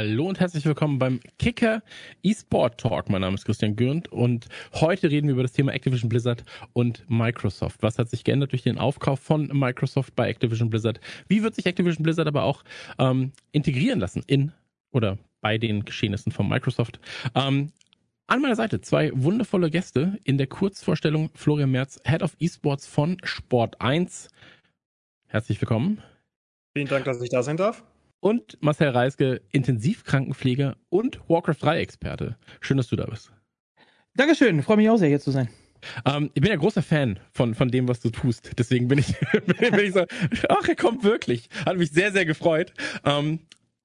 Hallo und herzlich willkommen beim Kicker eSport Talk. Mein Name ist Christian Gürnt und heute reden wir über das Thema Activision Blizzard und Microsoft. Was hat sich geändert durch den Aufkauf von Microsoft bei Activision Blizzard? Wie wird sich Activision Blizzard aber auch ähm, integrieren lassen in oder bei den Geschehnissen von Microsoft? Ähm, an meiner Seite zwei wundervolle Gäste in der Kurzvorstellung Florian Merz, Head of Esports von Sport 1. Herzlich willkommen. Vielen Dank, dass ich da sein darf und Marcel Reiske, Intensivkrankenpfleger und Warcraft 3 Experte. Schön, dass du da bist. Dankeschön, freue mich auch sehr, hier zu sein. Ähm, ich bin ja großer Fan von, von dem, was du tust. Deswegen bin ich, bin ich so, ach, er kommt wirklich. Hat mich sehr, sehr gefreut. Ähm,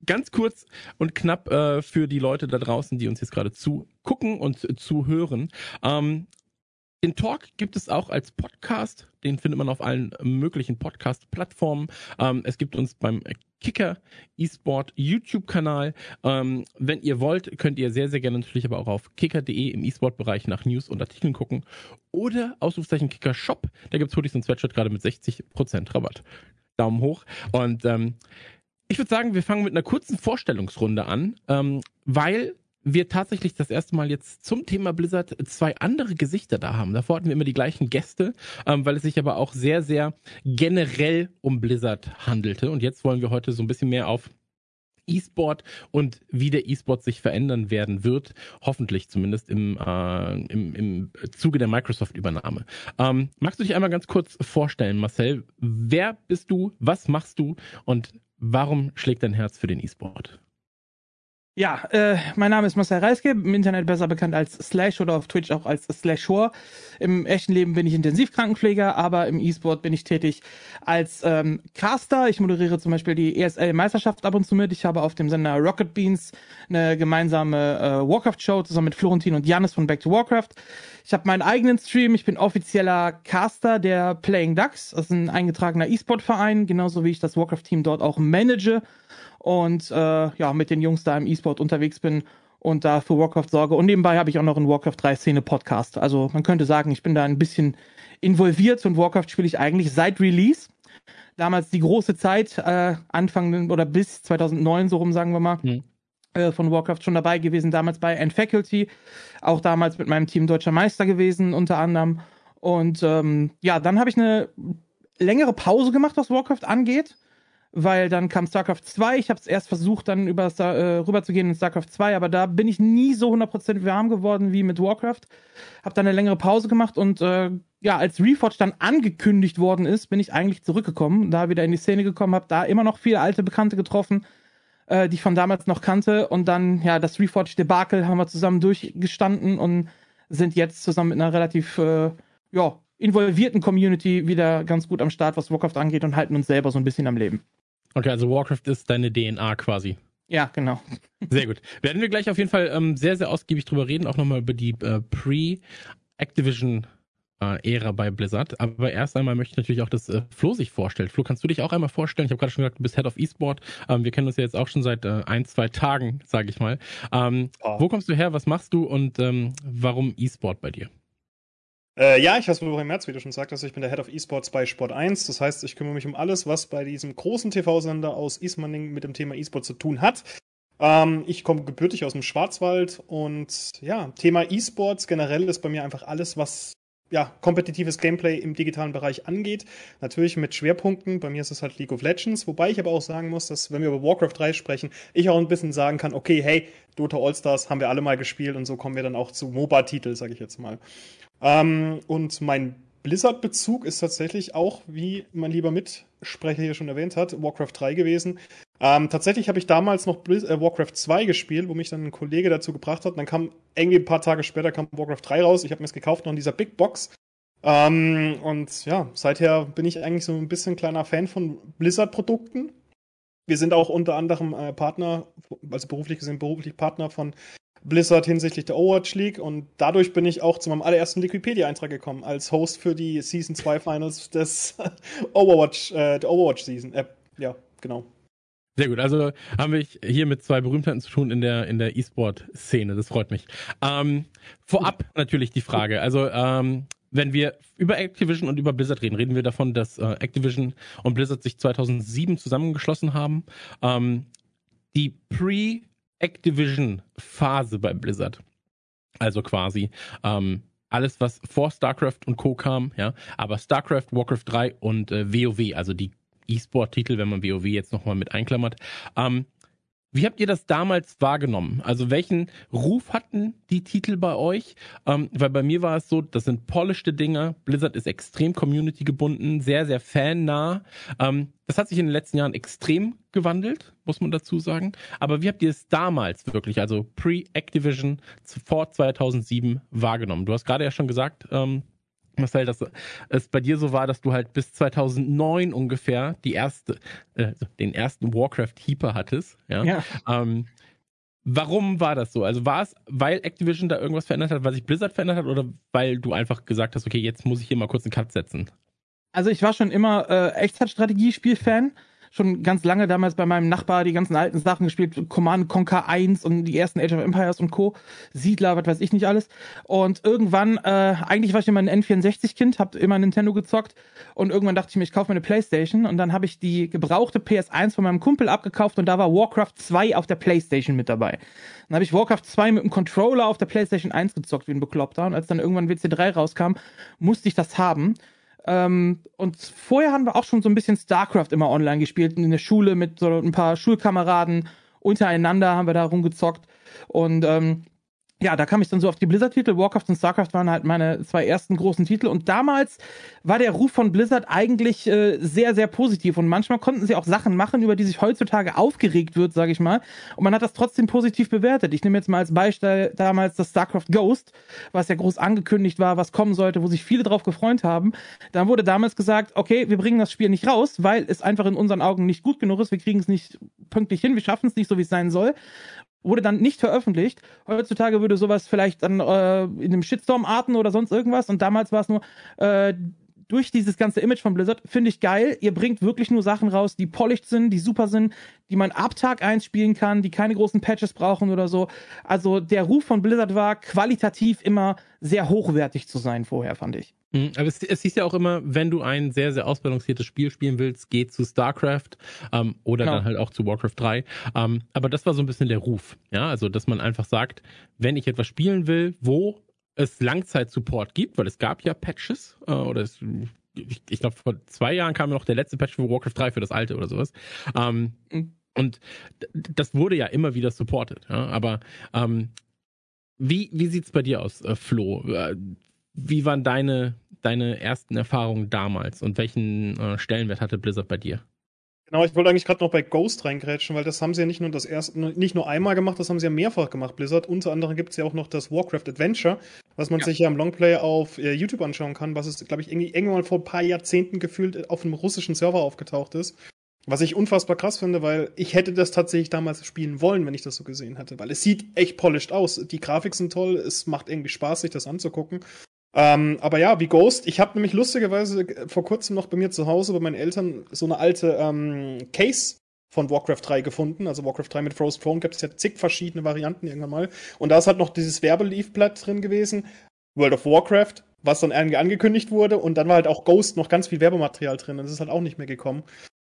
ganz kurz und knapp äh, für die Leute da draußen, die uns jetzt gerade zugucken und zuhören. Ähm, den Talk gibt es auch als Podcast. Den findet man auf allen möglichen Podcast-Plattformen. Ähm, es gibt uns beim Kicker eSport YouTube-Kanal. Ähm, wenn ihr wollt, könnt ihr sehr, sehr gerne natürlich aber auch auf kicker.de im eSport-Bereich nach News und Artikeln gucken. Oder Ausrufzeichen Kicker Shop. Da gibt es Hoodies und Sweatshirt gerade mit 60% Rabatt. Daumen hoch. Und ähm, ich würde sagen, wir fangen mit einer kurzen Vorstellungsrunde an, ähm, weil wir tatsächlich das erste Mal jetzt zum Thema Blizzard zwei andere Gesichter da haben. Davor hatten wir immer die gleichen Gäste, ähm, weil es sich aber auch sehr, sehr generell um Blizzard handelte. Und jetzt wollen wir heute so ein bisschen mehr auf E-Sport und wie der E-Sport sich verändern werden wird, hoffentlich zumindest im, äh, im, im Zuge der Microsoft-Übernahme. Ähm, magst du dich einmal ganz kurz vorstellen, Marcel? Wer bist du? Was machst du? Und warum schlägt dein Herz für den E-Sport? Ja, äh, mein Name ist Marcel Reiske, im Internet besser bekannt als Slash oder auf Twitch auch als Slashor. Im echten Leben bin ich Intensivkrankenpfleger, aber im E-Sport bin ich tätig als ähm, Caster. Ich moderiere zum Beispiel die ESL-Meisterschaft ab und zu mit. Ich habe auf dem Sender Rocket Beans eine gemeinsame äh, Warcraft-Show zusammen mit Florentin und Janis von Back to Warcraft. Ich habe meinen eigenen Stream. Ich bin offizieller Caster der Playing Ducks. Das ist ein eingetragener E-Sport-Verein, genauso wie ich das Warcraft-Team dort auch manage und äh, ja, mit den Jungs da im E-Sport unterwegs bin und da für Warcraft sorge. Und nebenbei habe ich auch noch einen Warcraft 3 Szene Podcast. Also man könnte sagen, ich bin da ein bisschen involviert und Warcraft spiele ich eigentlich seit Release. Damals die große Zeit, äh, Anfang oder bis 2009 so rum, sagen wir mal. Mhm von Warcraft schon dabei gewesen, damals bei End Faculty, auch damals mit meinem Team Deutscher Meister gewesen, unter anderem. Und ähm, ja, dann habe ich eine längere Pause gemacht, was Warcraft angeht weil dann kam StarCraft 2. Ich habe es erst versucht, dann über Star, äh, rüber zu gehen in StarCraft 2, aber da bin ich nie so 100% warm geworden wie mit Warcraft. Habe dann eine längere Pause gemacht und äh, ja, als Reforged dann angekündigt worden ist, bin ich eigentlich zurückgekommen, da wieder in die Szene gekommen, habe da immer noch viele alte Bekannte getroffen, äh, die ich von damals noch kannte und dann ja, das Reforged Debakel haben wir zusammen durchgestanden und sind jetzt zusammen mit einer relativ äh, ja, involvierten Community wieder ganz gut am Start, was Warcraft angeht und halten uns selber so ein bisschen am Leben. Okay, also Warcraft ist deine DNA quasi. Ja, genau. Sehr gut. Werden wir gleich auf jeden Fall ähm, sehr, sehr ausgiebig drüber reden, auch nochmal über die äh, Pre-Activision äh, Ära bei Blizzard. Aber erst einmal möchte ich natürlich auch, dass äh, Flo sich vorstellt. Flo, kannst du dich auch einmal vorstellen? Ich habe gerade schon gesagt, du bist Head of eSport. Ähm, wir kennen uns ja jetzt auch schon seit äh, ein, zwei Tagen, sage ich mal. Ähm, oh. Wo kommst du her? Was machst du und ähm, warum eSport bei dir? Äh, ja, ich heiße Florian Merz, wie du schon sagtest. Ich bin der Head of Esports bei Sport 1. Das heißt, ich kümmere mich um alles, was bei diesem großen TV-Sender aus Ismaning mit dem Thema E-Sport zu tun hat. Ähm, ich komme gebürtig aus dem Schwarzwald und ja, Thema E-Sports generell ist bei mir einfach alles, was ja, kompetitives Gameplay im digitalen Bereich angeht. Natürlich mit Schwerpunkten. Bei mir ist es halt League of Legends. Wobei ich aber auch sagen muss, dass, wenn wir über Warcraft 3 sprechen, ich auch ein bisschen sagen kann, okay, hey, Dota All-Stars haben wir alle mal gespielt und so kommen wir dann auch zu MOBA-Titel, sage ich jetzt mal. Ähm, und mein Blizzard-Bezug ist tatsächlich auch, wie mein lieber Mitsprecher hier schon erwähnt hat, Warcraft 3 gewesen. Ähm, tatsächlich habe ich damals noch Blizz äh, Warcraft 2 gespielt, wo mich dann ein Kollege dazu gebracht hat. Und dann kam irgendwie ein paar Tage später kam Warcraft 3 raus. Ich habe mir es gekauft noch in dieser Big Box. Ähm, und ja, seither bin ich eigentlich so ein bisschen kleiner Fan von Blizzard-Produkten. Wir sind auch unter anderem äh, Partner, also beruflich gesehen beruflich Partner von Blizzard hinsichtlich der Overwatch League und dadurch bin ich auch zu meinem allerersten Wikipedia-Eintrag gekommen als Host für die Season 2 Finals des Overwatch, äh, der Overwatch Season. Äh, ja, genau. Sehr gut, also haben wir hier mit zwei Berühmtheiten zu tun in der in der E-Sport-Szene. Das freut mich. Ähm, vorab natürlich die Frage. Also ähm, wenn wir über Activision und über Blizzard reden, reden wir davon, dass äh, Activision und Blizzard sich 2007 zusammengeschlossen haben. Ähm, die Pre Pre-Activision-Phase bei Blizzard. Also quasi ähm, alles, was vor StarCraft und Co. kam, ja. Aber StarCraft, Warcraft 3 und äh, WoW, also die E-Sport-Titel, wenn man WoW jetzt nochmal mit einklammert, ähm, wie habt ihr das damals wahrgenommen? Also welchen Ruf hatten die Titel bei euch? Ähm, weil bei mir war es so, das sind polischte Dinge. Blizzard ist extrem community gebunden, sehr, sehr fannah. Ähm, das hat sich in den letzten Jahren extrem gewandelt, muss man dazu sagen. Aber wie habt ihr es damals wirklich, also pre-Activision vor 2007 wahrgenommen? Du hast gerade ja schon gesagt, ähm, Marcel, dass es bei dir so war, dass du halt bis 2009 ungefähr die erste, äh, den ersten Warcraft Heeper hattest. Ja. ja. Ähm, warum war das so? Also war es, weil Activision da irgendwas verändert hat, weil sich Blizzard verändert hat, oder weil du einfach gesagt hast, okay, jetzt muss ich hier mal kurz einen Cut setzen? Also ich war schon immer äh, Echtzeitstrategie-Spiel-Fan schon ganz lange damals bei meinem Nachbar die ganzen alten Sachen gespielt, Command Conquer 1 und die ersten Age of Empires und Co. Siedler, was weiß ich nicht alles. Und irgendwann, äh, eigentlich war ich immer ein N64-Kind, hab immer Nintendo gezockt und irgendwann dachte ich mir, ich kaufe mir eine Playstation und dann habe ich die gebrauchte PS1 von meinem Kumpel abgekauft und da war Warcraft 2 auf der Playstation mit dabei. Dann habe ich Warcraft 2 mit dem Controller auf der Playstation 1 gezockt wie ein Bekloppter und als dann irgendwann WC3 rauskam, musste ich das haben. Ähm, und vorher haben wir auch schon so ein bisschen StarCraft immer online gespielt, in der Schule mit so ein paar Schulkameraden untereinander haben wir da rumgezockt. Und ähm, ja, da kam ich dann so auf die Blizzard-Titel. Warcraft und StarCraft waren halt meine zwei ersten großen Titel. Und damals war der Ruf von Blizzard eigentlich äh, sehr, sehr positiv. Und manchmal konnten sie auch Sachen machen, über die sich heutzutage aufgeregt wird, sage ich mal. Und man hat das trotzdem positiv bewertet. Ich nehme jetzt mal als Beispiel damals das StarCraft Ghost, was ja groß angekündigt war, was kommen sollte, wo sich viele drauf gefreut haben. Dann wurde damals gesagt, okay, wir bringen das Spiel nicht raus, weil es einfach in unseren Augen nicht gut genug ist. Wir kriegen es nicht pünktlich hin, wir schaffen es nicht so, wie es sein soll wurde dann nicht veröffentlicht. Heutzutage würde sowas vielleicht dann äh, in einem Shitstorm arten oder sonst irgendwas. Und damals war es nur äh, durch dieses ganze Image von Blizzard, finde ich geil. Ihr bringt wirklich nur Sachen raus, die polished sind, die super sind, die man ab Tag 1 spielen kann, die keine großen Patches brauchen oder so. Also der Ruf von Blizzard war qualitativ immer sehr hochwertig zu sein vorher, fand ich. Mhm, aber es, es hieß ja auch immer, wenn du ein sehr, sehr ausbalanciertes Spiel spielen willst, geh zu StarCraft ähm, oder genau. dann halt auch zu Warcraft 3. Ähm, aber das war so ein bisschen der Ruf. Ja, also dass man einfach sagt, wenn ich etwas spielen will, wo es Langzeit-Support gibt, weil es gab ja Patches äh, oder es, ich, ich glaube vor zwei Jahren kam noch der letzte Patch für Warcraft 3 für das alte oder sowas. Ähm, mhm. Und das wurde ja immer wieder supported. Ja? Aber ähm, wie, wie sieht's bei dir aus, äh, Flo? Äh, wie waren deine, deine ersten Erfahrungen damals und welchen äh, Stellenwert hatte Blizzard bei dir? Genau, ich wollte eigentlich gerade noch bei Ghost reingrätschen, weil das haben sie ja nicht nur das erste, nicht nur einmal gemacht, das haben sie ja mehrfach gemacht, Blizzard. Unter anderem gibt es ja auch noch das Warcraft Adventure, was man ja. sich ja im Longplay auf äh, YouTube anschauen kann, was es, glaube ich, irgendwie irgendwann vor ein paar Jahrzehnten gefühlt auf einem russischen Server aufgetaucht ist. Was ich unfassbar krass finde, weil ich hätte das tatsächlich damals spielen wollen, wenn ich das so gesehen hätte. Weil es sieht echt polished aus. Die Grafik sind toll, es macht irgendwie Spaß, sich das anzugucken. Ähm, aber ja, wie Ghost. Ich habe nämlich lustigerweise vor kurzem noch bei mir zu Hause bei meinen Eltern so eine alte ähm, Case von Warcraft 3 gefunden. Also Warcraft 3 mit Frost Throne gibt es ja zig verschiedene Varianten irgendwann mal. Und da ist halt noch dieses Werbeleafblatt drin gewesen. World of Warcraft, was dann irgendwie angekündigt wurde. Und dann war halt auch Ghost noch ganz viel Werbematerial drin. Das ist halt auch nicht mehr gekommen.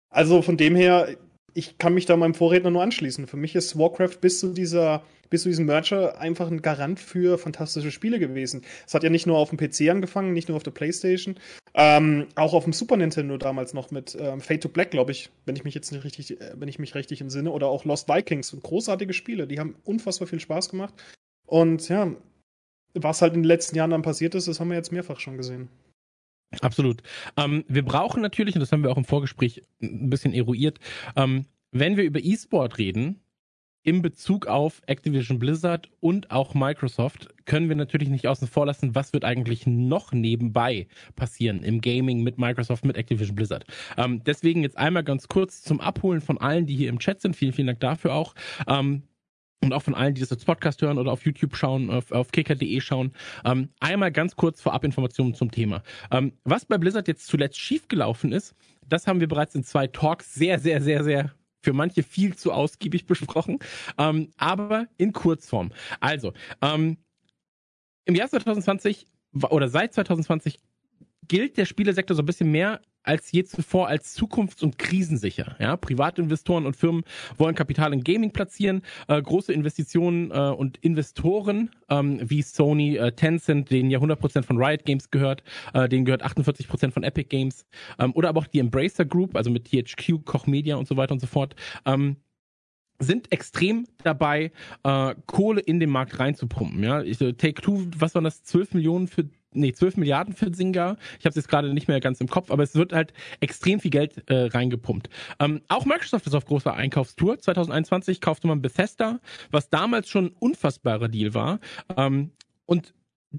Also von dem her, ich kann mich da meinem Vorredner nur anschließen. Für mich ist Warcraft bis zu dieser, bis zu diesem Merger einfach ein Garant für fantastische Spiele gewesen. Es hat ja nicht nur auf dem PC angefangen, nicht nur auf der PlayStation, ähm, auch auf dem Super Nintendo damals noch mit ähm, Fate to Black, glaube ich, wenn ich mich jetzt nicht richtig, äh, wenn ich mich richtig entsinne, oder auch Lost Vikings. Großartige Spiele, die haben unfassbar viel Spaß gemacht. Und ja, was halt in den letzten Jahren dann passiert ist, das haben wir jetzt mehrfach schon gesehen. Absolut. Ähm, wir brauchen natürlich, und das haben wir auch im Vorgespräch ein bisschen eruiert, ähm, wenn wir über E-Sport reden, im Bezug auf Activision Blizzard und auch Microsoft können wir natürlich nicht außen vor lassen, was wird eigentlich noch nebenbei passieren im Gaming mit Microsoft, mit Activision Blizzard. Ähm, deswegen jetzt einmal ganz kurz zum Abholen von allen, die hier im Chat sind. Vielen, vielen Dank dafür auch. Ähm, und auch von allen, die das als Podcast hören oder auf YouTube schauen, auf, auf kicker.de schauen, ähm, einmal ganz kurz vorab Informationen zum Thema. Ähm, was bei Blizzard jetzt zuletzt schiefgelaufen ist, das haben wir bereits in zwei Talks sehr, sehr, sehr, sehr für manche viel zu ausgiebig besprochen, ähm, aber in Kurzform. Also, ähm, im Jahr 2020 oder seit 2020 gilt der Spielesektor so ein bisschen mehr als je zuvor als zukunfts- und krisensicher. Ja, Privatinvestoren und Firmen wollen Kapital in Gaming platzieren. Äh, große Investitionen äh, und Investoren ähm, wie Sony, äh, Tencent, denen ja 100% von Riot Games gehört, äh, denen gehört 48% von Epic Games ähm, oder aber auch die Embracer Group, also mit THQ, Koch Media und so weiter und so fort. Ähm, sind extrem dabei, äh, Kohle in den Markt reinzupumpen. Ja, ich, äh, Take Two, was waren das? 12 Millionen für nee, 12 Milliarden für Zynga. Ich habe es jetzt gerade nicht mehr ganz im Kopf, aber es wird halt extrem viel Geld äh, reingepumpt. Ähm, auch Microsoft ist auf großer Einkaufstour. 2021 kaufte man Bethesda, was damals schon ein unfassbarer Deal war. Ähm, und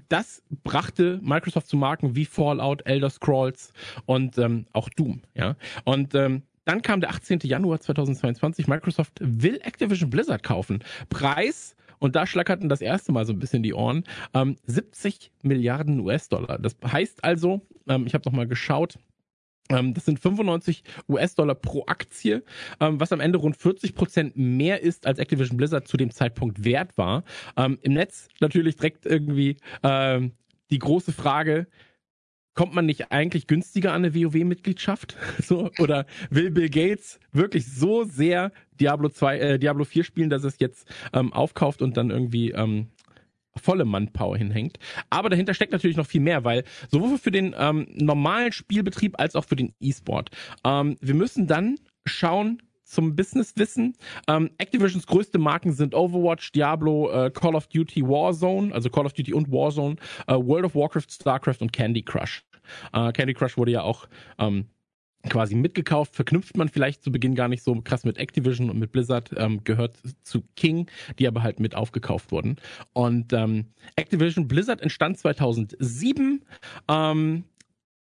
das brachte Microsoft zu Marken wie Fallout, Elder Scrolls und ähm, auch Doom. Ja, und ähm, dann kam der 18. Januar 2022. Microsoft will Activision Blizzard kaufen. Preis und da schlackerten das erste Mal so ein bisschen die Ohren. Ähm, 70 Milliarden US-Dollar. Das heißt also, ähm, ich habe noch mal geschaut, ähm, das sind 95 US-Dollar pro Aktie, ähm, was am Ende rund 40 Prozent mehr ist, als Activision Blizzard zu dem Zeitpunkt wert war. Ähm, Im Netz natürlich direkt irgendwie die große Frage, kommt man nicht eigentlich günstiger an eine WoW-Mitgliedschaft? So, oder will Bill Gates wirklich so sehr Diablo 2, äh, Diablo 4 spielen, dass es jetzt ähm, aufkauft und dann irgendwie ähm, volle Manpower hinhängt. Aber dahinter steckt natürlich noch viel mehr, weil sowohl für den ähm, normalen Spielbetrieb als auch für den E-Sport. Ähm, wir müssen dann schauen, zum Businesswissen. Ähm, Activisions größte Marken sind Overwatch, Diablo, äh, Call of Duty Warzone, also Call of Duty und Warzone, äh, World of Warcraft, StarCraft und Candy Crush. Äh, Candy Crush wurde ja auch ähm, quasi mitgekauft, verknüpft man vielleicht zu Beginn gar nicht so krass mit Activision und mit Blizzard, ähm, gehört zu King, die aber halt mit aufgekauft wurden. Und ähm, Activision Blizzard entstand 2007. Ähm,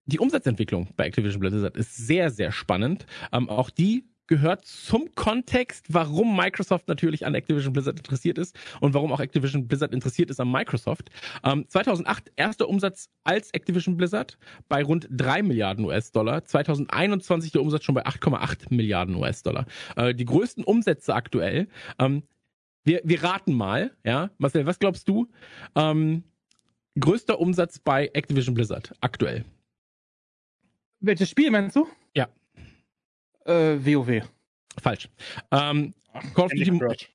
die Umsatzentwicklung bei Activision Blizzard ist sehr, sehr spannend. Ähm, auch die gehört zum Kontext, warum Microsoft natürlich an Activision Blizzard interessiert ist und warum auch Activision Blizzard interessiert ist an Microsoft. Ähm, 2008 erster Umsatz als Activision Blizzard bei rund 3 Milliarden US-Dollar. 2021 der Umsatz schon bei 8,8 Milliarden US-Dollar. Äh, die größten Umsätze aktuell. Ähm, wir, wir raten mal, ja. Marcel, was glaubst du? Ähm, größter Umsatz bei Activision Blizzard aktuell. Welches Spiel meinst du? Ja. Äh, WoW. Falsch. Ähm, Call of Duty.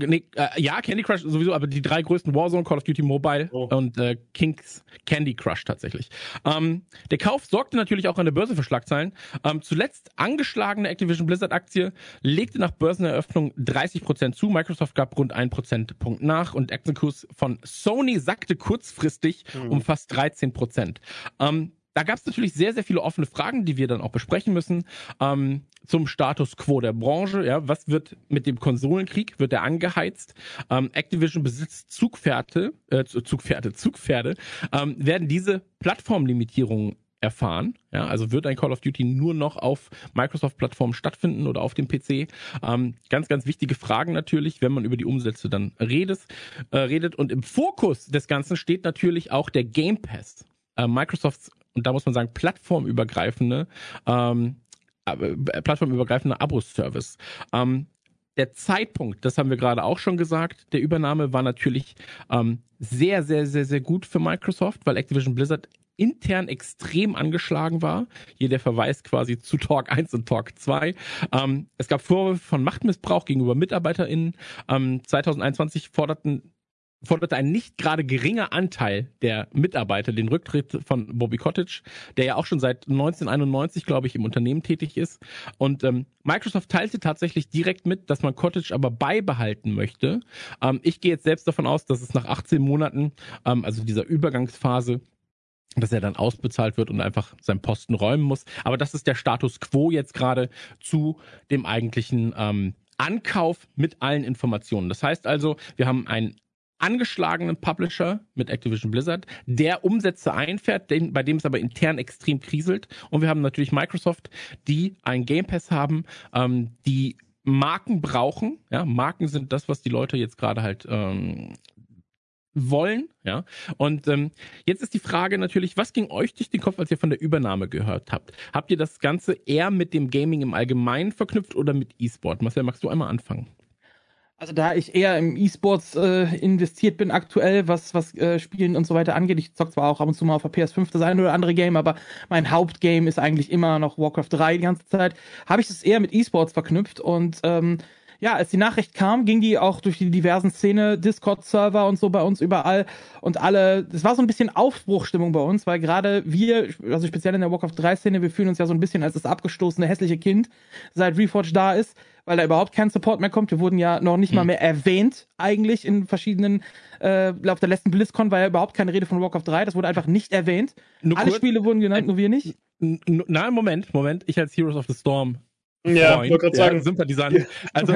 Nee, äh, ja, Candy Crush sowieso, aber die drei größten Warzone, Call of Duty Mobile oh. und äh, Kings Candy Crush tatsächlich. Ähm, der Kauf sorgte natürlich auch an der Börse für Schlagzeilen. Ähm, zuletzt angeschlagene Activision Blizzard Aktie legte nach Börseneröffnung 30% zu. Microsoft gab rund 1 Prozentpunkt nach und Aktienkurs von Sony sackte kurzfristig mhm. um fast 13%. Ähm, da gab es natürlich sehr, sehr viele offene Fragen, die wir dann auch besprechen müssen. Ähm, zum Status quo der Branche. Ja, was wird mit dem Konsolenkrieg? Wird er angeheizt? Ähm, Activision besitzt Zugpferde, äh, Zugpferde, Zugpferde. Ähm, werden diese Plattformlimitierungen erfahren. Ja, also wird ein Call of Duty nur noch auf Microsoft-Plattformen stattfinden oder auf dem PC? Ähm, ganz, ganz wichtige Fragen natürlich, wenn man über die Umsätze dann redet. Äh, redet. Und im Fokus des Ganzen steht natürlich auch der Game Pass. Äh, Microsofts und da muss man sagen, plattformübergreifende, ähm, äh, plattformübergreifende Abo-Service. Ähm, der Zeitpunkt, das haben wir gerade auch schon gesagt, der Übernahme war natürlich ähm, sehr, sehr, sehr, sehr gut für Microsoft, weil Activision Blizzard intern extrem angeschlagen war. Hier der Verweis quasi zu Talk 1 und Talk 2. Ähm, es gab Vorwürfe von Machtmissbrauch gegenüber MitarbeiterInnen. Ähm, 2021 forderten forderte ein nicht gerade geringer Anteil der Mitarbeiter den Rücktritt von Bobby Cottage, der ja auch schon seit 1991, glaube ich, im Unternehmen tätig ist. Und ähm, Microsoft teilte tatsächlich direkt mit, dass man Cottage aber beibehalten möchte. Ähm, ich gehe jetzt selbst davon aus, dass es nach 18 Monaten, ähm, also dieser Übergangsphase, dass er dann ausbezahlt wird und einfach seinen Posten räumen muss. Aber das ist der Status quo jetzt gerade zu dem eigentlichen ähm, Ankauf mit allen Informationen. Das heißt also, wir haben einen angeschlagenen Publisher mit Activision Blizzard, der Umsätze einfährt, den, bei dem es aber intern extrem kriselt. Und wir haben natürlich Microsoft, die einen Game Pass haben, ähm, die Marken brauchen. Ja, Marken sind das, was die Leute jetzt gerade halt ähm, wollen, ja. Und ähm, jetzt ist die Frage natürlich, was ging euch durch den Kopf, als ihr von der Übernahme gehört habt? Habt ihr das Ganze eher mit dem Gaming im Allgemeinen verknüpft oder mit E-Sport? Marcel, magst du einmal anfangen? Also da ich eher im E-Sports äh, investiert bin aktuell, was was äh, Spielen und so weiter angeht, ich zock zwar auch ab und zu mal auf der PS5 das eine oder andere Game, aber mein Hauptgame ist eigentlich immer noch Warcraft 3 die ganze Zeit, habe ich das eher mit E-Sports verknüpft und ähm, ja, als die Nachricht kam, ging die auch durch die diversen Szene, Discord-Server und so bei uns überall und alle, es war so ein bisschen Aufbruchstimmung bei uns, weil gerade wir, also speziell in der Warcraft 3-Szene, wir fühlen uns ja so ein bisschen als das abgestoßene hässliche Kind, seit Reforged da ist, weil da überhaupt kein Support mehr kommt. Wir wurden ja noch nicht hm. mal mehr erwähnt, eigentlich in verschiedenen, äh, auf der letzten BlizzCon war ja überhaupt keine Rede von Warcraft 3, das wurde einfach nicht erwähnt. Nur Alle Spiele wurden genannt, nur wir nicht. Nein, Moment, Moment, ich als Heroes of the Storm ja, Freund, wollte gerade sagen. Sympathisant. Also,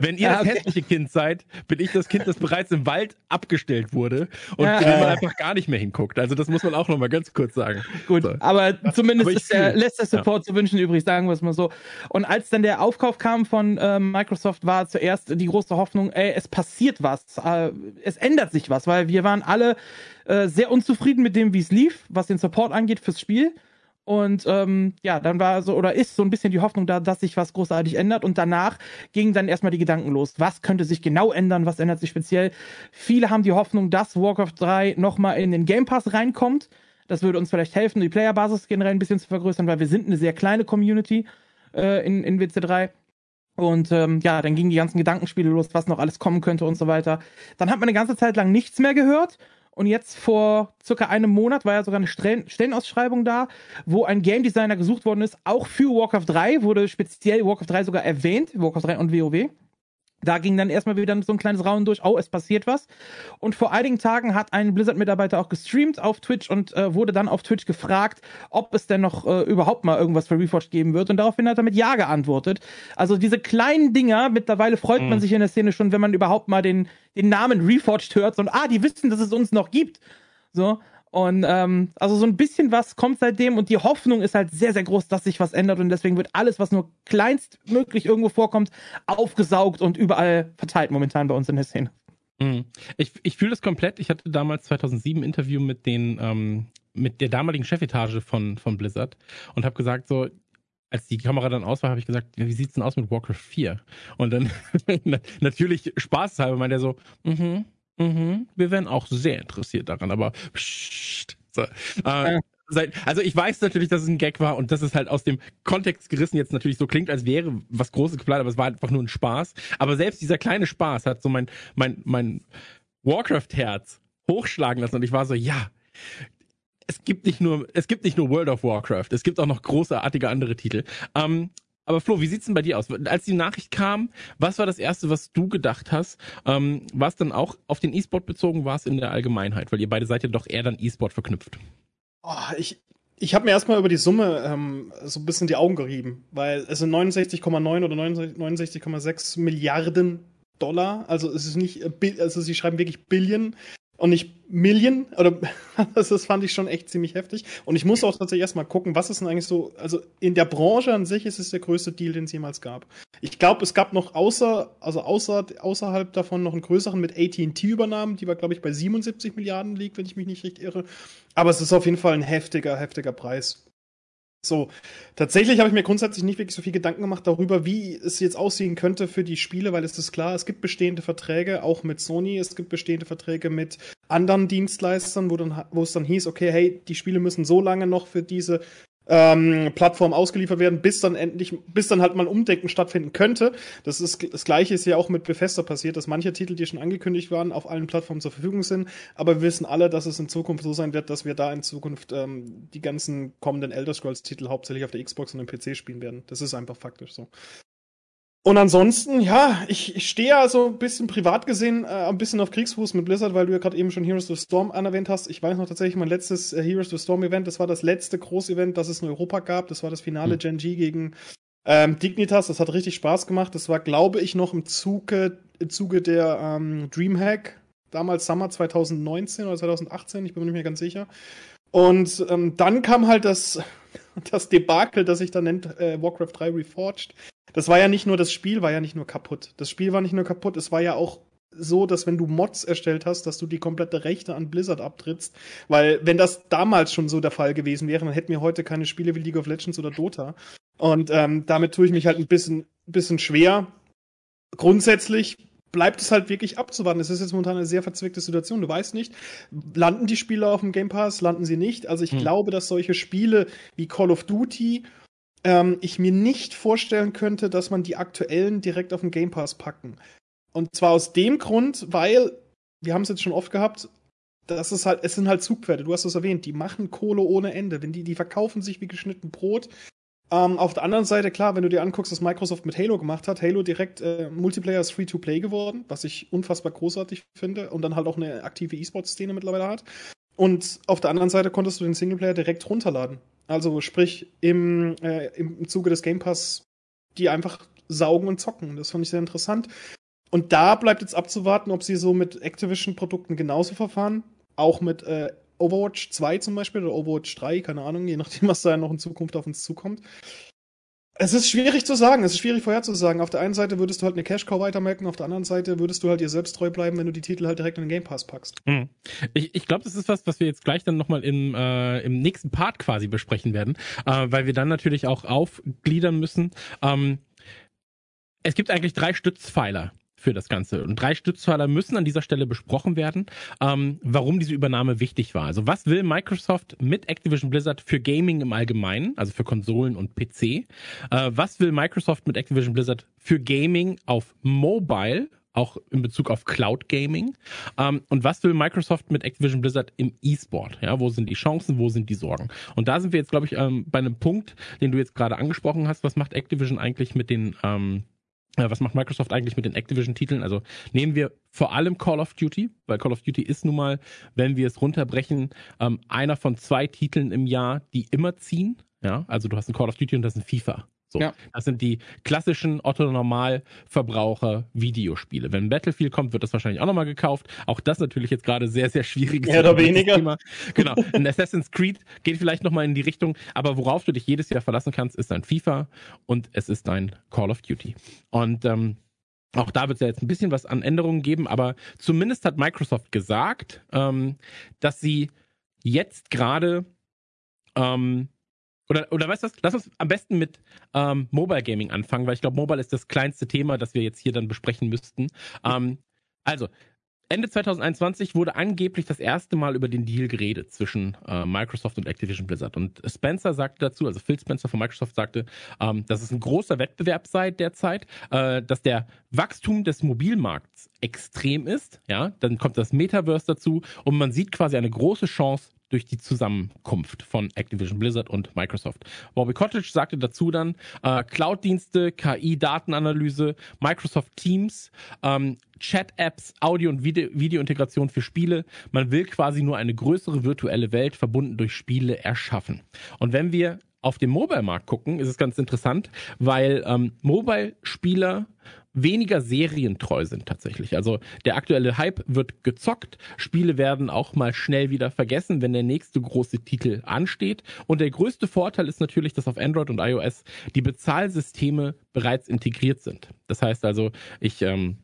wenn ihr das hässliche Kind seid, bin ich das Kind, das bereits im Wald abgestellt wurde und ja, man einfach gar nicht mehr hinguckt. Also, das muss man auch nochmal ganz kurz sagen. Gut, so. aber zumindest aber ist der, lässt der Support ja. zu wünschen übrig, sagen wir es mal so. Und als dann der Aufkauf kam von äh, Microsoft, war zuerst die große Hoffnung, ey, es passiert was, äh, es ändert sich was, weil wir waren alle äh, sehr unzufrieden mit dem, wie es lief, was den Support angeht fürs Spiel. Und ähm, ja, dann war so oder ist so ein bisschen die Hoffnung da, dass sich was großartig ändert. Und danach gingen dann erstmal die Gedanken los. Was könnte sich genau ändern? Was ändert sich speziell? Viele haben die Hoffnung, dass Warcraft 3 nochmal in den Game Pass reinkommt. Das würde uns vielleicht helfen, die Playerbasis generell ein bisschen zu vergrößern, weil wir sind eine sehr kleine Community äh, in, in WC3. Und ähm, ja, dann gingen die ganzen Gedankenspiele los, was noch alles kommen könnte und so weiter. Dann hat man eine ganze Zeit lang nichts mehr gehört. Und jetzt vor circa einem Monat war ja sogar eine Stellenausschreibung da, wo ein Game Designer gesucht worden ist, auch für Warcraft 3, wurde speziell Warcraft 3 sogar erwähnt, Warcraft 3 und WoW. Da ging dann erstmal wieder so ein kleines Rauen durch, oh, es passiert was. Und vor einigen Tagen hat ein Blizzard-Mitarbeiter auch gestreamt auf Twitch und äh, wurde dann auf Twitch gefragt, ob es denn noch äh, überhaupt mal irgendwas für Reforged geben wird. Und daraufhin hat er mit Ja geantwortet. Also diese kleinen Dinger, mittlerweile freut mhm. man sich in der Szene schon, wenn man überhaupt mal den, den Namen Reforged hört und ah, die wissen, dass es uns noch gibt. So. Und ähm, also so ein bisschen was kommt seitdem und die Hoffnung ist halt sehr, sehr groß, dass sich was ändert und deswegen wird alles, was nur kleinstmöglich irgendwo vorkommt, aufgesaugt und überall verteilt momentan bei uns in der Szene. Mhm. Ich, ich fühle das komplett. Ich hatte damals 2007 ein Interview mit den ähm, mit der damaligen Chefetage von, von Blizzard und habe gesagt so, als die Kamera dann aus war, habe ich gesagt, wie sieht's denn aus mit Warcraft 4? Und dann natürlich spaßhalber meinte er so, mhm, Mhm, wir wären auch sehr interessiert daran, aber pssst, so. Äh, also ich weiß natürlich, dass es ein Gag war und dass es halt aus dem Kontext gerissen jetzt natürlich so klingt, als wäre was Großes geplant, aber es war einfach nur ein Spaß. Aber selbst dieser kleine Spaß hat so mein, mein, mein Warcraft-Herz hochschlagen lassen und ich war so, ja, es gibt nicht nur, es gibt nicht nur World of Warcraft, es gibt auch noch großartige andere Titel. Ähm, aber Flo, wie sieht's denn bei dir aus? Als die Nachricht kam, was war das erste, was du gedacht hast? Ähm, war es dann auch auf den E-Sport bezogen, war es in der Allgemeinheit? Weil ihr beide seid ja doch eher dann E-Sport verknüpft. Oh, ich ich habe mir erstmal über die Summe ähm, so ein bisschen die Augen gerieben, weil es sind 69,9 oder 69,6 Milliarden Dollar. Also es ist nicht, äh, also sie schreiben wirklich Billion und nicht Million. Oder das fand ich schon echt ziemlich heftig. Und ich muss auch tatsächlich erstmal gucken, was ist denn eigentlich so. Also in der Branche an sich ist es der größte Deal, den es jemals gab. Ich glaube, es gab noch außer, also außer, außerhalb davon noch einen größeren mit AT&T-Übernahmen, die war, glaube ich, bei 77 Milliarden liegt, wenn ich mich nicht richtig irre. Aber es ist auf jeden Fall ein heftiger, heftiger Preis. So, tatsächlich habe ich mir grundsätzlich nicht wirklich so viel Gedanken gemacht darüber, wie es jetzt aussehen könnte für die Spiele, weil es ist klar, es gibt bestehende Verträge, auch mit Sony, es gibt bestehende Verträge mit anderen Dienstleistern, wo, dann, wo es dann hieß, okay, hey, die Spiele müssen so lange noch für diese ähm, Plattform ausgeliefert werden, bis dann endlich, bis dann halt mal ein Umdenken stattfinden könnte. Das ist das gleiche ist ja auch mit Bethesda passiert, dass manche Titel, die schon angekündigt waren, auf allen Plattformen zur Verfügung sind. Aber wir wissen alle, dass es in Zukunft so sein wird, dass wir da in Zukunft ähm, die ganzen kommenden Elder Scrolls Titel hauptsächlich auf der Xbox und dem PC spielen werden. Das ist einfach faktisch so. Und ansonsten, ja, ich, ich stehe ja so ein bisschen privat gesehen äh, ein bisschen auf Kriegsfuß mit Blizzard, weil du ja gerade eben schon Heroes of Storm anerwähnt hast. Ich weiß noch tatsächlich mein letztes äh, Heroes of Storm Event, das war das letzte Groß-Event, das es in Europa gab. Das war das Finale mhm. Gen G gegen ähm, Dignitas. Das hat richtig Spaß gemacht. Das war, glaube ich, noch im Zuge, im Zuge der ähm, Dreamhack, damals Summer 2019 oder 2018, ich bin mir nicht mehr ganz sicher. Und ähm, dann kam halt das, das Debakel, das sich dann nennt äh, Warcraft 3 Reforged. Das war ja nicht nur, das Spiel war ja nicht nur kaputt. Das Spiel war nicht nur kaputt, es war ja auch so, dass wenn du Mods erstellt hast, dass du die komplette Rechte an Blizzard abtrittst. Weil wenn das damals schon so der Fall gewesen wäre, dann hätten wir heute keine Spiele wie League of Legends oder Dota. Und ähm, damit tue ich mich halt ein bisschen, bisschen schwer. Grundsätzlich bleibt es halt wirklich abzuwarten. Es ist jetzt momentan eine sehr verzwickte Situation. Du weißt nicht, landen die Spiele auf dem Game Pass, landen sie nicht. Also ich hm. glaube, dass solche Spiele wie Call of Duty ähm, ich mir nicht vorstellen könnte, dass man die aktuellen direkt auf den Game Pass packen. Und zwar aus dem Grund, weil, wir haben es jetzt schon oft gehabt, das ist halt, es sind halt Zugpferde, du hast es erwähnt, die machen Kohle ohne Ende. Wenn die, die verkaufen sich wie geschnitten Brot. Ähm, auf der anderen Seite, klar, wenn du dir anguckst, was Microsoft mit Halo gemacht hat, Halo direkt äh, Multiplayer ist Free-to-Play geworden, was ich unfassbar großartig finde und dann halt auch eine aktive E-Sport-Szene mittlerweile hat. Und auf der anderen Seite konntest du den Singleplayer direkt runterladen. Also sprich, im, äh, im Zuge des Game Pass die einfach saugen und zocken. Das fand ich sehr interessant. Und da bleibt jetzt abzuwarten, ob sie so mit Activision-Produkten genauso verfahren. Auch mit äh, Overwatch 2 zum Beispiel oder Overwatch 3, keine Ahnung, je nachdem, was da noch in Zukunft auf uns zukommt. Es ist schwierig zu sagen, es ist schwierig vorherzusagen. Auf der einen Seite würdest du halt eine Cash-Cow weitermerken, auf der anderen Seite würdest du halt dir selbst treu bleiben, wenn du die Titel halt direkt in den Game Pass packst. Hm. Ich, ich glaube, das ist was, was wir jetzt gleich dann nochmal im, äh, im nächsten Part quasi besprechen werden, äh, weil wir dann natürlich auch aufgliedern müssen. Ähm, es gibt eigentlich drei Stützpfeiler für das Ganze. Und drei Stützpfeiler müssen an dieser Stelle besprochen werden, ähm, warum diese Übernahme wichtig war. Also was will Microsoft mit Activision Blizzard für Gaming im Allgemeinen, also für Konsolen und PC? Äh, was will Microsoft mit Activision Blizzard für Gaming auf Mobile? auch in Bezug auf Cloud Gaming. Ähm, und was will Microsoft mit Activision Blizzard im E-Sport? Ja, wo sind die Chancen, wo sind die Sorgen? Und da sind wir jetzt, glaube ich, ähm, bei einem Punkt, den du jetzt gerade angesprochen hast. Was macht Activision eigentlich mit den ähm, was macht Microsoft eigentlich mit den Activision-Titeln? Also nehmen wir vor allem Call of Duty, weil Call of Duty ist nun mal, wenn wir es runterbrechen, ähm, einer von zwei Titeln im Jahr, die immer ziehen. Ja, also du hast ein Call of Duty und das ist ein FIFA. So, ja. das sind die klassischen Otto-Normal-Verbraucher-Videospiele. Wenn Battlefield kommt, wird das wahrscheinlich auch nochmal gekauft. Auch das natürlich jetzt gerade sehr, sehr schwierig. Mehr oder weniger. Thema. Genau. Ein Assassin's Creed geht vielleicht nochmal in die Richtung, aber worauf du dich jedes Jahr verlassen kannst, ist ein FIFA und es ist ein Call of Duty. Und ähm, auch da wird es ja jetzt ein bisschen was an Änderungen geben, aber zumindest hat Microsoft gesagt, ähm, dass sie jetzt gerade ähm, oder, oder weißt du was? Lass uns am besten mit ähm, Mobile Gaming anfangen, weil ich glaube, Mobile ist das kleinste Thema, das wir jetzt hier dann besprechen müssten. Ähm, also, Ende 2021 wurde angeblich das erste Mal über den Deal geredet zwischen äh, Microsoft und Activision Blizzard. Und Spencer sagte dazu, also Phil Spencer von Microsoft sagte, ähm, dass es ein großer Wettbewerb sei derzeit, äh, dass der Wachstum des Mobilmarkts extrem ist. Ja, dann kommt das Metaverse dazu und man sieht quasi eine große Chance durch die Zusammenkunft von Activision Blizzard und Microsoft. Bobby Cottage sagte dazu dann, äh, Cloud-Dienste, KI-Datenanalyse, Microsoft Teams, ähm, Chat-Apps, Audio- und Video Videointegration für Spiele. Man will quasi nur eine größere virtuelle Welt verbunden durch Spiele erschaffen. Und wenn wir auf den Mobile-Markt gucken, ist es ganz interessant, weil ähm, Mobile-Spieler weniger serientreu sind tatsächlich. Also der aktuelle Hype wird gezockt, Spiele werden auch mal schnell wieder vergessen, wenn der nächste große Titel ansteht. Und der größte Vorteil ist natürlich, dass auf Android und iOS die Bezahlsysteme bereits integriert sind. Das heißt also, ich ähm,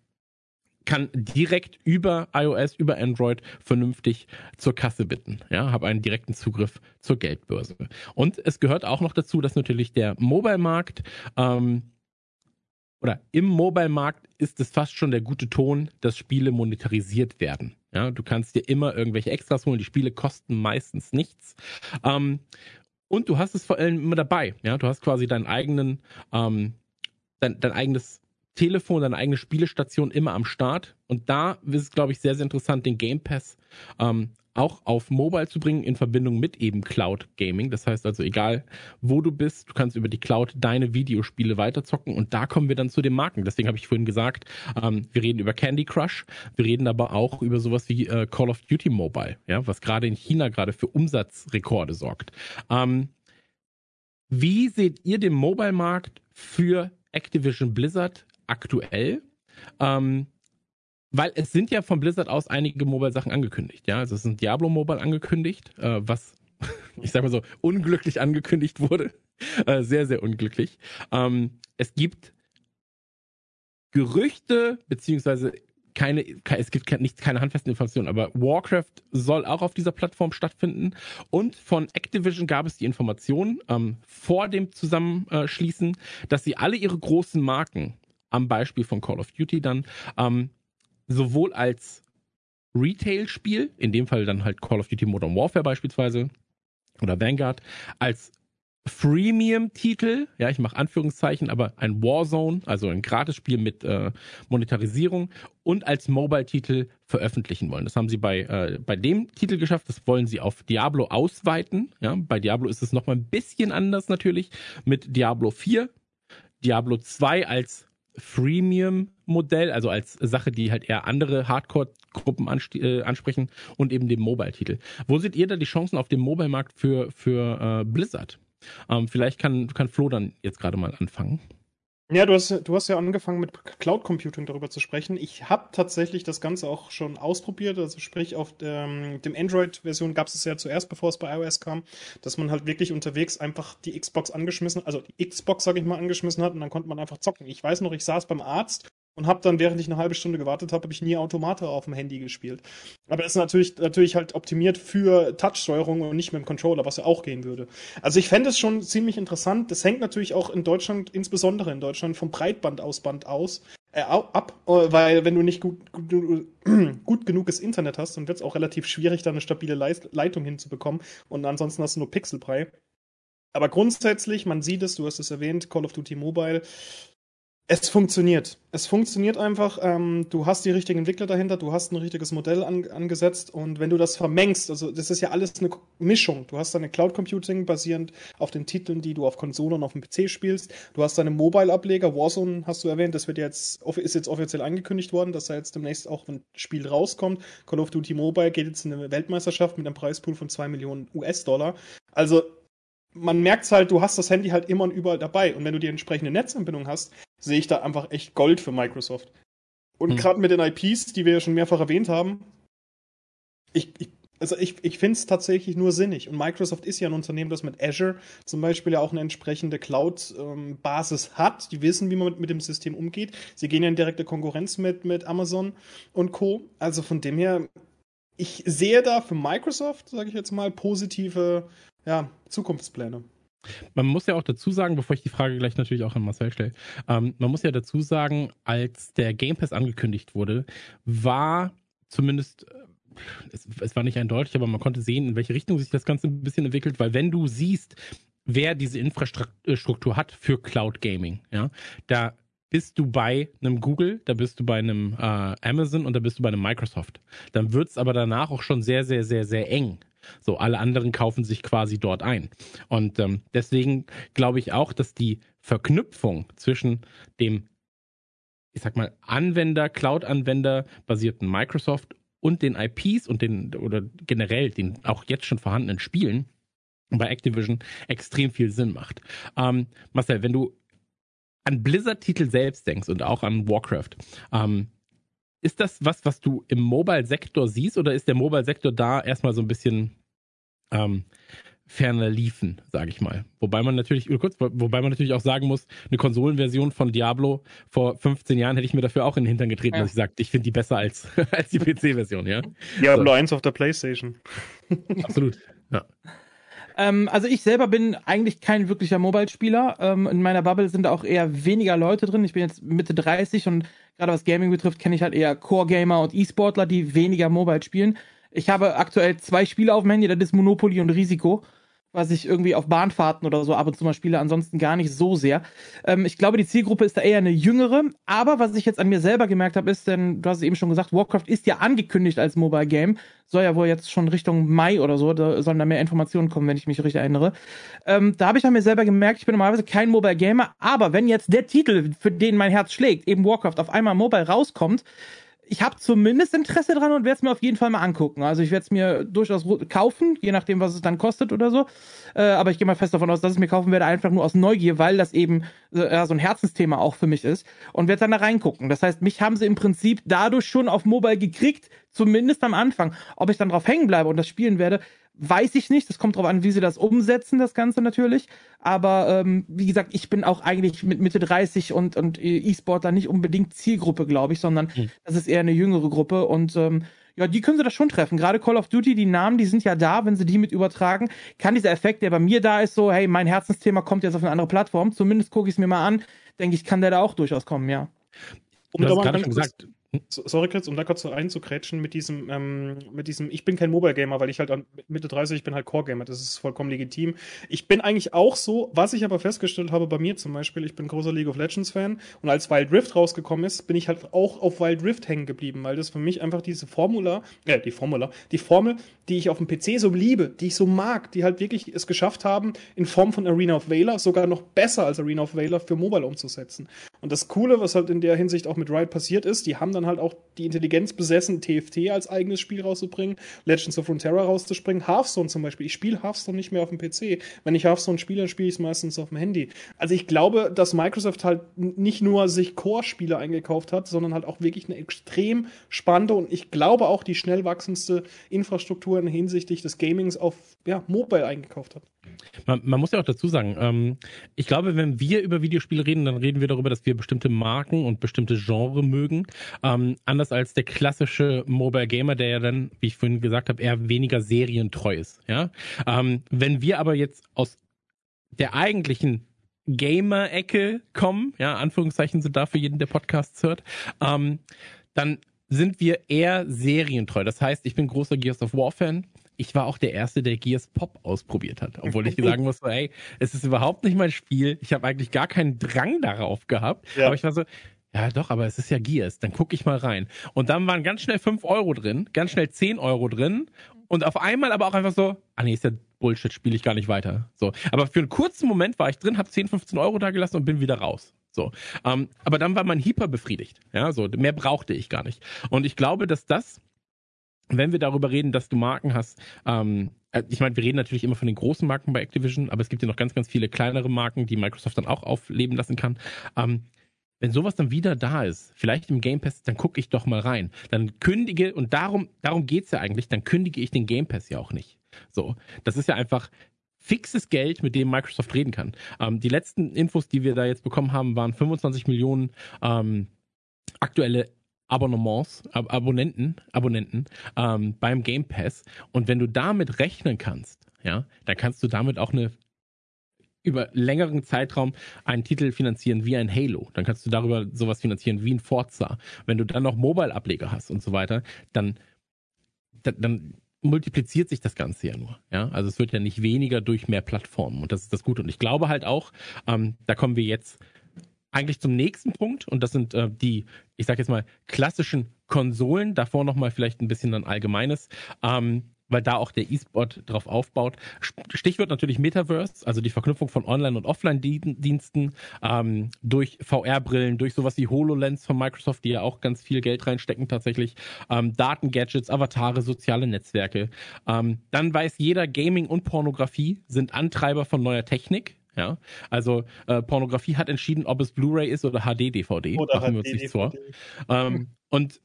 kann direkt über iOS, über Android vernünftig zur Kasse bitten. Ja, habe einen direkten Zugriff zur Geldbörse. Und es gehört auch noch dazu, dass natürlich der Mobile-Markt ähm, oder im Mobile-Markt ist es fast schon der gute Ton, dass Spiele monetarisiert werden. Ja, du kannst dir immer irgendwelche Extras holen. Die Spiele kosten meistens nichts. Ähm, und du hast es vor allem immer dabei. Ja, du hast quasi deinen eigenen, ähm, dein, dein eigenes Telefon, deine eigene Spielestation immer am Start. Und da ist es, glaube ich, sehr, sehr interessant, den Game Pass ähm, auch auf Mobile zu bringen in Verbindung mit eben Cloud Gaming. Das heißt also, egal wo du bist, du kannst über die Cloud deine Videospiele weiterzocken und da kommen wir dann zu den Marken. Deswegen habe ich vorhin gesagt, ähm, wir reden über Candy Crush, wir reden aber auch über sowas wie äh, Call of Duty Mobile, ja, was gerade in China gerade für Umsatzrekorde sorgt. Ähm, wie seht ihr den Mobile-Markt für Activision Blizzard aktuell? Ähm, weil es sind ja von Blizzard aus einige Mobile-Sachen angekündigt. Ja, also es ist ein Diablo Mobile angekündigt, äh, was ich sag mal so unglücklich angekündigt wurde. Äh, sehr, sehr unglücklich. Ähm, es gibt Gerüchte, beziehungsweise keine, es gibt nicht, keine handfesten Informationen, aber Warcraft soll auch auf dieser Plattform stattfinden. Und von Activision gab es die Information ähm, vor dem Zusammenschließen, dass sie alle ihre großen Marken am Beispiel von Call of Duty dann, ähm, sowohl als Retail-Spiel, in dem Fall dann halt Call of Duty Modern Warfare beispielsweise oder Vanguard, als Freemium-Titel, ja, ich mache Anführungszeichen, aber ein Warzone, also ein Gratisspiel mit äh, Monetarisierung und als Mobile-Titel veröffentlichen wollen. Das haben sie bei, äh, bei dem Titel geschafft, das wollen sie auf Diablo ausweiten. Ja, bei Diablo ist es nochmal ein bisschen anders natürlich mit Diablo 4, Diablo 2 als Freemium-Modell, also als Sache, die halt eher andere Hardcore-Gruppen äh, ansprechen und eben dem Mobile-Titel. Wo seht ihr da die Chancen auf dem Mobile-Markt für, für äh, Blizzard? Ähm, vielleicht kann, kann Flo dann jetzt gerade mal anfangen. Ja, du hast, du hast ja angefangen mit Cloud Computing darüber zu sprechen. Ich habe tatsächlich das Ganze auch schon ausprobiert. Also sprich, auf dem, dem Android-Version gab es es ja zuerst, bevor es bei iOS kam, dass man halt wirklich unterwegs einfach die Xbox angeschmissen, also die Xbox, sag ich mal, angeschmissen hat und dann konnte man einfach zocken. Ich weiß noch, ich saß beim Arzt und habe dann, während ich eine halbe Stunde gewartet habe, habe ich nie Automata auf dem Handy gespielt. Aber ist natürlich, natürlich halt optimiert für Touchsteuerung und nicht mit dem Controller, was ja auch gehen würde. Also ich fände es schon ziemlich interessant. Das hängt natürlich auch in Deutschland, insbesondere in Deutschland, vom Breitbandausband aus, äh, ab, äh, weil wenn du nicht gut, gut, gut genuges Internet hast, dann wird es auch relativ schwierig, da eine stabile Leitung hinzubekommen. Und ansonsten hast du nur Pixelbrei. Aber grundsätzlich, man sieht es, du hast es erwähnt, Call of Duty Mobile, es funktioniert. Es funktioniert einfach. Ähm, du hast die richtigen Entwickler dahinter, du hast ein richtiges Modell an, angesetzt und wenn du das vermengst, also das ist ja alles eine Mischung. Du hast deine Cloud Computing basierend auf den Titeln, die du auf Konsole und auf dem PC spielst. Du hast deine Mobile-Ableger, Warzone hast du erwähnt, das wird jetzt, ist jetzt offiziell angekündigt worden, dass da jetzt demnächst auch ein Spiel rauskommt. Call of Duty Mobile geht jetzt in eine Weltmeisterschaft mit einem Preispool von zwei Millionen US-Dollar. Also man merkt halt, du hast das Handy halt immer und überall dabei. Und wenn du die entsprechende Netzanbindung hast, sehe ich da einfach echt Gold für Microsoft. Und hm. gerade mit den IPs, die wir ja schon mehrfach erwähnt haben, ich, ich also ich, ich finde es tatsächlich nur sinnig. Und Microsoft ist ja ein Unternehmen, das mit Azure zum Beispiel ja auch eine entsprechende Cloud-Basis ähm, hat. Die wissen, wie man mit, mit, dem System umgeht. Sie gehen ja in direkte Konkurrenz mit, mit Amazon und Co. Also von dem her, ich sehe da für Microsoft, sage ich jetzt mal, positive ja, Zukunftspläne. Man muss ja auch dazu sagen, bevor ich die Frage gleich natürlich auch an Marcel stelle, ähm, man muss ja dazu sagen, als der Game Pass angekündigt wurde, war zumindest, äh, es, es war nicht eindeutig, aber man konnte sehen, in welche Richtung sich das Ganze ein bisschen entwickelt, weil wenn du siehst, wer diese Infrastruktur hat für Cloud Gaming, ja, da bist du bei einem Google, da bist du bei einem äh, Amazon und da bist du bei einem Microsoft. Dann wird es aber danach auch schon sehr, sehr, sehr, sehr eng. So, alle anderen kaufen sich quasi dort ein. Und ähm, deswegen glaube ich auch, dass die Verknüpfung zwischen dem, ich sag mal, Anwender, Cloud-Anwender basierten Microsoft und den IPs und den, oder generell den auch jetzt schon vorhandenen Spielen bei Activision extrem viel Sinn macht. Ähm, Marcel, wenn du an Blizzard-Titel selbst denkst und auch an Warcraft, ähm, ist das was, was du im Mobile-Sektor siehst oder ist der Mobile-Sektor da erstmal so ein bisschen ähm, ferner liefen, sage ich mal. Wobei man natürlich, kurz, wobei man natürlich auch sagen muss, eine Konsolenversion von Diablo vor 15 Jahren hätte ich mir dafür auch in den Hintern getreten, ja. dass ich sage, ich finde die besser als, als die PC-Version, ja. Diablo so. 1 auf der Playstation. Absolut, ja. Ähm, also ich selber bin eigentlich kein wirklicher Mobile-Spieler. Ähm, in meiner Bubble sind da auch eher weniger Leute drin. Ich bin jetzt Mitte 30 und gerade was Gaming betrifft, kenne ich halt eher Core-Gamer und E-Sportler, die weniger Mobile spielen. Ich habe aktuell zwei Spiele auf dem Handy, das ist Monopoly und Risiko was ich irgendwie auf Bahnfahrten oder so ab und zu mal spiele, ansonsten gar nicht so sehr. Ähm, ich glaube, die Zielgruppe ist da eher eine jüngere, aber was ich jetzt an mir selber gemerkt habe, ist, denn du hast es eben schon gesagt, Warcraft ist ja angekündigt als Mobile Game, soll ja wohl jetzt schon Richtung Mai oder so, da sollen da mehr Informationen kommen, wenn ich mich richtig erinnere. Ähm, da habe ich an mir selber gemerkt, ich bin normalerweise kein Mobile Gamer, aber wenn jetzt der Titel, für den mein Herz schlägt, eben Warcraft, auf einmal mobile rauskommt, ich habe zumindest Interesse dran und werde es mir auf jeden Fall mal angucken. Also ich werde es mir durchaus kaufen, je nachdem, was es dann kostet oder so. Äh, aber ich gehe mal fest davon aus, dass ich mir kaufen werde, einfach nur aus Neugier, weil das eben äh, so ein Herzensthema auch für mich ist und werde dann da reingucken. Das heißt, mich haben sie im Prinzip dadurch schon auf Mobile gekriegt, zumindest am Anfang. Ob ich dann drauf hängen bleibe und das spielen werde, Weiß ich nicht. Das kommt darauf an, wie sie das umsetzen, das Ganze natürlich. Aber ähm, wie gesagt, ich bin auch eigentlich mit Mitte 30 und, und E-Sportler nicht unbedingt Zielgruppe, glaube ich, sondern mhm. das ist eher eine jüngere Gruppe. Und ähm, ja, die können sie das schon treffen. Gerade Call of Duty, die Namen, die sind ja da, wenn sie die mit übertragen, kann dieser Effekt, der bei mir da ist, so, hey, mein Herzensthema kommt jetzt auf eine andere Plattform, zumindest gucke ich es mir mal an, denke ich, kann der da auch durchaus kommen, ja. Um da mal ganz gesagt, sorry Chris, um da kurz reinzukrätschen mit diesem, ähm, mit diesem, ich bin kein Mobile Gamer, weil ich halt Mitte 30, ich bin halt Core Gamer, das ist vollkommen legitim. Ich bin eigentlich auch so, was ich aber festgestellt habe bei mir zum Beispiel, ich bin großer League of Legends Fan und als Wild Rift rausgekommen ist, bin ich halt auch auf Wild Rift hängen geblieben, weil das für mich einfach diese Formula, äh, die Formula, die Formel, die ich auf dem PC so liebe, die ich so mag, die halt wirklich es geschafft haben, in Form von Arena of Valor sogar noch besser als Arena of Valor für Mobile umzusetzen. Und das Coole, was halt in der Hinsicht auch mit Riot passiert ist, die haben dann halt auch die Intelligenz besessen, TFT als eigenes Spiel rauszubringen, Legends of Runeterra rauszuspringen, Hearthstone zum Beispiel. Ich spiele Hearthstone nicht mehr auf dem PC. Wenn ich Hearthstone spiele, dann spiele ich es meistens auf dem Handy. Also ich glaube, dass Microsoft halt nicht nur sich Core-Spiele eingekauft hat, sondern halt auch wirklich eine extrem spannende und ich glaube auch die schnell wachsendste Infrastruktur hinsichtlich des Gamings auf ja, Mobile eingekauft hat. Man, man, muss ja auch dazu sagen, ähm, ich glaube, wenn wir über Videospiele reden, dann reden wir darüber, dass wir bestimmte Marken und bestimmte Genre mögen. Ähm, anders als der klassische Mobile Gamer, der ja dann, wie ich vorhin gesagt habe, eher weniger serientreu ist. Ja? Ähm, wenn wir aber jetzt aus der eigentlichen Gamer-Ecke kommen, ja, Anführungszeichen sind da für jeden, der Podcasts hört, ähm, dann sind wir eher serientreu. Das heißt, ich bin großer Gears of War-Fan ich war auch der Erste, der Gears Pop ausprobiert hat. Obwohl ich sagen muss, ey, es ist überhaupt nicht mein Spiel. Ich habe eigentlich gar keinen Drang darauf gehabt. Ja. Aber ich war so, ja, doch, aber es ist ja Gears. Dann gucke ich mal rein. Und dann waren ganz schnell 5 Euro drin, ganz schnell 10 Euro drin. Und auf einmal aber auch einfach so, ah nee, ist ja Bullshit, spiele ich gar nicht weiter. So. Aber für einen kurzen Moment war ich drin, habe 10, 15 Euro da gelassen und bin wieder raus. So. Ähm, aber dann war man hyper befriedigt. Ja, so. Mehr brauchte ich gar nicht. Und ich glaube, dass das wenn wir darüber reden, dass du Marken hast, ähm, äh, ich meine, wir reden natürlich immer von den großen Marken bei Activision, aber es gibt ja noch ganz, ganz viele kleinere Marken, die Microsoft dann auch aufleben lassen kann. Ähm, wenn sowas dann wieder da ist, vielleicht im Game Pass, dann gucke ich doch mal rein. Dann kündige, und darum, darum geht's ja eigentlich, dann kündige ich den Game Pass ja auch nicht. So, das ist ja einfach fixes Geld, mit dem Microsoft reden kann. Ähm, die letzten Infos, die wir da jetzt bekommen haben, waren 25 Millionen ähm, aktuelle Abonnements, Ab Abonnenten, Abonnenten ähm, beim Game Pass. Und wenn du damit rechnen kannst, ja, dann kannst du damit auch eine über längeren Zeitraum einen Titel finanzieren wie ein Halo. Dann kannst du darüber sowas finanzieren wie ein Forza. Wenn du dann noch Mobile-Ableger hast und so weiter, dann, dann, dann multipliziert sich das Ganze ja nur. Ja, also es wird ja nicht weniger durch mehr Plattformen und das ist das Gute. Und ich glaube halt auch, ähm, da kommen wir jetzt eigentlich zum nächsten Punkt und das sind äh, die, ich sag jetzt mal, klassischen Konsolen. Davor nochmal vielleicht ein bisschen dann Allgemeines. Ähm, weil da auch der E-Sport drauf aufbaut. Stichwort natürlich Metaverse, also die Verknüpfung von Online- und Offline-Diensten ähm, durch VR-Brillen, durch sowas wie HoloLens von Microsoft, die ja auch ganz viel Geld reinstecken tatsächlich, ähm, Daten-Gadgets, Avatare, soziale Netzwerke. Ähm, dann weiß jeder, Gaming und Pornografie sind Antreiber von neuer Technik. Ja, also äh, Pornografie hat entschieden, ob es Blu-ray ist oder HD-DVD. Oder Machen wir uns nichts vor. Ähm, und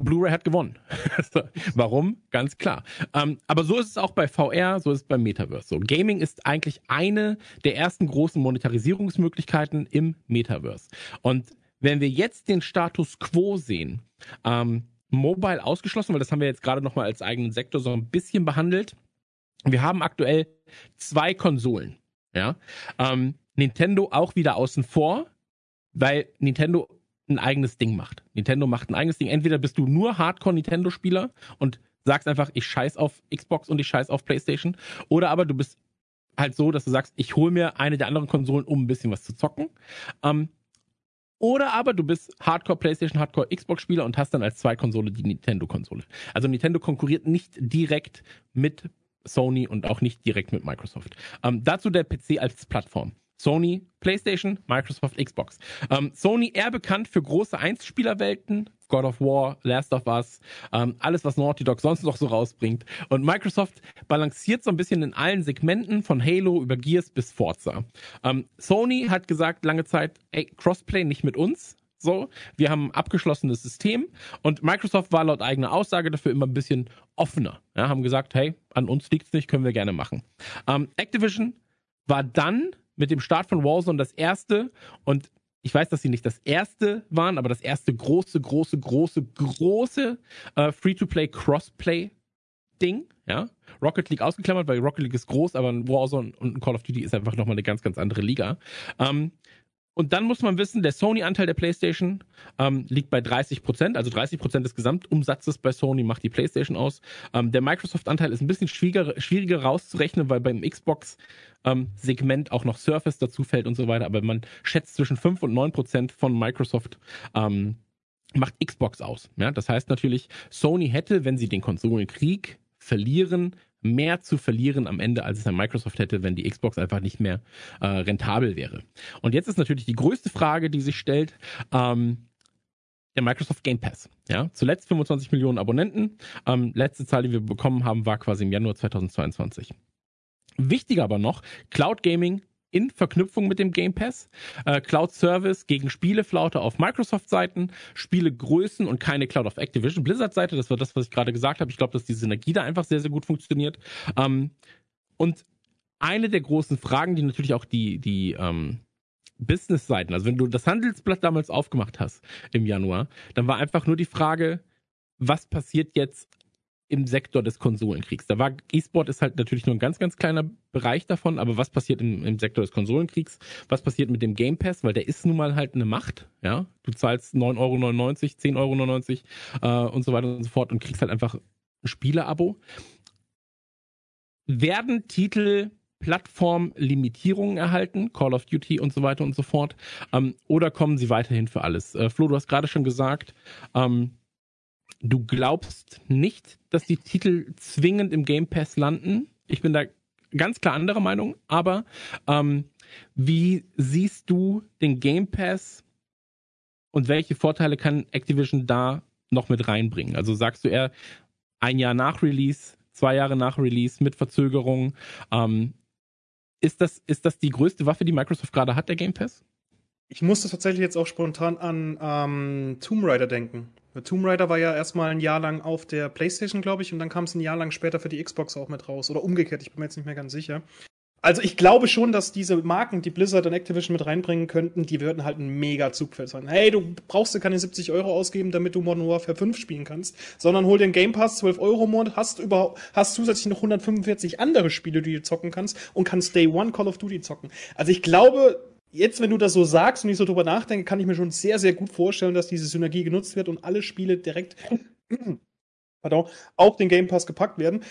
Blu-ray hat gewonnen. Warum? Ganz klar. Ähm, aber so ist es auch bei VR, so ist es beim Metaverse. So, Gaming ist eigentlich eine der ersten großen Monetarisierungsmöglichkeiten im Metaverse. Und wenn wir jetzt den Status quo sehen, ähm, Mobile ausgeschlossen, weil das haben wir jetzt gerade nochmal als eigenen Sektor so ein bisschen behandelt. Wir haben aktuell zwei Konsolen. Ja. Ähm, Nintendo auch wieder außen vor, weil Nintendo ein eigenes Ding macht. Nintendo macht ein eigenes Ding. Entweder bist du nur Hardcore-Nintendo-Spieler und sagst einfach, ich scheiß auf Xbox und ich scheiß auf PlayStation. Oder aber du bist halt so, dass du sagst, ich hole mir eine der anderen Konsolen, um ein bisschen was zu zocken. Ähm, oder aber du bist Hardcore PlayStation, Hardcore Xbox-Spieler und hast dann als Zweikonsole die Nintendo-Konsole. Also Nintendo konkurriert nicht direkt mit Sony und auch nicht direkt mit Microsoft. Ähm, dazu der PC als Plattform. Sony, PlayStation, Microsoft, Xbox. Ähm, Sony eher bekannt für große Einzelspielerwelten, God of War, Last of Us, ähm, alles, was Naughty Dog sonst noch so rausbringt. Und Microsoft balanciert so ein bisschen in allen Segmenten, von Halo über Gears bis Forza. Ähm, Sony hat gesagt lange Zeit, ey, Crossplay nicht mit uns. So, wir haben ein abgeschlossenes System und Microsoft war laut eigener Aussage dafür immer ein bisschen offener. Ja, haben gesagt, hey, an uns liegt's nicht, können wir gerne machen. Ähm, Activision war dann mit dem Start von Warzone das erste und ich weiß, dass sie nicht das erste waren, aber das erste große, große, große, große äh, Free-to-Play Crossplay Ding, ja. Rocket League ausgeklammert, weil Rocket League ist groß, aber ein Warzone und ein Call of Duty ist einfach nochmal eine ganz, ganz andere Liga. Ähm, Und dann muss man wissen, der Sony-Anteil der PlayStation ähm, liegt bei 30 Prozent, also 30 Prozent des Gesamtumsatzes bei Sony macht die PlayStation aus. Ähm, der Microsoft-Anteil ist ein bisschen schwieriger, schwieriger rauszurechnen, weil beim Xbox-Segment ähm, auch noch Surface dazu fällt und so weiter. Aber man schätzt zwischen 5 und 9 Prozent von Microsoft ähm, macht Xbox aus. Ja, das heißt natürlich, Sony hätte, wenn sie den Konsolenkrieg verlieren, mehr zu verlieren am Ende, als es ein Microsoft hätte, wenn die Xbox einfach nicht mehr äh, rentabel wäre. Und jetzt ist natürlich die größte Frage, die sich stellt, ähm, der Microsoft Game Pass. Ja, zuletzt 25 Millionen Abonnenten. Ähm, letzte Zahl, die wir bekommen haben, war quasi im Januar 2022. Wichtiger aber noch, Cloud Gaming in Verknüpfung mit dem Game Pass, äh, Cloud Service gegen Spieleflaute auf Microsoft-Seiten, Spielegrößen und keine Cloud of Activision Blizzard-Seite. Das war das, was ich gerade gesagt habe. Ich glaube, dass die Synergie da einfach sehr, sehr gut funktioniert. Ähm, und eine der großen Fragen, die natürlich auch die, die ähm, Business-Seiten, also wenn du das Handelsblatt damals aufgemacht hast im Januar, dann war einfach nur die Frage, was passiert jetzt im Sektor des Konsolenkriegs. Da war E-Sport ist halt natürlich nur ein ganz, ganz kleiner Bereich davon, aber was passiert im, im Sektor des Konsolenkriegs? Was passiert mit dem Game Pass? Weil der ist nun mal halt eine Macht, ja. Du zahlst 9,99 Euro, 10,99 Euro äh, und so weiter und so fort und kriegst halt einfach ein Spieleabo. Werden Titel Plattformlimitierungen erhalten, Call of Duty und so weiter und so fort, ähm, oder kommen sie weiterhin für alles? Äh, Flo, du hast gerade schon gesagt, ähm, du glaubst nicht, dass die Titel zwingend im Game Pass landen. Ich bin da ganz klar anderer Meinung, aber ähm, wie siehst du den Game Pass und welche Vorteile kann Activision da noch mit reinbringen? Also sagst du eher ein Jahr nach Release, zwei Jahre nach Release mit Verzögerung? Ähm, ist, das, ist das die größte Waffe, die Microsoft gerade hat, der Game Pass? Ich musste tatsächlich jetzt auch spontan an ähm, Tomb Raider denken. Tomb Raider war ja erstmal ein Jahr lang auf der PlayStation, glaube ich, und dann kam es ein Jahr lang später für die Xbox auch mit raus. Oder umgekehrt, ich bin mir jetzt nicht mehr ganz sicher. Also ich glaube schon, dass diese Marken, die Blizzard und Activision mit reinbringen könnten, die würden halt ein mega Zugfeld sein. Hey, du brauchst dir keine 70 Euro ausgeben, damit du Modern Warfare 5 spielen kannst, sondern hol dir einen Game Pass, 12 Euro im Monat, hast überhaupt, hast zusätzlich noch 145 andere Spiele, die du zocken kannst und kannst Day One Call of Duty zocken. Also ich glaube, jetzt, wenn du das so sagst und ich so drüber nachdenke, kann ich mir schon sehr, sehr gut vorstellen, dass diese Synergie genutzt wird und alle Spiele direkt pardon, auf den Game Pass gepackt werden.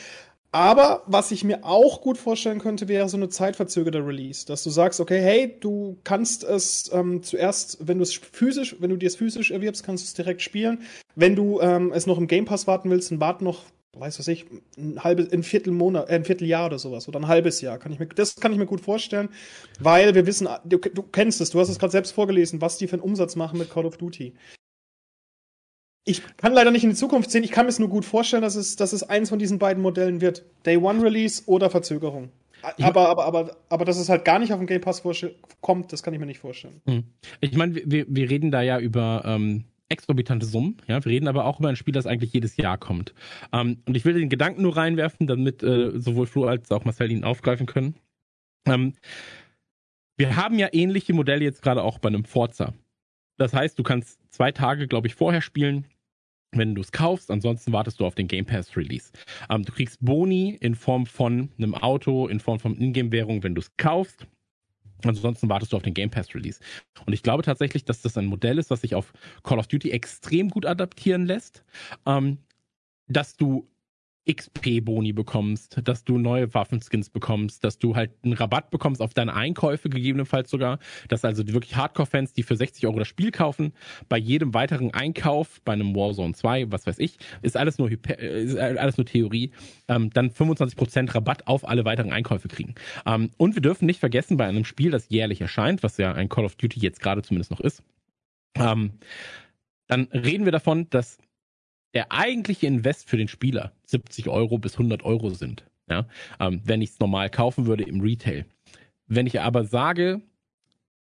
Aber was ich mir auch gut vorstellen könnte, wäre so eine zeitverzögerte Release, dass du sagst, okay, hey, du kannst es ähm, zuerst, wenn du es physisch, wenn du dir es physisch erwirbst, kannst du es direkt spielen. Wenn du ähm, es noch im Game Pass warten willst, dann wart noch weiß was ich, ein halbes, ein Viertelmonat, äh, ein Vierteljahr oder sowas oder ein halbes Jahr. Kann ich mir, das kann ich mir gut vorstellen, weil wir wissen, du, du kennst es, du hast es gerade selbst vorgelesen, was die für einen Umsatz machen mit Call of Duty. Ich kann leider nicht in die Zukunft sehen, ich kann mir es nur gut vorstellen, dass es, dass es eins von diesen beiden Modellen wird. Day One Release oder Verzögerung. Aber, aber, aber, aber, dass es halt gar nicht auf den Game Pass kommt, das kann ich mir nicht vorstellen. Hm. Ich meine, wir, wir reden da ja über ähm, exorbitante Summen. Ja, wir reden aber auch über ein Spiel, das eigentlich jedes Jahr kommt. Ähm, und ich will den Gedanken nur reinwerfen, damit äh, sowohl Flo als auch Marcel ihn aufgreifen können. Ähm, wir haben ja ähnliche Modelle jetzt gerade auch bei einem Forza. Das heißt, du kannst zwei Tage, glaube ich, vorher spielen, wenn du es kaufst. Ansonsten wartest du auf den Game Pass Release. Ähm, du kriegst Boni in Form von einem Auto, in Form von Ingame-Währung, wenn du es kaufst. Ansonsten wartest du auf den Game Pass Release. Und ich glaube tatsächlich, dass das ein Modell ist, was sich auf Call of Duty extrem gut adaptieren lässt. Ähm, dass du XP-Boni bekommst, dass du neue Waffenskins bekommst, dass du halt einen Rabatt bekommst auf deine Einkäufe gegebenenfalls sogar, dass also wirklich Hardcore-Fans, die für 60 Euro das Spiel kaufen, bei jedem weiteren Einkauf, bei einem Warzone 2, was weiß ich, ist alles nur, ist alles nur Theorie, ähm, dann 25% Rabatt auf alle weiteren Einkäufe kriegen. Ähm, und wir dürfen nicht vergessen, bei einem Spiel, das jährlich erscheint, was ja ein Call of Duty jetzt gerade zumindest noch ist, ähm, dann reden wir davon, dass der eigentliche Invest für den Spieler 70 Euro bis 100 Euro sind. Ja, ähm, wenn ich es normal kaufen würde im Retail. Wenn ich aber sage,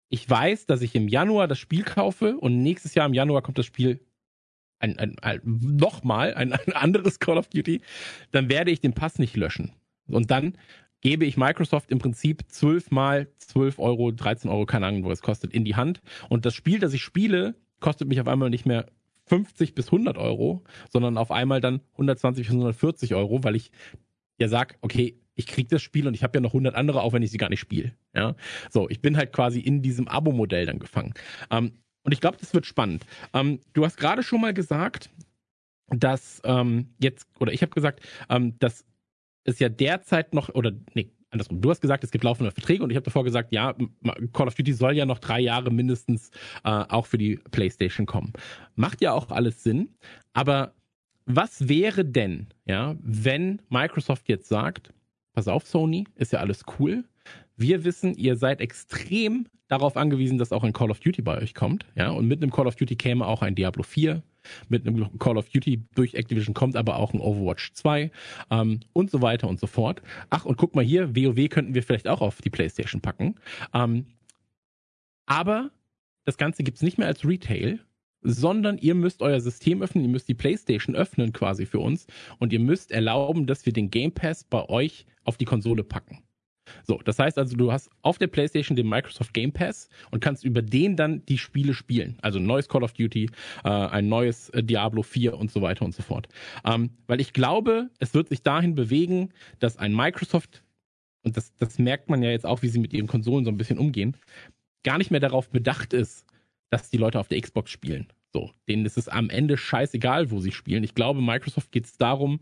ich weiß, dass ich im Januar das Spiel kaufe und nächstes Jahr im Januar kommt das Spiel ein, ein, ein nochmal ein, ein anderes Call of Duty, dann werde ich den Pass nicht löschen. Und dann gebe ich Microsoft im Prinzip 12 mal 12 Euro, 13 Euro, keine Ahnung, wo es kostet, in die Hand. Und das Spiel, das ich spiele, kostet mich auf einmal nicht mehr 50 bis 100 Euro, sondern auf einmal dann 120 bis 140 Euro, weil ich ja sag, okay, ich krieg das Spiel und ich habe ja noch 100 andere, auch wenn ich sie gar nicht spiele. Ja, so, ich bin halt quasi in diesem Abo-Modell dann gefangen. Ähm, und ich glaube, das wird spannend. Ähm, du hast gerade schon mal gesagt, dass ähm, jetzt, oder ich habe gesagt, ähm, dass es ja derzeit noch, oder nee, andersrum. Du hast gesagt, es gibt laufende Verträge und ich habe davor gesagt, ja, Call of Duty soll ja noch drei Jahre mindestens äh, auch für die PlayStation kommen. Macht ja auch alles Sinn, aber was wäre denn, ja, wenn Microsoft jetzt sagt, pass auf, Sony, ist ja alles cool. Wir wissen, ihr seid extrem darauf angewiesen, dass auch ein Call of Duty bei euch kommt, ja, und mit einem Call of Duty käme auch ein Diablo 4, mit einem Call of Duty durch Activision kommt aber auch ein Overwatch 2 ähm, und so weiter und so fort. Ach, und guck mal hier, WoW könnten wir vielleicht auch auf die PlayStation packen. Ähm, aber das Ganze gibt's nicht mehr als Retail, sondern ihr müsst euer System öffnen, ihr müsst die PlayStation öffnen quasi für uns und ihr müsst erlauben, dass wir den Game Pass bei euch auf die Konsole packen. So, das heißt also, du hast auf der PlayStation den Microsoft Game Pass und kannst über den dann die Spiele spielen. Also ein neues Call of Duty, äh, ein neues äh, Diablo 4 und so weiter und so fort. Ähm, weil ich glaube, es wird sich dahin bewegen, dass ein Microsoft, und das, das merkt man ja jetzt auch, wie sie mit ihren Konsolen so ein bisschen umgehen, gar nicht mehr darauf bedacht ist, dass die Leute auf der Xbox spielen. So, denen ist es am Ende scheißegal, wo sie spielen. Ich glaube, Microsoft geht es darum,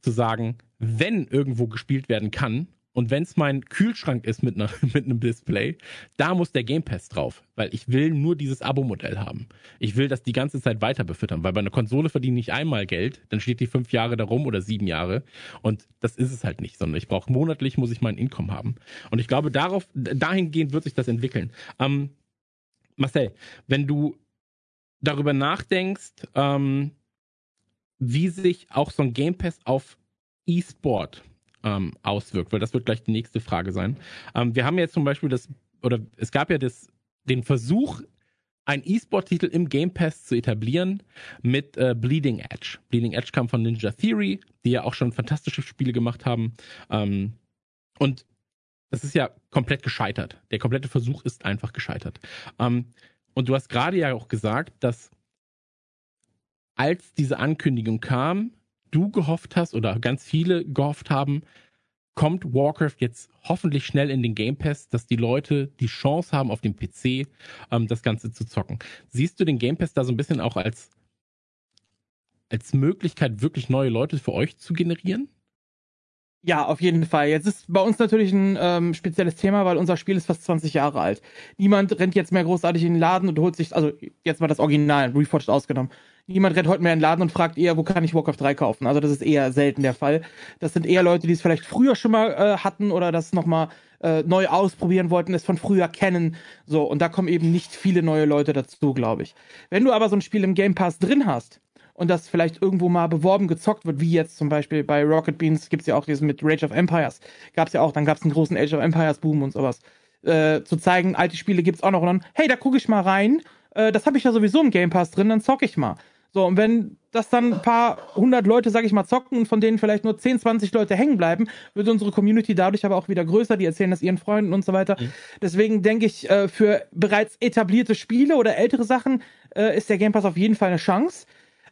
zu sagen, wenn irgendwo gespielt werden kann, und wenn es mein Kühlschrank ist mit, einer, mit einem Display, da muss der Game Pass drauf, weil ich will nur dieses Abo-Modell haben. Ich will das die ganze Zeit weiter befüttern, weil bei einer Konsole verdiene ich einmal Geld, dann steht die fünf Jahre da rum oder sieben Jahre und das ist es halt nicht, sondern ich brauche monatlich, muss ich mein Income haben. Und ich glaube, darauf, dahingehend wird sich das entwickeln. Ähm, Marcel, wenn du darüber nachdenkst, ähm, wie sich auch so ein Game Pass auf E-Sport ähm, auswirkt, weil das wird gleich die nächste Frage sein. Ähm, wir haben jetzt zum Beispiel das, oder es gab ja das, den Versuch, ein E-Sport-Titel im Game Pass zu etablieren mit äh, Bleeding Edge. Bleeding Edge kam von Ninja Theory, die ja auch schon fantastische Spiele gemacht haben. Ähm, und das ist ja komplett gescheitert. Der komplette Versuch ist einfach gescheitert. Ähm, und du hast gerade ja auch gesagt, dass als diese Ankündigung kam, du gehofft hast oder ganz viele gehofft haben, kommt Warcraft jetzt hoffentlich schnell in den Game Pass, dass die Leute die Chance haben, auf dem PC ähm, das Ganze zu zocken. Siehst du den Game Pass da so ein bisschen auch als, als Möglichkeit, wirklich neue Leute für euch zu generieren? Ja, auf jeden Fall. Jetzt ist bei uns natürlich ein ähm, spezielles Thema, weil unser Spiel ist fast 20 Jahre alt. Niemand rennt jetzt mehr großartig in den Laden und holt sich, also jetzt mal das Original, Reforged ausgenommen. Niemand rennt heute mehr in den Laden und fragt eher, wo kann ich Warcraft 3 kaufen? Also das ist eher selten der Fall. Das sind eher Leute, die es vielleicht früher schon mal äh, hatten oder das nochmal äh, neu ausprobieren wollten, es von früher kennen. So, und da kommen eben nicht viele neue Leute dazu, glaube ich. Wenn du aber so ein Spiel im Game Pass drin hast, und das vielleicht irgendwo mal beworben, gezockt wird, wie jetzt zum Beispiel bei Rocket Beans gibt es ja auch diesen mit Rage of Empires. Gab es ja auch, dann gab es einen großen Age of Empires Boom und sowas. Äh, zu zeigen, alte Spiele gibt es auch noch und dann, hey, da gucke ich mal rein. Äh, das habe ich ja sowieso im Game Pass drin, dann zocke ich mal. So, und wenn das dann ein paar hundert Leute, sag ich mal, zocken und von denen vielleicht nur 10, 20 Leute hängen bleiben, wird unsere Community dadurch aber auch wieder größer. Die erzählen das ihren Freunden und so weiter. Mhm. Deswegen denke ich, äh, für bereits etablierte Spiele oder ältere Sachen äh, ist der Game Pass auf jeden Fall eine Chance.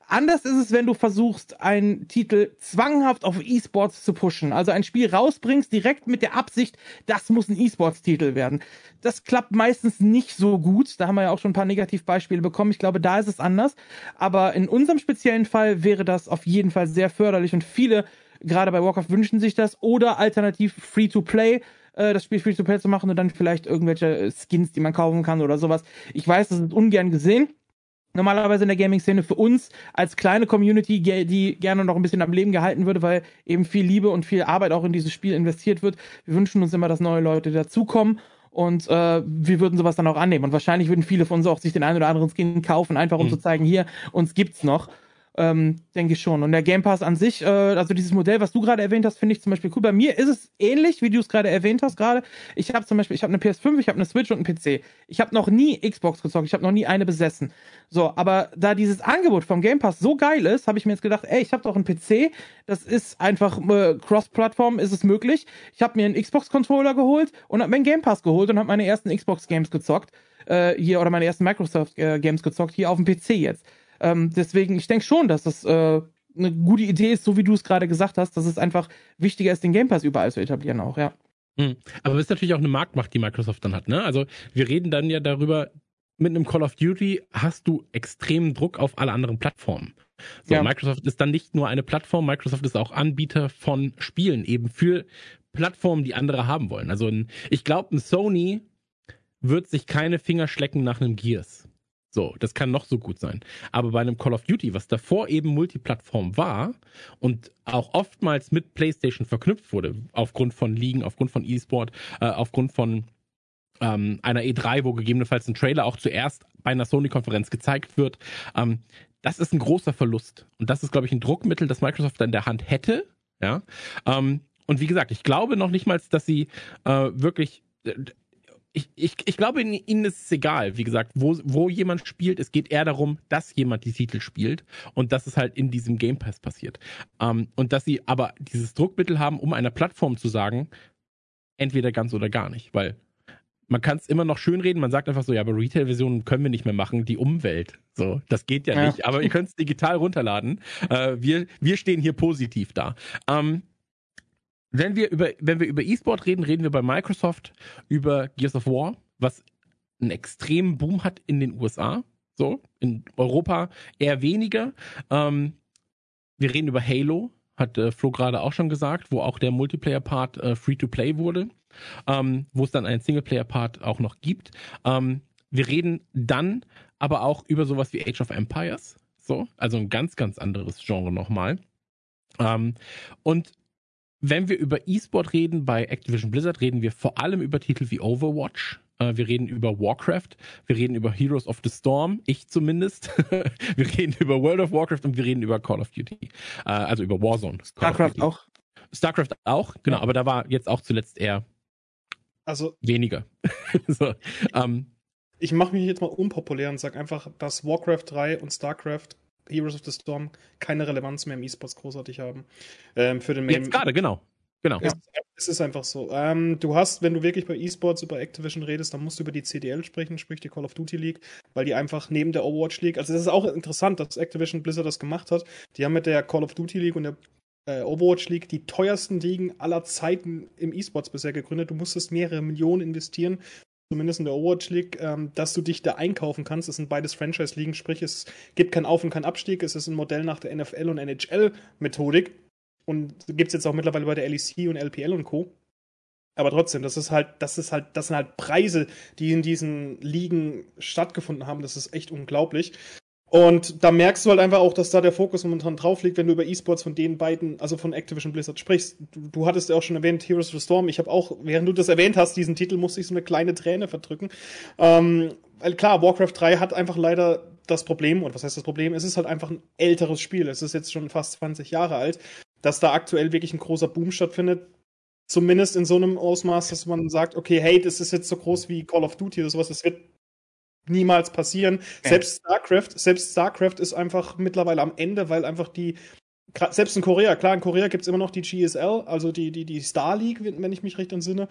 Anders ist es, wenn du versuchst, einen Titel zwanghaft auf E-Sports zu pushen. Also ein Spiel rausbringst, direkt mit der Absicht, das muss ein E-Sports-Titel werden. Das klappt meistens nicht so gut. Da haben wir ja auch schon ein paar Negativbeispiele bekommen. Ich glaube, da ist es anders. Aber in unserem speziellen Fall wäre das auf jeden Fall sehr förderlich und viele, gerade bei Warcraft, wünschen sich das. Oder alternativ Free-to-Play äh, das Spiel Free-to-Play zu machen und dann vielleicht irgendwelche Skins, die man kaufen kann oder sowas. Ich weiß, das ist ungern gesehen normalerweise in der Gaming-Szene für uns als kleine Community, die gerne noch ein bisschen am Leben gehalten würde, weil eben viel Liebe und viel Arbeit auch in dieses Spiel investiert wird. Wir wünschen uns immer, dass neue Leute dazukommen und äh, wir würden sowas dann auch annehmen. Und wahrscheinlich würden viele von uns auch sich den einen oder anderen Skin kaufen, einfach um mhm. zu zeigen, hier, uns gibt's noch. Ähm, denke ich schon. Und der Game Pass an sich, äh, also dieses Modell, was du gerade erwähnt hast, finde ich zum Beispiel cool. Bei mir ist es ähnlich, wie du es gerade erwähnt hast gerade. Ich habe zum Beispiel, ich habe eine PS5, ich habe eine Switch und einen PC. Ich habe noch nie Xbox gezockt, ich habe noch nie eine besessen. So, aber da dieses Angebot vom Game Pass so geil ist, habe ich mir jetzt gedacht, ey, ich habe doch einen PC, das ist einfach äh, Cross-Plattform, ist es möglich. Ich habe mir einen Xbox-Controller geholt und habe mir einen Game Pass geholt und habe meine ersten Xbox-Games gezockt. Äh, hier, oder meine ersten Microsoft-Games gezockt, hier auf dem PC jetzt. Ähm, deswegen, ich denke schon, dass das äh, eine gute Idee ist, so wie du es gerade gesagt hast, dass es einfach wichtiger ist, den Game Pass überall zu etablieren auch, ja. Hm. Aber es ist natürlich auch eine Marktmacht, die Microsoft dann hat, ne? Also wir reden dann ja darüber, mit einem Call of Duty hast du extremen Druck auf alle anderen Plattformen. So, ja. Microsoft ist dann nicht nur eine Plattform, Microsoft ist auch Anbieter von Spielen, eben für Plattformen, die andere haben wollen. Also ein, ich glaube, ein Sony wird sich keine Finger schlecken nach einem Gears. So, das kann noch so gut sein. Aber bei einem Call of Duty, was davor eben Multiplattform war und auch oftmals mit PlayStation verknüpft wurde, aufgrund von Ligen, aufgrund von E-Sport, äh, aufgrund von ähm, einer E3, wo gegebenenfalls ein Trailer auch zuerst bei einer Sony-Konferenz gezeigt wird, ähm, das ist ein großer Verlust. Und das ist, glaube ich, ein Druckmittel, das Microsoft in der Hand hätte. Ja. Ähm, und wie gesagt, ich glaube noch nicht mal, dass sie äh, wirklich. Ich, ich, ich glaube, ihnen ist es egal, wie gesagt, wo, wo jemand spielt. Es geht eher darum, dass jemand die Titel spielt und dass es halt in diesem Game Pass passiert. Ähm, und dass sie aber dieses Druckmittel haben, um einer Plattform zu sagen, entweder ganz oder gar nicht. Weil man kann es immer noch schönreden, man sagt einfach so, ja, aber Retail-Versionen können wir nicht mehr machen, die Umwelt. So, das geht ja, ja. nicht, aber ihr könnt es digital runterladen. Äh, wir, wir stehen hier positiv da. Ähm, wenn wir über, wenn wir über E-Sport reden, reden wir bei Microsoft über Gears of War, was einen extremen Boom hat in den USA. So, in Europa eher weniger. Ähm, wir reden über Halo, hat äh, Flo gerade auch schon gesagt, wo auch der Multiplayer-Part äh, Free-to-Play wurde ähm, wo es dann einen Singleplayer-Part auch noch gibt. Ähm, wir reden dann aber auch über sowas wie Age of Empires. So, also ein ganz, ganz anderes Genre nochmal. Ähm, und wenn wir über E-Sport reden bei Activision Blizzard, reden wir vor allem über Titel wie Overwatch. Äh, wir reden über Warcraft, wir reden über Heroes of the Storm, ich zumindest. wir reden über World of Warcraft und wir reden über Call of Duty. Äh, also über Warzone. StarCraft auch. StarCraft auch, genau, ja. aber da war jetzt auch zuletzt eher also weniger. so, ähm, ich mache mich jetzt mal unpopulär und sage einfach, dass Warcraft 3 und StarCraft Heroes of the Storm keine Relevanz mehr im E-Sports großartig haben. Ähm, für den Main Jetzt gerade, genau. Genau. Es, es, ist einfach so. Ähm, du hast, wenn du wirklich bei E-Sports über Activision redest, dann musst du über die CDL sprechen, sprich die Call of Duty League, weil die einfach neben der Overwatch League, also das ist auch interessant, dass Activision Blizzard das gemacht hat. Die haben mit der Call of Duty League und der äh, Overwatch League die teuersten Ligen aller Zeiten im E-Sports bisher gegründet. Du musstest mehrere Millionen investieren, zumindest in der Overwatch League, ähm, dass du dich da einkaufen kannst. Das sind beides Franchise-Ligen, sprich es gibt kein Auf- und kein Abstieg. Es ist ein Modell nach der NFL- und NHL-Methodik. Und gibt es jetzt auch mittlerweile bei der LEC und LPL und Co. Aber trotzdem, das ist halt, das ist halt, das sind halt Preise, die in diesen Ligen stattgefunden haben. Das ist echt unglaublich. Und da merkst du halt einfach auch, dass da der Fokus momentan drauf liegt, wenn du über E-Sports von den beiden, also von Activision Blizzard sprichst. Du, du hattest ja auch schon erwähnt, Heroes of the Storm. Ich habe auch, während du das erwähnt hast, diesen Titel, musste ich so eine kleine Träne verdrücken. Ähm, weil klar, Warcraft 3 hat einfach leider das Problem, und was heißt das Problem? Es ist halt einfach ein älteres Spiel. Es ist jetzt schon fast 20 Jahre alt, dass da aktuell wirklich ein großer Boom stattfindet. Zumindest in so einem Ausmaß, dass man sagt, okay, hey, das ist jetzt so groß wie Call of Duty oder sowas, das wird niemals passieren. Ja. Selbst StarCraft, selbst StarCraft ist einfach mittlerweile am Ende, weil einfach die selbst in Korea, klar, in Korea gibt es immer noch die GSL, also die, die, die Star League, wenn ich mich recht entsinne.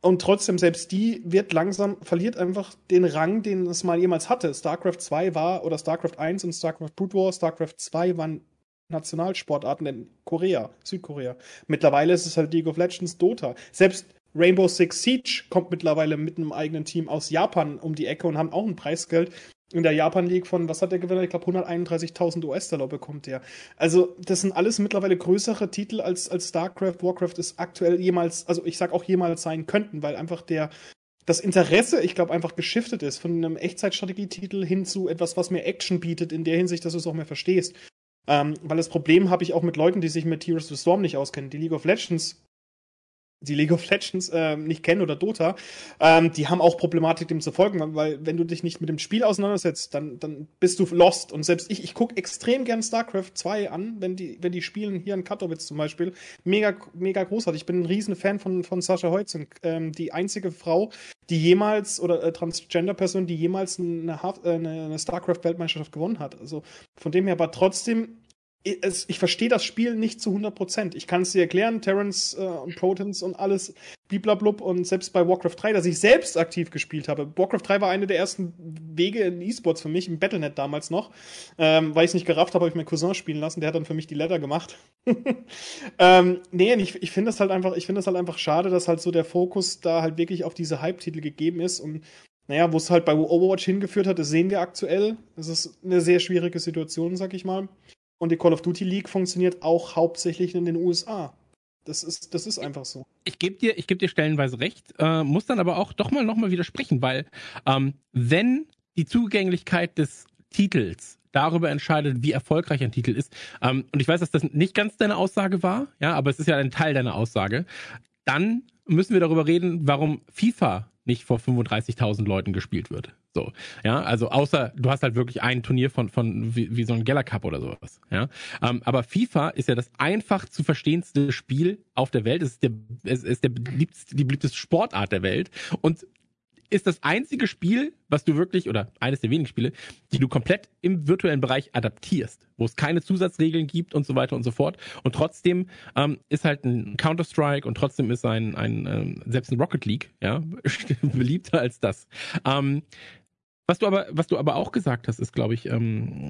Und trotzdem, selbst die wird langsam, verliert einfach den Rang, den es mal jemals hatte. StarCraft 2 war, oder StarCraft 1 und StarCraft Brood War, StarCraft 2 waren Nationalsportarten in Korea, Südkorea. Mittlerweile ist es halt League of Legends, Dota. Selbst Rainbow Six Siege kommt mittlerweile mit einem eigenen Team aus Japan um die Ecke und haben auch ein Preisgeld in der Japan League von, was hat der Gewinner? Ich glaube 131.000 US-Dollar bekommt der. Also das sind alles mittlerweile größere Titel als, als StarCraft, Warcraft ist aktuell jemals, also ich sag auch jemals sein könnten, weil einfach der, das Interesse, ich glaube, einfach geschiftet ist von einem Echtzeitstrategietitel hin zu etwas, was mehr Action bietet, in der Hinsicht, dass du es auch mehr verstehst. Ähm, weil das Problem habe ich auch mit Leuten, die sich mit Heroes of the Storm nicht auskennen. Die League of Legends die League of Legends äh, nicht kennen oder Dota, ähm, die haben auch Problematik, dem zu folgen, weil wenn du dich nicht mit dem Spiel auseinandersetzt, dann, dann bist du lost. Und selbst ich, ich gucke extrem gern StarCraft 2 an, wenn die, wenn die spielen, hier in Katowice zum Beispiel. Mega, mega großartig. Ich bin ein riesen Fan von, von Sascha Heutzen. Ähm, die einzige Frau, die jemals, oder äh, Transgender-Person, die jemals eine, äh, eine, eine StarCraft-Weltmeisterschaft gewonnen hat. Also von dem her, aber trotzdem ich verstehe das Spiel nicht zu 100%. Ich kann es dir erklären, Terrence äh, und Protons und alles, bliblablub und selbst bei Warcraft 3, dass ich selbst aktiv gespielt habe. Warcraft 3 war eine der ersten Wege in E-Sports für mich, im Battlenet damals noch. Ähm, weil ich es nicht gerafft habe, habe ich meinen Cousin spielen lassen, der hat dann für mich die Letter gemacht. ähm, nee, ich, ich finde das halt einfach, ich finde das halt einfach schade, dass halt so der Fokus da halt wirklich auf diese Hype-Titel gegeben ist und naja, wo es halt bei Overwatch hingeführt hat, das sehen wir aktuell. Das ist eine sehr schwierige Situation, sag ich mal. Und die Call of Duty League funktioniert auch hauptsächlich in den USA. Das ist, das ist einfach so. Ich gebe dir, ich geb dir stellenweise recht, äh, muss dann aber auch doch mal nochmal widersprechen, weil ähm, wenn die Zugänglichkeit des Titels darüber entscheidet, wie erfolgreich ein Titel ist, ähm, und ich weiß, dass das nicht ganz deine Aussage war, ja, aber es ist ja ein Teil deiner Aussage, dann müssen wir darüber reden, warum FIFA nicht vor 35.000 Leuten gespielt wird. So, ja, also außer du hast halt wirklich ein Turnier von von wie, wie so ein Geller Cup oder sowas, ja. Ähm, aber FIFA ist ja das einfach zu verstehendste Spiel auf der Welt. Es ist der es ist der beliebteste, die beliebteste Sportart der Welt und ist das einzige Spiel, was du wirklich, oder eines der wenigen Spiele, die du komplett im virtuellen Bereich adaptierst, wo es keine Zusatzregeln gibt und so weiter und so fort. Und trotzdem ähm, ist halt ein Counter-Strike und trotzdem ist ein, ein ähm, selbst ein Rocket League, ja, beliebter als das. Ähm, was du aber, was du aber auch gesagt hast, ist, glaube ich, ähm,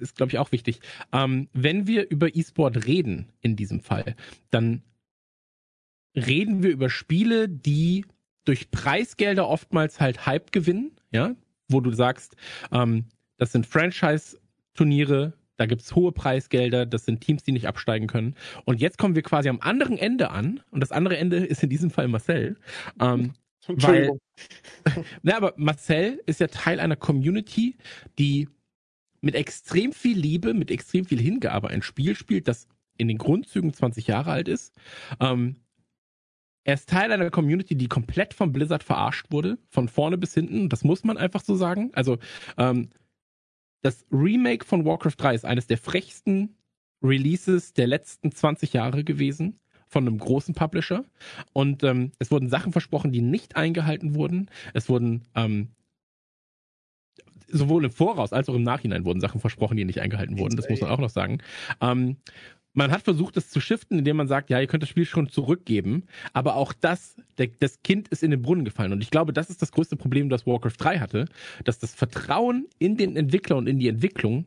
ist, glaube ich, auch wichtig. Ähm, wenn wir über E-Sport reden in diesem Fall, dann reden wir über Spiele, die durch Preisgelder oftmals halt Hype gewinnen, ja, wo du sagst, ähm, das sind Franchise-Turniere, da gibt's hohe Preisgelder, das sind Teams, die nicht absteigen können. Und jetzt kommen wir quasi am anderen Ende an, und das andere Ende ist in diesem Fall Marcel. Ähm, weil, na, aber Marcel ist ja Teil einer Community, die mit extrem viel Liebe, mit extrem viel Hingabe ein Spiel spielt, das in den Grundzügen 20 Jahre alt ist, ähm, er ist Teil einer Community, die komplett von Blizzard verarscht wurde, von vorne bis hinten. Das muss man einfach so sagen. Also ähm, das Remake von Warcraft 3 ist eines der frechsten Releases der letzten 20 Jahre gewesen von einem großen Publisher. Und ähm, es wurden Sachen versprochen, die nicht eingehalten wurden. Es wurden ähm, sowohl im Voraus als auch im Nachhinein wurden Sachen versprochen, die nicht eingehalten wurden. Das muss man auch noch sagen. Ähm, man hat versucht, das zu shiften, indem man sagt, ja, ihr könnt das Spiel schon zurückgeben, aber auch das, der, das Kind ist in den Brunnen gefallen. Und ich glaube, das ist das größte Problem, das Warcraft 3 hatte, dass das Vertrauen in den Entwickler und in die Entwicklung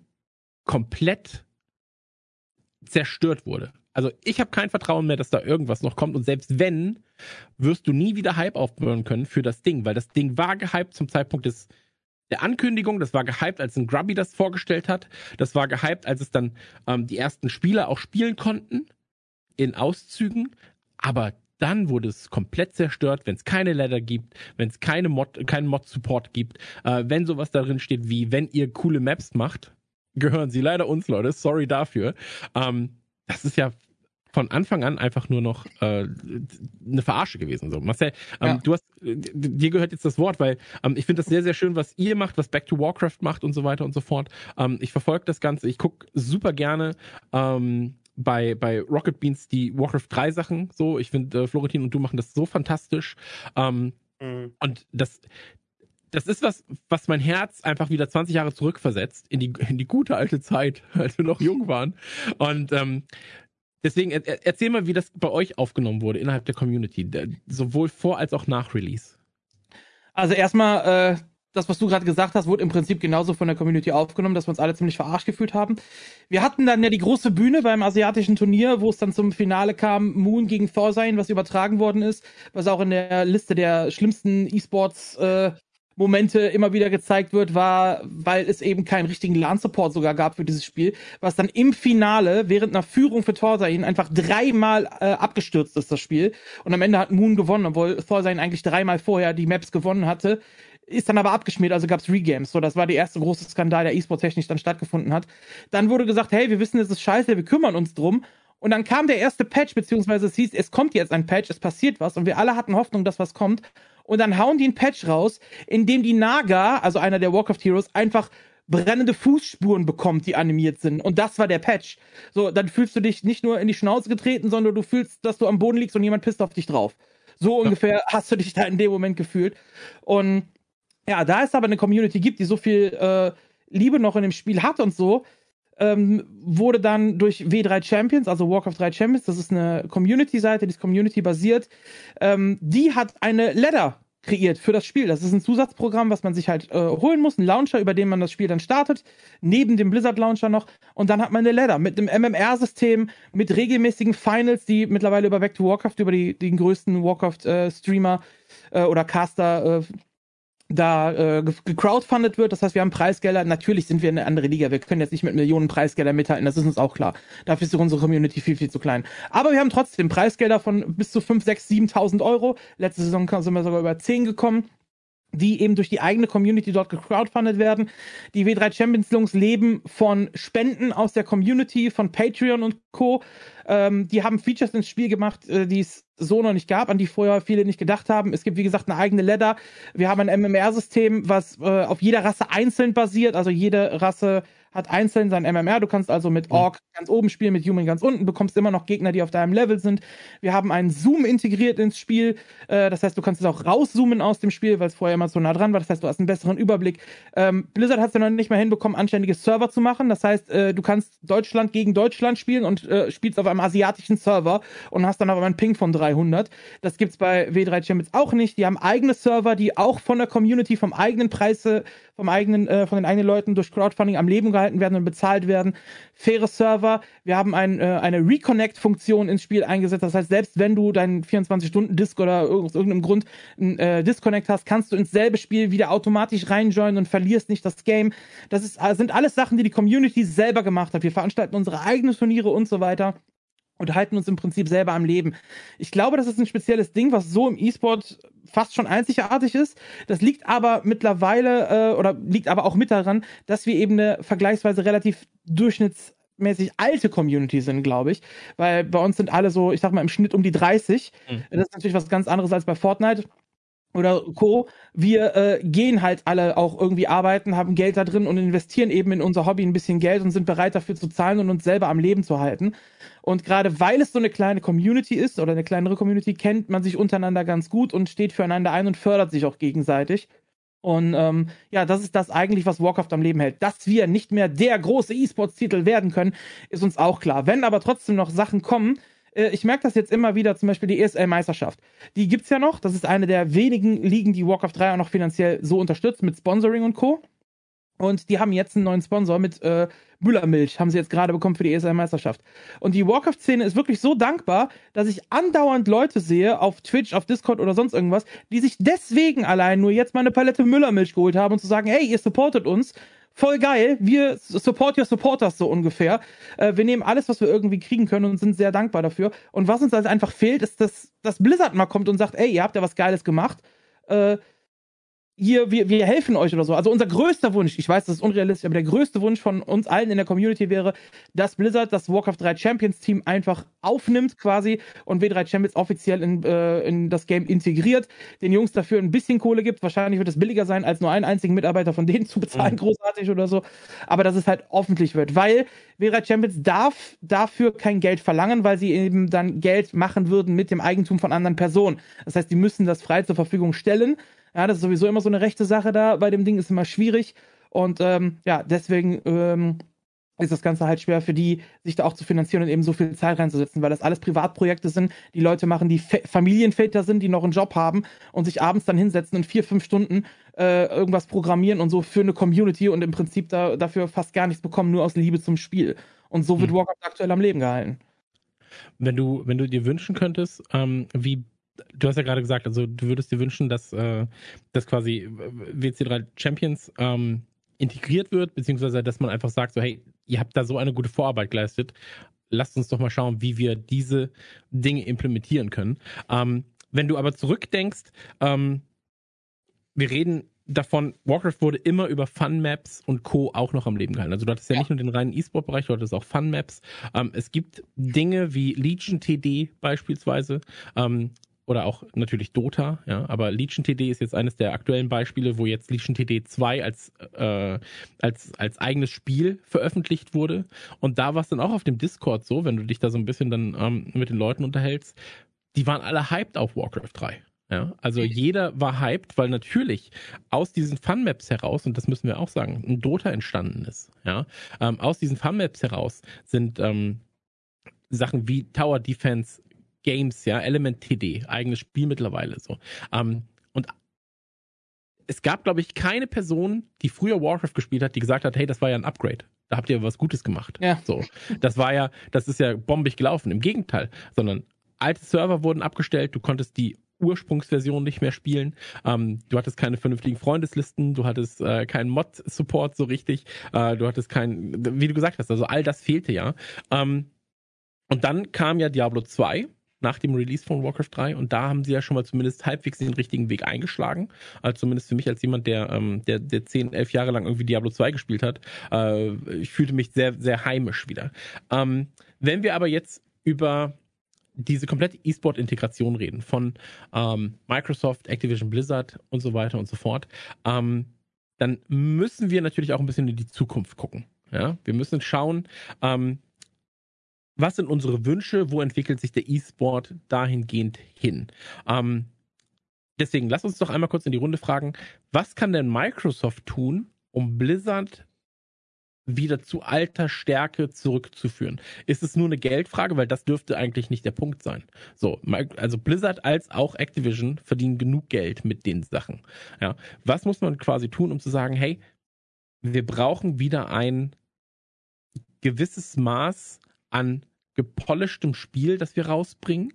komplett zerstört wurde. Also ich habe kein Vertrauen mehr, dass da irgendwas noch kommt. Und selbst wenn, wirst du nie wieder Hype aufbauen können für das Ding, weil das Ding war gehypt zum Zeitpunkt des der Ankündigung, das war gehypt, als ein Grubby das vorgestellt hat. Das war gehypt, als es dann ähm, die ersten Spieler auch spielen konnten in Auszügen. Aber dann wurde es komplett zerstört, wenn es keine Ladder gibt, wenn es keine Mod, keinen Mod-Support gibt, äh, wenn sowas darin steht wie, wenn ihr coole Maps macht, gehören sie leider uns, Leute. Sorry dafür. Ähm, das ist ja von Anfang an einfach nur noch äh, eine Verarsche gewesen. So, Marcel, ähm, ja. du hast, dir gehört jetzt das Wort, weil ähm, ich finde das sehr, sehr schön, was ihr macht, was Back to Warcraft macht und so weiter und so fort. Ähm, ich verfolge das Ganze, ich gucke super gerne ähm, bei, bei Rocket Beans die Warcraft 3 Sachen so. Ich finde, äh, Florentin und du machen das so fantastisch. Ähm, mhm. Und das, das ist was, was mein Herz einfach wieder 20 Jahre zurückversetzt in die, in die gute alte Zeit, als wir noch jung waren. Und ähm, Deswegen er, erzähl mal, wie das bei euch aufgenommen wurde innerhalb der Community, sowohl vor als auch nach Release. Also erstmal, äh, das, was du gerade gesagt hast, wurde im Prinzip genauso von der Community aufgenommen, dass wir uns alle ziemlich verarscht gefühlt haben. Wir hatten dann ja die große Bühne beim asiatischen Turnier, wo es dann zum Finale kam, Moon gegen Thorsein, was übertragen worden ist, was auch in der Liste der schlimmsten E-Sports äh, Momente immer wieder gezeigt wird, war, weil es eben keinen richtigen LAN-Support sogar gab für dieses Spiel, was dann im Finale während einer Führung für Thorsain einfach dreimal äh, abgestürzt ist, das Spiel. Und am Ende hat Moon gewonnen, obwohl Thorsain eigentlich dreimal vorher die Maps gewonnen hatte. Ist dann aber abgeschmiert, also gab's Regames. So, das war der erste große Skandal, der E-Sport-technisch dann stattgefunden hat. Dann wurde gesagt, hey, wir wissen, es ist scheiße, wir kümmern uns drum. Und dann kam der erste Patch, beziehungsweise es hieß, es kommt jetzt ein Patch, es passiert was und wir alle hatten Hoffnung, dass was kommt und dann hauen die einen Patch raus, in dem die Naga, also einer der Warcraft Heroes, einfach brennende Fußspuren bekommt, die animiert sind. Und das war der Patch. So, dann fühlst du dich nicht nur in die Schnauze getreten, sondern du fühlst, dass du am Boden liegst und jemand pisst auf dich drauf. So ungefähr ja. hast du dich da in dem Moment gefühlt. Und ja, da es aber eine Community gibt, die so viel äh, Liebe noch in dem Spiel hat und so, ähm, wurde dann durch W3 Champions, also Warcraft 3 Champions, das ist eine Community-Seite, die ist Community-basiert, ähm, die hat eine Ladder kreiert für das Spiel. Das ist ein Zusatzprogramm, was man sich halt äh, holen muss, ein Launcher, über den man das Spiel dann startet, neben dem Blizzard Launcher noch. Und dann hat man eine Ladder mit einem MMR-System, mit regelmäßigen Finals, die mittlerweile über Back to Warcraft, über die, den größten Warcraft-Streamer äh, äh, oder Caster äh, da äh, gecrowdfundet wird. Das heißt, wir haben Preisgelder. Natürlich sind wir eine andere Liga. Wir können jetzt nicht mit Millionen Preisgelder mithalten. Das ist uns auch klar. Dafür ist unsere Community viel, viel zu klein. Aber wir haben trotzdem Preisgelder von bis zu 5, 6, 7.000 Euro. Letzte Saison sind wir sogar über 10 gekommen die eben durch die eigene Community dort gecrowdfundet werden. Die W3 Champions Lungs leben von Spenden aus der Community, von Patreon und Co. Ähm, die haben Features ins Spiel gemacht, äh, die es so noch nicht gab, an die vorher viele nicht gedacht haben. Es gibt, wie gesagt, eine eigene Ladder. Wir haben ein MMR-System, was äh, auf jeder Rasse einzeln basiert. Also jede Rasse hat einzeln sein MMR. Du kannst also mit Orc ganz oben spielen, mit Human ganz unten, bekommst immer noch Gegner, die auf deinem Level sind. Wir haben einen Zoom integriert ins Spiel. Äh, das heißt, du kannst es auch rauszoomen aus dem Spiel, weil es vorher immer so nah dran war. Das heißt, du hast einen besseren Überblick. Ähm, Blizzard hat es ja noch nicht mal hinbekommen, anständige Server zu machen. Das heißt, äh, du kannst Deutschland gegen Deutschland spielen und äh, spielst auf einem asiatischen Server und hast dann aber einen Ping von 300. Das gibt's bei W3 Champions auch nicht. Die haben eigene Server, die auch von der Community, vom eigenen Preise, vom eigenen, äh, von den eigenen Leuten durch Crowdfunding am Leben gehalten werden und bezahlt werden. Faire Server. Wir haben ein, äh, eine Reconnect-Funktion ins Spiel eingesetzt. Das heißt, selbst wenn du deinen 24-Stunden-Disk oder aus irgendeinem Grund einen äh, Disconnect hast, kannst du ins selbe Spiel wieder automatisch reinjoinen und verlierst nicht das Game. Das ist, sind alles Sachen, die die Community selber gemacht hat. Wir veranstalten unsere eigenen Turniere und so weiter und halten uns im Prinzip selber am Leben. Ich glaube, das ist ein spezielles Ding, was so im E-Sport fast schon einzigartig ist. Das liegt aber mittlerweile äh, oder liegt aber auch mit daran, dass wir eben eine vergleichsweise relativ durchschnittsmäßig alte Community sind, glaube ich. Weil bei uns sind alle so, ich sag mal, im Schnitt um die 30. Mhm. Das ist natürlich was ganz anderes als bei Fortnite oder Co. Wir äh, gehen halt alle auch irgendwie arbeiten, haben Geld da drin und investieren eben in unser Hobby ein bisschen Geld und sind bereit dafür zu zahlen und uns selber am Leben zu halten. Und gerade weil es so eine kleine Community ist oder eine kleinere Community, kennt man sich untereinander ganz gut und steht füreinander ein und fördert sich auch gegenseitig. Und ähm, ja, das ist das eigentlich, was Warcraft am Leben hält. Dass wir nicht mehr der große E-Sports-Titel werden können, ist uns auch klar. Wenn aber trotzdem noch Sachen kommen, ich merke das jetzt immer wieder, zum Beispiel die ESL-Meisterschaft. Die gibt's ja noch. Das ist eine der wenigen Ligen, die Warcraft 3 auch noch finanziell so unterstützt, mit Sponsoring und Co. Und die haben jetzt einen neuen Sponsor mit äh, Müllermilch, haben sie jetzt gerade bekommen für die ESL-Meisterschaft. Und die Warcraft-Szene ist wirklich so dankbar, dass ich andauernd Leute sehe auf Twitch, auf Discord oder sonst irgendwas, die sich deswegen allein nur jetzt mal eine Palette Müllermilch geholt haben und zu sagen, hey, ihr supportet uns, voll geil, wir support your supporters so ungefähr. Äh, wir nehmen alles, was wir irgendwie kriegen können und sind sehr dankbar dafür. Und was uns also einfach fehlt, ist, dass, dass Blizzard mal kommt und sagt, ey, ihr habt ja was Geiles gemacht. Äh, hier, wir, wir helfen euch oder so. Also unser größter Wunsch, ich weiß, das ist unrealistisch, aber der größte Wunsch von uns allen in der Community wäre, dass Blizzard das Warcraft 3 Champions Team einfach aufnimmt quasi und W3 Champions offiziell in, äh, in das Game integriert, den Jungs dafür ein bisschen Kohle gibt. Wahrscheinlich wird es billiger sein, als nur einen einzigen Mitarbeiter von denen zu bezahlen, mhm. großartig oder so. Aber dass es halt öffentlich wird, weil W3 Champions darf dafür kein Geld verlangen, weil sie eben dann Geld machen würden mit dem Eigentum von anderen Personen. Das heißt, die müssen das frei zur Verfügung stellen ja, das ist sowieso immer so eine rechte Sache da. Bei dem Ding ist immer schwierig. Und ähm, ja, deswegen ähm, ist das Ganze halt schwer für die, sich da auch zu finanzieren und eben so viel Zeit reinzusetzen, weil das alles Privatprojekte sind, die Leute machen, die Fa Familienväter sind, die noch einen Job haben und sich abends dann hinsetzen und vier, fünf Stunden äh, irgendwas programmieren und so für eine Community und im Prinzip da, dafür fast gar nichts bekommen, nur aus Liebe zum Spiel. Und so wird hm. Warcraft aktuell am Leben gehalten. Wenn du, wenn du dir wünschen könntest, ähm, wie du hast ja gerade gesagt, also du würdest dir wünschen, dass, äh, dass quasi WC3 Champions ähm, integriert wird, beziehungsweise dass man einfach sagt, so hey, ihr habt da so eine gute Vorarbeit geleistet, lasst uns doch mal schauen, wie wir diese Dinge implementieren können. Ähm, wenn du aber zurückdenkst, ähm, wir reden davon, Warcraft wurde immer über Fun-Maps und Co. auch noch am Leben gehalten. Also du hattest ja, ja. nicht nur den reinen E-Sport-Bereich, du hattest auch Fun-Maps. Ähm, es gibt Dinge wie Legion TD beispielsweise, ähm, oder auch natürlich Dota, ja, aber Legion TD ist jetzt eines der aktuellen Beispiele, wo jetzt Legion TD 2 als, äh, als, als eigenes Spiel veröffentlicht wurde. Und da war es dann auch auf dem Discord so, wenn du dich da so ein bisschen dann ähm, mit den Leuten unterhältst, die waren alle hyped auf Warcraft 3. Ja, also jeder war hyped, weil natürlich aus diesen Fun-Maps heraus, und das müssen wir auch sagen, ein Dota entstanden ist. Ja, ähm, aus diesen Fun-Maps heraus sind ähm, Sachen wie Tower Defense Games, ja, Element TD, eigenes Spiel mittlerweile so. Ähm, und es gab, glaube ich, keine Person, die früher Warcraft gespielt hat, die gesagt hat, hey, das war ja ein Upgrade. Da habt ihr was Gutes gemacht. Ja. So. Das war ja, das ist ja bombig gelaufen. Im Gegenteil. Sondern alte Server wurden abgestellt, du konntest die Ursprungsversion nicht mehr spielen. Ähm, du hattest keine vernünftigen Freundeslisten, du hattest äh, keinen Mod-Support so richtig, äh, du hattest keinen, wie du gesagt hast, also all das fehlte ja. Ähm, und dann kam ja Diablo 2 nach dem Release von Warcraft 3 und da haben sie ja schon mal zumindest halbwegs den richtigen Weg eingeschlagen. Also zumindest für mich als jemand, der, ähm, der, der 10, 11 Jahre lang irgendwie Diablo 2 gespielt hat. Äh, ich fühlte mich sehr, sehr heimisch wieder. Ähm, wenn wir aber jetzt über diese komplette E-Sport-Integration reden von ähm, Microsoft, Activision Blizzard und so weiter und so fort, ähm, dann müssen wir natürlich auch ein bisschen in die Zukunft gucken. Ja, wir müssen schauen, ähm, was sind unsere Wünsche, wo entwickelt sich der E-Sport dahingehend hin. Ähm, deswegen lass uns doch einmal kurz in die Runde fragen, was kann denn Microsoft tun, um Blizzard wieder zu alter Stärke zurückzuführen. Ist es nur eine Geldfrage, weil das dürfte eigentlich nicht der Punkt sein. So, also Blizzard als auch Activision verdienen genug Geld mit den Sachen. Ja, was muss man quasi tun, um zu sagen, hey, wir brauchen wieder ein gewisses Maß an gepolischtem Spiel, das wir rausbringen.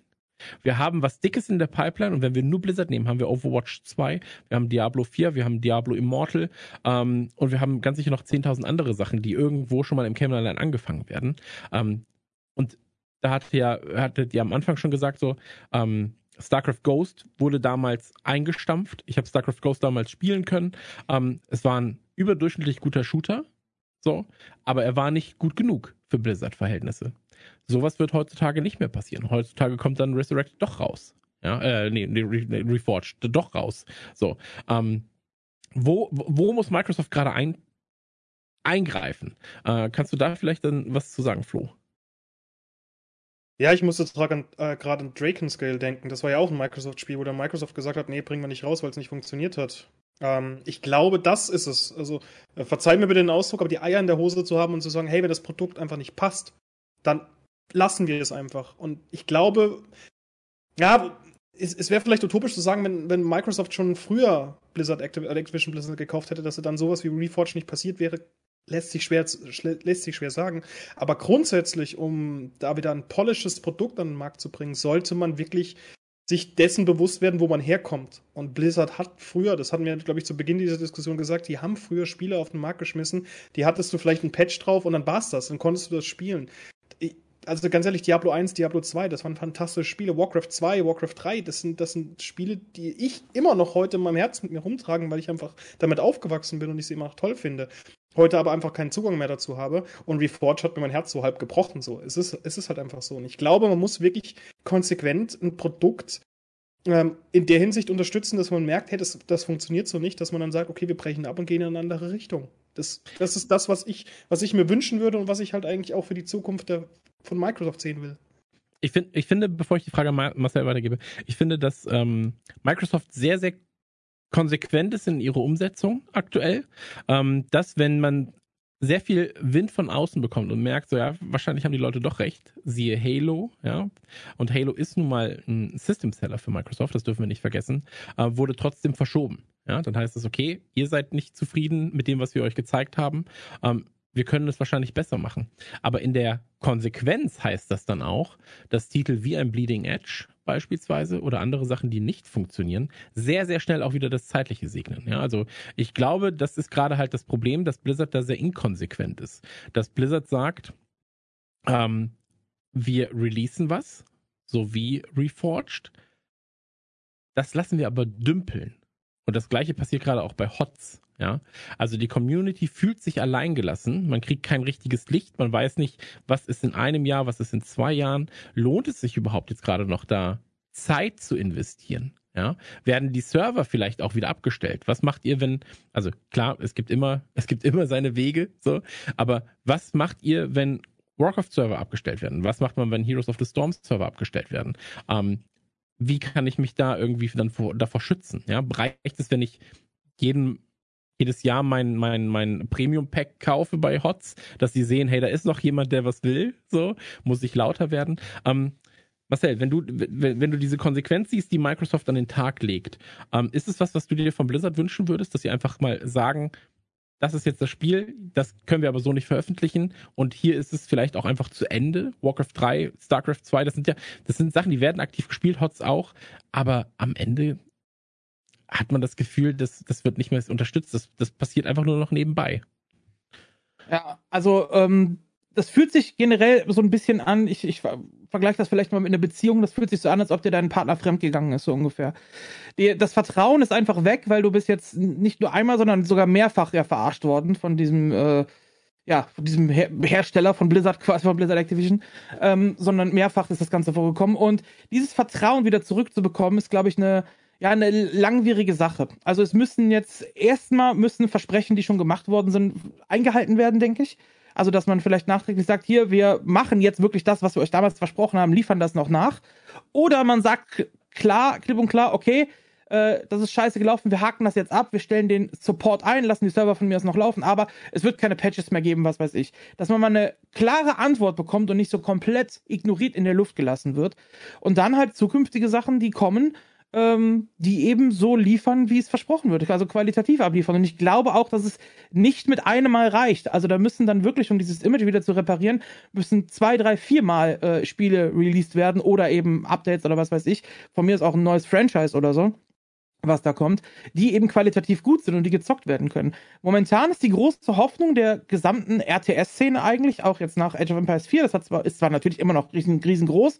Wir haben was Dickes in der Pipeline und wenn wir nur Blizzard nehmen, haben wir Overwatch 2, wir haben Diablo 4, wir haben Diablo Immortal ähm, und wir haben ganz sicher noch 10.000 andere Sachen, die irgendwo schon mal im Kämmerlein angefangen werden. Ähm, und da hatte ja, hattet ihr am Anfang schon gesagt, so, ähm, StarCraft Ghost wurde damals eingestampft. Ich habe StarCraft Ghost damals spielen können. Ähm, es war ein überdurchschnittlich guter Shooter, so, aber er war nicht gut genug für Blizzard-Verhältnisse. Sowas wird heutzutage nicht mehr passieren. Heutzutage kommt dann Resurrected doch raus. Ja, äh, nee, nee, Reforged doch raus. So, ähm, wo, wo muss Microsoft gerade ein, eingreifen? Äh, kannst du da vielleicht dann was zu sagen, Flo? Ja, ich musste gerade äh, an Draken Scale denken. Das war ja auch ein Microsoft-Spiel, wo dann Microsoft gesagt hat, nee, bringen wir nicht raus, weil es nicht funktioniert hat. Ähm, ich glaube, das ist es. Also, äh, verzeih mir bitte den Ausdruck, aber die Eier in der Hose zu haben und zu sagen, hey, wenn das Produkt einfach nicht passt, dann lassen wir es einfach. Und ich glaube, ja, es, es wäre vielleicht utopisch zu sagen, wenn, wenn Microsoft schon früher Blizzard Activ Activision Blizzard gekauft hätte, dass dann sowas wie Reforge nicht passiert wäre, lässt sich schwer, lässt sich schwer sagen. Aber grundsätzlich, um da wieder ein polishes Produkt an den Markt zu bringen, sollte man wirklich sich dessen bewusst werden, wo man herkommt. Und Blizzard hat früher, das hatten wir, glaube ich, zu Beginn dieser Diskussion gesagt, die haben früher Spiele auf den Markt geschmissen, die hattest du vielleicht ein Patch drauf und dann war's das, dann konntest du das spielen also ganz ehrlich, Diablo 1, Diablo 2, das waren fantastische Spiele. Warcraft 2, Warcraft 3, das sind, das sind Spiele, die ich immer noch heute in meinem Herzen mit mir rumtragen, weil ich einfach damit aufgewachsen bin und ich sie immer noch toll finde. Heute aber einfach keinen Zugang mehr dazu habe. Und Reforged hat mir mein Herz so halb gebrochen. So. Es ist, es ist halt einfach so. Und ich glaube, man muss wirklich konsequent ein Produkt ähm, in der Hinsicht unterstützen, dass man merkt, hey, das, das funktioniert so nicht, dass man dann sagt, okay, wir brechen ab und gehen in eine andere Richtung. Das, das ist das, was ich, was ich mir wünschen würde und was ich halt eigentlich auch für die Zukunft der, von Microsoft sehen will. Ich, find, ich finde, bevor ich die Frage an Marcel weitergebe, ich finde, dass ähm, Microsoft sehr, sehr konsequent ist in ihrer Umsetzung aktuell. Ähm, dass, wenn man sehr viel Wind von außen bekommt und merkt, so ja, wahrscheinlich haben die Leute doch recht. Siehe Halo, ja. Und Halo ist nun mal ein System Seller für Microsoft, das dürfen wir nicht vergessen, äh, wurde trotzdem verschoben. Ja, dann heißt es, okay, ihr seid nicht zufrieden mit dem, was wir euch gezeigt haben. Ähm, wir können es wahrscheinlich besser machen. Aber in der Konsequenz heißt das dann auch, dass Titel wie ein Bleeding Edge beispielsweise oder andere Sachen, die nicht funktionieren, sehr, sehr schnell auch wieder das Zeitliche segnen. Ja, also ich glaube, das ist gerade halt das Problem, dass Blizzard da sehr inkonsequent ist. Dass Blizzard sagt, ähm, wir releasen was, so wie Reforged. Das lassen wir aber dümpeln. Und das gleiche passiert gerade auch bei HOTS. Ja, also die Community fühlt sich alleingelassen. Man kriegt kein richtiges Licht. Man weiß nicht, was ist in einem Jahr, was ist in zwei Jahren. Lohnt es sich überhaupt jetzt gerade noch da Zeit zu investieren? Ja, werden die Server vielleicht auch wieder abgestellt? Was macht ihr, wenn, also klar, es gibt immer, es gibt immer seine Wege, so, aber was macht ihr, wenn Warcraft Server abgestellt werden? Was macht man, wenn Heroes of the Storm Server abgestellt werden? Ähm, wie kann ich mich da irgendwie dann vor, davor schützen? Ja, reicht es, wenn ich jeden jedes Jahr mein, mein, mein Premium-Pack kaufe bei HOTS, dass sie sehen, hey, da ist noch jemand, der was will, so, muss ich lauter werden. Ähm, Marcel, wenn du, wenn, wenn du diese Konsequenz siehst, die Microsoft an den Tag legt, ähm, ist es was, was du dir von Blizzard wünschen würdest, dass sie einfach mal sagen, das ist jetzt das Spiel, das können wir aber so nicht veröffentlichen und hier ist es vielleicht auch einfach zu Ende. Warcraft 3, StarCraft 2, das sind ja, das sind Sachen, die werden aktiv gespielt, HOTS auch, aber am Ende hat man das Gefühl, dass das wird nicht mehr unterstützt. Das, das passiert einfach nur noch nebenbei. Ja, also ähm, das fühlt sich generell so ein bisschen an, ich, ich vergleiche das vielleicht mal mit einer Beziehung, das fühlt sich so an, als ob dir dein Partner fremdgegangen ist, so ungefähr. Die, das Vertrauen ist einfach weg, weil du bist jetzt nicht nur einmal, sondern sogar mehrfach ja verarscht worden von diesem, äh, ja, von diesem Her Hersteller von Blizzard, quasi von Blizzard Activision, ähm, sondern mehrfach ist das Ganze vorgekommen. Und dieses Vertrauen wieder zurückzubekommen, ist, glaube ich, eine ja, eine langwierige Sache. Also es müssen jetzt erstmal müssen Versprechen, die schon gemacht worden sind, eingehalten werden, denke ich. Also, dass man vielleicht nachträglich sagt, hier, wir machen jetzt wirklich das, was wir euch damals versprochen haben, liefern das noch nach. Oder man sagt klar, klipp und klar, okay, äh, das ist scheiße gelaufen, wir haken das jetzt ab, wir stellen den Support ein, lassen die Server von mir aus noch laufen, aber es wird keine Patches mehr geben, was weiß ich. Dass man mal eine klare Antwort bekommt und nicht so komplett ignoriert in der Luft gelassen wird. Und dann halt zukünftige Sachen, die kommen, ähm, die eben so liefern, wie es versprochen wird, also qualitativ abliefern. Und ich glaube auch, dass es nicht mit einem Mal reicht. Also da müssen dann wirklich, um dieses Image wieder zu reparieren, müssen zwei, drei, vier Mal äh, Spiele released werden oder eben Updates oder was weiß ich. Von mir ist auch ein neues Franchise oder so was da kommt, die eben qualitativ gut sind und die gezockt werden können. Momentan ist die große Hoffnung der gesamten RTS-Szene eigentlich, auch jetzt nach Age of Empires 4, das zwar, ist zwar natürlich immer noch riesen, riesengroß,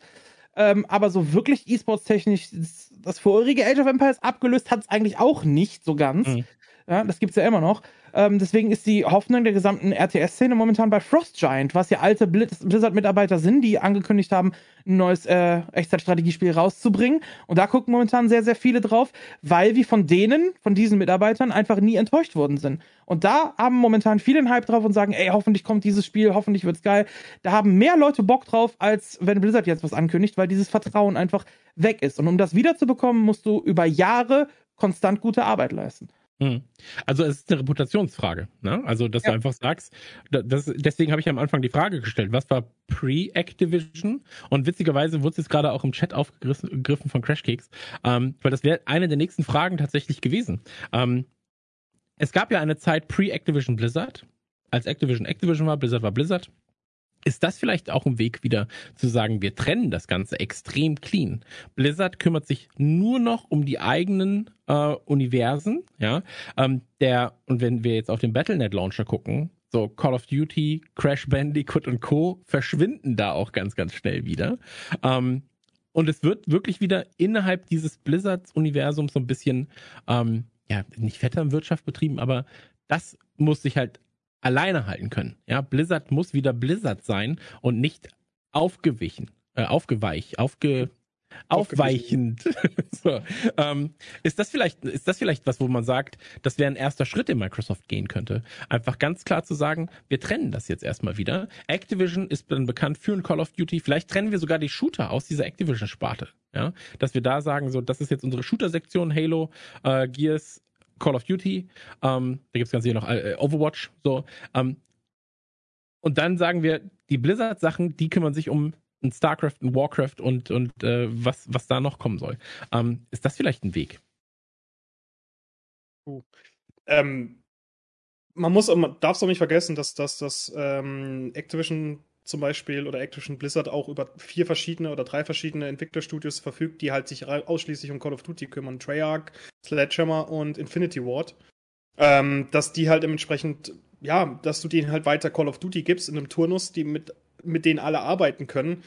ähm, aber so wirklich E-Sports-technisch das vorherige Age of Empires abgelöst hat es eigentlich auch nicht so ganz. Mhm. Ja, das gibt's ja immer noch. Ähm, deswegen ist die Hoffnung der gesamten RTS-Szene momentan bei Frost Giant, was ja alte Blizzard-Mitarbeiter sind, die angekündigt haben, ein neues äh, Echtzeitstrategiespiel rauszubringen. Und da gucken momentan sehr, sehr viele drauf, weil wir von denen, von diesen Mitarbeitern, einfach nie enttäuscht worden sind. Und da haben momentan viele einen Hype drauf und sagen, ey, hoffentlich kommt dieses Spiel, hoffentlich wird's geil. Da haben mehr Leute Bock drauf, als wenn Blizzard jetzt was ankündigt, weil dieses Vertrauen einfach weg ist. Und um das wiederzubekommen, musst du über Jahre konstant gute Arbeit leisten. Hm. Also es ist eine Reputationsfrage, ne? Also dass ja. du einfach sagst, das, deswegen habe ich am Anfang die Frage gestellt, was war Pre-Activision? Und witzigerweise wurde es jetzt gerade auch im Chat aufgegriffen von Crashcakes, ähm, weil das wäre eine der nächsten Fragen tatsächlich gewesen. Ähm, es gab ja eine Zeit Pre-Activision Blizzard, als Activision Activision war, Blizzard war Blizzard. Ist das vielleicht auch ein Weg wieder zu sagen, wir trennen das Ganze extrem clean? Blizzard kümmert sich nur noch um die eigenen äh, Universen, ja. Ähm, der, und wenn wir jetzt auf den Battlenet Launcher gucken, so Call of Duty, Crash Bandicoot und Co. verschwinden da auch ganz, ganz schnell wieder. Ähm, und es wird wirklich wieder innerhalb dieses Blizzards-Universums so ein bisschen, ähm, ja, nicht Vetternwirtschaft betrieben, aber das muss sich halt alleine halten können. Ja, Blizzard muss wieder Blizzard sein und nicht aufgewichen, äh, aufgeweich, aufge, aufweichend. so, ähm, ist das vielleicht, ist das vielleicht was, wo man sagt, das wäre ein erster Schritt, den Microsoft gehen könnte? Einfach ganz klar zu sagen, wir trennen das jetzt erstmal wieder. Activision ist dann bekannt für ein Call of Duty. Vielleicht trennen wir sogar die Shooter aus dieser Activision-Sparte. Ja, dass wir da sagen, so, das ist jetzt unsere Shooter-Sektion, Halo, äh, Gears, Call of Duty, ähm, da gibt's ganz sicher noch äh, Overwatch, so. Ähm, und dann sagen wir, die Blizzard-Sachen, die kümmern sich um ein StarCraft, ein Warcraft und, und äh, was, was da noch kommen soll. Ähm, ist das vielleicht ein Weg? Uh. Man muss, man darf es auch nicht vergessen, dass, dass, dass ähm, Activision zum Beispiel oder Activision Blizzard auch über vier verschiedene oder drei verschiedene Entwicklerstudios verfügt, die halt sich ausschließlich um Call of Duty kümmern. Treyarch, Sledgehammer und Infinity Ward. Ähm, dass die halt dementsprechend, ja, dass du denen halt weiter Call of Duty gibst in einem Turnus, die mit, mit denen alle arbeiten können.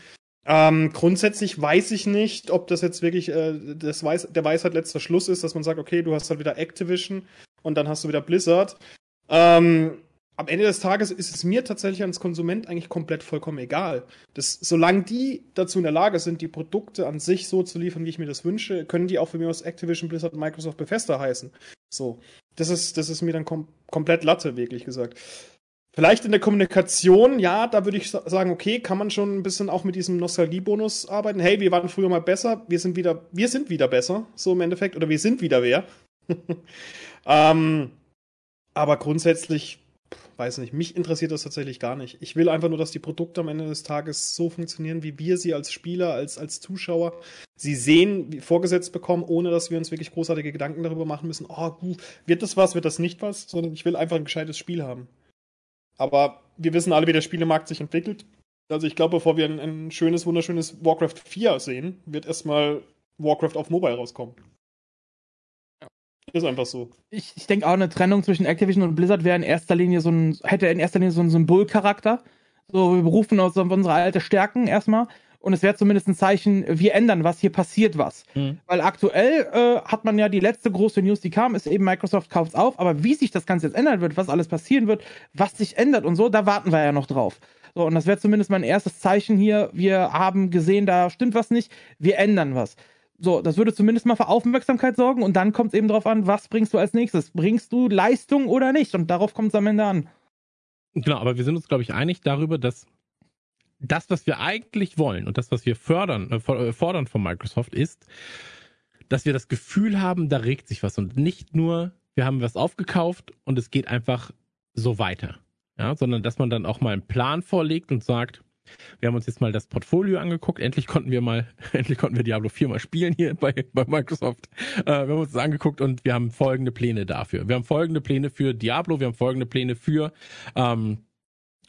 Ähm, grundsätzlich weiß ich nicht, ob das jetzt wirklich äh, das Weiß, der Weisheit letzter Schluss ist, dass man sagt, okay, du hast halt wieder Activision und dann hast du wieder Blizzard. Ähm, am Ende des Tages ist es mir tatsächlich als Konsument eigentlich komplett vollkommen egal. Das, solange die dazu in der Lage sind, die Produkte an sich so zu liefern, wie ich mir das wünsche, können die auch für mich aus Activision, Blizzard, Microsoft, Bethesda heißen. So. Das ist, das ist mir dann kom komplett Latte, wirklich gesagt. Vielleicht in der Kommunikation, ja, da würde ich sagen, okay, kann man schon ein bisschen auch mit diesem Nostalgiebonus arbeiten. Hey, wir waren früher mal besser, wir sind wieder, wir sind wieder besser, so im Endeffekt, oder wir sind wieder wer. ähm, aber grundsätzlich, weiß nicht, mich interessiert das tatsächlich gar nicht. Ich will einfach nur, dass die Produkte am Ende des Tages so funktionieren, wie wir sie als Spieler, als, als Zuschauer sie sehen, vorgesetzt bekommen, ohne dass wir uns wirklich großartige Gedanken darüber machen müssen, oh, gut, wird das was, wird das nicht was, sondern ich will einfach ein gescheites Spiel haben. Aber wir wissen alle, wie der Spielemarkt sich entwickelt. Also ich glaube, bevor wir ein, ein schönes, wunderschönes Warcraft 4 sehen, wird erstmal Warcraft auf Mobile rauskommen. Ist einfach so. Ich, ich denke auch, eine Trennung zwischen Activision und Blizzard wäre in erster Linie so ein, hätte in erster Linie so einen Symbolcharakter. So, wir berufen uns auf unsere alte Stärken erstmal. Und es wäre zumindest ein Zeichen, wir ändern was, hier passiert was. Mhm. Weil aktuell äh, hat man ja die letzte große News, die kam, ist eben Microsoft kauft auf. Aber wie sich das Ganze jetzt ändern wird, was alles passieren wird, was sich ändert und so, da warten wir ja noch drauf. So, und das wäre zumindest mein erstes Zeichen hier. Wir haben gesehen, da stimmt was nicht, wir ändern was. So, das würde zumindest mal für Aufmerksamkeit sorgen und dann kommt es eben darauf an, was bringst du als nächstes? Bringst du Leistung oder nicht? Und darauf kommt es am Ende an. Genau, aber wir sind uns, glaube ich, einig darüber, dass das, was wir eigentlich wollen und das, was wir fördern, äh, äh, fordern von Microsoft, ist, dass wir das Gefühl haben, da regt sich was und nicht nur, wir haben was aufgekauft und es geht einfach so weiter. Ja, sondern dass man dann auch mal einen Plan vorlegt und sagt, wir haben uns jetzt mal das Portfolio angeguckt. Endlich konnten wir mal, endlich konnten wir Diablo 4 mal spielen hier bei, bei Microsoft. Äh, wir haben uns das angeguckt und wir haben folgende Pläne dafür. Wir haben folgende Pläne für Diablo, wir haben folgende Pläne für ähm,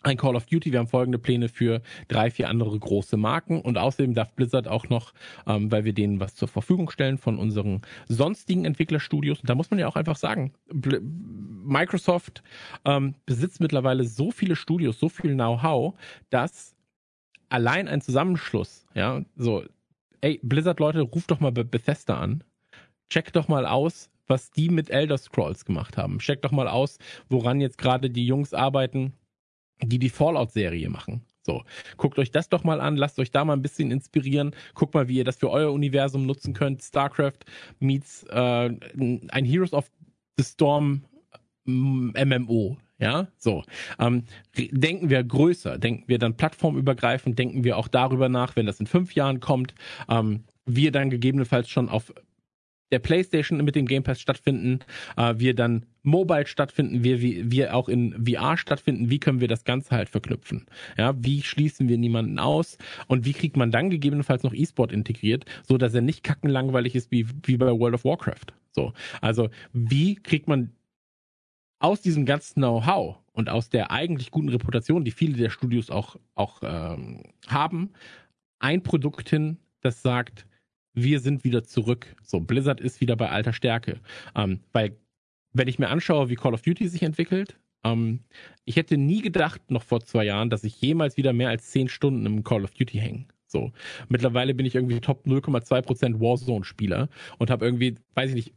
ein Call of Duty. Wir haben folgende Pläne für drei, vier andere große Marken und außerdem darf Blizzard auch noch, ähm, weil wir denen was zur Verfügung stellen von unseren sonstigen Entwicklerstudios. Und da muss man ja auch einfach sagen, Microsoft ähm, besitzt mittlerweile so viele Studios, so viel Know-how, dass allein ein Zusammenschluss, ja, so, ey, Blizzard-Leute, ruft doch mal Bethesda an. Check doch mal aus, was die mit Elder Scrolls gemacht haben. Check doch mal aus, woran jetzt gerade die Jungs arbeiten, die die Fallout-Serie machen. So, guckt euch das doch mal an, lasst euch da mal ein bisschen inspirieren, guckt mal, wie ihr das für euer Universum nutzen könnt. StarCraft meets äh, ein Heroes of the Storm MMO. Ja, so. Ähm, denken wir größer, denken wir dann plattformübergreifend, denken wir auch darüber nach, wenn das in fünf Jahren kommt, ähm, wir dann gegebenenfalls schon auf der PlayStation mit dem Game Pass stattfinden, äh, wir dann Mobile stattfinden, wir, wir, wir auch in VR stattfinden, wie können wir das Ganze halt verknüpfen? Ja, wie schließen wir niemanden aus und wie kriegt man dann gegebenenfalls noch E-Sport integriert, so dass er nicht kackenlangweilig ist wie, wie bei World of Warcraft? So. Also, wie kriegt man aus diesem ganzen Know-how und aus der eigentlich guten Reputation, die viele der Studios auch, auch ähm, haben, ein Produkt hin, das sagt, wir sind wieder zurück. So, Blizzard ist wieder bei alter Stärke. Ähm, weil, wenn ich mir anschaue, wie Call of Duty sich entwickelt, ähm, ich hätte nie gedacht, noch vor zwei Jahren, dass ich jemals wieder mehr als zehn Stunden im Call of Duty hänge. So. Mittlerweile bin ich irgendwie Top 0,2% Warzone-Spieler und habe irgendwie, weiß ich nicht,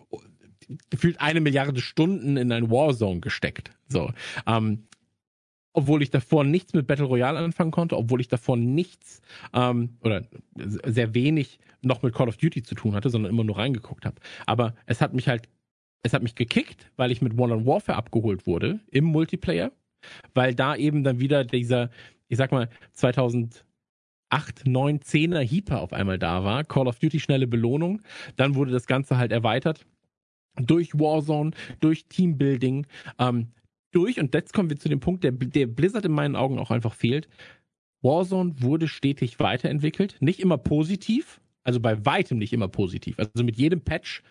gefühlt eine Milliarde Stunden in ein Warzone gesteckt. So. Ähm, obwohl ich davor nichts mit Battle Royale anfangen konnte, obwohl ich davor nichts ähm, oder sehr wenig noch mit Call of Duty zu tun hatte, sondern immer nur reingeguckt habe. Aber es hat mich halt, es hat mich gekickt, weil ich mit Modern Warfare abgeholt wurde im Multiplayer, weil da eben dann wieder dieser, ich sag mal, 2008, 9, 10er Heaper auf einmal da war. Call of Duty schnelle Belohnung. Dann wurde das Ganze halt erweitert durch Warzone, durch Teambuilding. Ähm, durch, und jetzt kommen wir zu dem Punkt, der, der Blizzard in meinen Augen auch einfach fehlt. Warzone wurde stetig weiterentwickelt, nicht immer positiv, also bei weitem nicht immer positiv. Also mit jedem Patch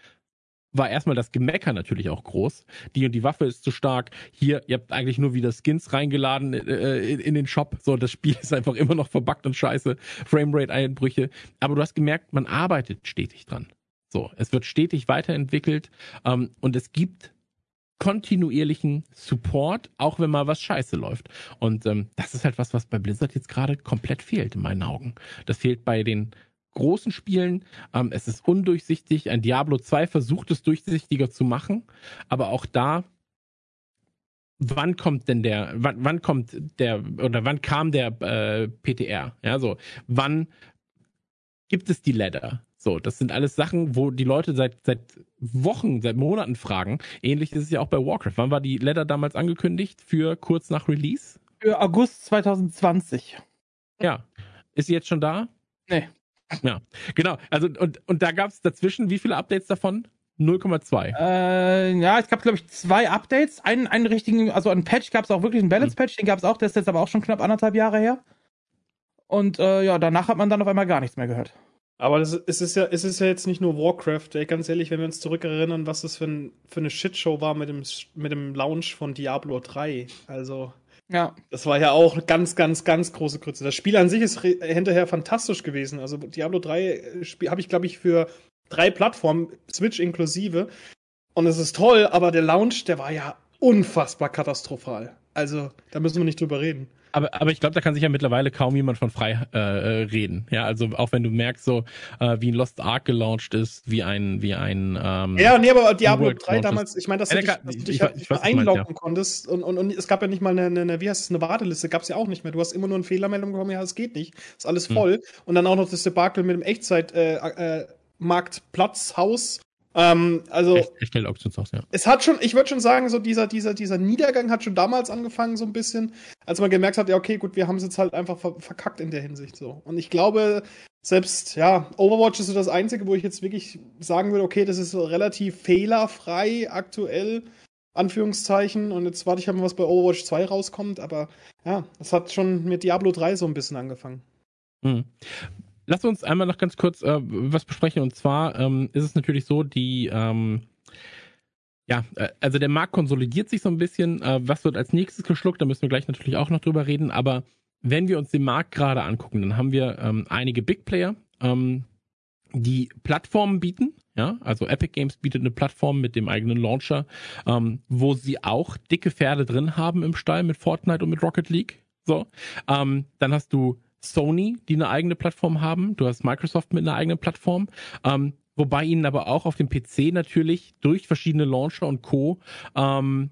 war erstmal das Gemecker natürlich auch groß. Die und die Waffe ist zu stark. Hier, ihr habt eigentlich nur wieder Skins reingeladen äh, in, in, den Shop. So, das Spiel ist einfach immer noch verbuggt und scheiße. Framerate-Einbrüche. Aber du hast gemerkt, man arbeitet stetig dran. So, es wird stetig weiterentwickelt ähm, und es gibt kontinuierlichen Support, auch wenn mal was scheiße läuft. Und ähm, das ist halt was, was bei Blizzard jetzt gerade komplett fehlt, in meinen Augen. Das fehlt bei den großen Spielen. Ähm, es ist undurchsichtig. Ein Diablo 2 versucht es durchsichtiger zu machen, aber auch da wann kommt denn der, wann, wann kommt der, oder wann kam der äh, PTR? Ja, so, wann gibt es die Ladder? So, das sind alles Sachen, wo die Leute seit, seit Wochen, seit Monaten fragen. Ähnlich ist es ja auch bei Warcraft. Wann war die Letter damals angekündigt? Für kurz nach Release? Für August 2020. Ja. Ist sie jetzt schon da? Nee. Ja, genau. Also, und, und da gab es dazwischen wie viele Updates davon? 0,2. Äh, ja, es gab, glaube ich, zwei Updates. Einen, einen richtigen, also einen Patch gab es auch wirklich, einen Balance-Patch, den gab es auch, der ist jetzt aber auch schon knapp anderthalb Jahre her. Und äh, ja, danach hat man dann auf einmal gar nichts mehr gehört. Aber das, es, ist ja, es ist ja jetzt nicht nur Warcraft. Ey, ganz ehrlich, wenn wir uns zurückerinnern, was das für, ein, für eine Shitshow war mit dem, mit dem Launch von Diablo 3. Also, Ja. das war ja auch eine ganz, ganz, ganz große Krütze. Das Spiel an sich ist hinterher fantastisch gewesen. Also, Diablo 3 habe ich, glaube ich, für drei Plattformen, Switch inklusive. Und es ist toll, aber der Launch, der war ja unfassbar katastrophal. Also, da müssen wir nicht drüber reden. Aber, aber ich glaube, da kann sich ja mittlerweile kaum jemand von frei äh, äh, reden. Ja, also auch wenn du merkst, so äh, wie ein Lost Ark gelauncht ist, wie ein, wie ein ähm, Ja, nee, aber Diablo World 3 Launches. damals, ich meine, dass du Ja, dich, der dass du ich- dich ich halt ich weiß, du meinst, einloggen konntest und, und, und es gab ja nicht mal eine, eine, wie heißt es, eine Warteliste, gab es ja auch nicht mehr. Du hast immer nur eine Fehlermeldung bekommen, ja, es geht nicht, ist alles Hm. voll. Und dann auch noch das Debakel mit dem Echtzeit äh, äh, Marktplatz, Haus. Ähm, also Echt, Echtgeld Auktionshaus, ja. es hat schon, ich würde schon sagen, so dieser, dieser, dieser Niedergang hat schon damals angefangen, so ein bisschen, als man gemerkt hat, ja, okay, gut, wir haben es jetzt halt einfach ver verkackt in der Hinsicht so. Und ich glaube, selbst, ja, Overwatch ist so das Einzige, wo ich jetzt wirklich sagen würde, okay, das ist so relativ fehlerfrei aktuell, Anführungszeichen. Und jetzt warte ich halt mal, was bei Overwatch 2 rauskommt, aber ja, das hat schon mit Diablo 3 so ein bisschen angefangen. Hm. Lass uns einmal noch ganz kurz äh, was besprechen. Und zwar ähm, ist es natürlich so, die ähm, ja, äh, also der Markt konsolidiert sich so ein bisschen. Äh, was wird als nächstes geschluckt? Da müssen wir gleich natürlich auch noch drüber reden. Aber wenn wir uns den Markt gerade angucken, dann haben wir ähm, einige Big Player, ähm, die Plattformen bieten. Ja, also Epic Games bietet eine Plattform mit dem eigenen Launcher, ähm, wo sie auch dicke Pferde drin haben im Stall mit Fortnite und mit Rocket League. So, ähm, dann hast du Sony, die eine eigene Plattform haben. Du hast Microsoft mit einer eigenen Plattform. Ähm, wobei ihnen aber auch auf dem PC natürlich durch verschiedene Launcher und Co. Ähm,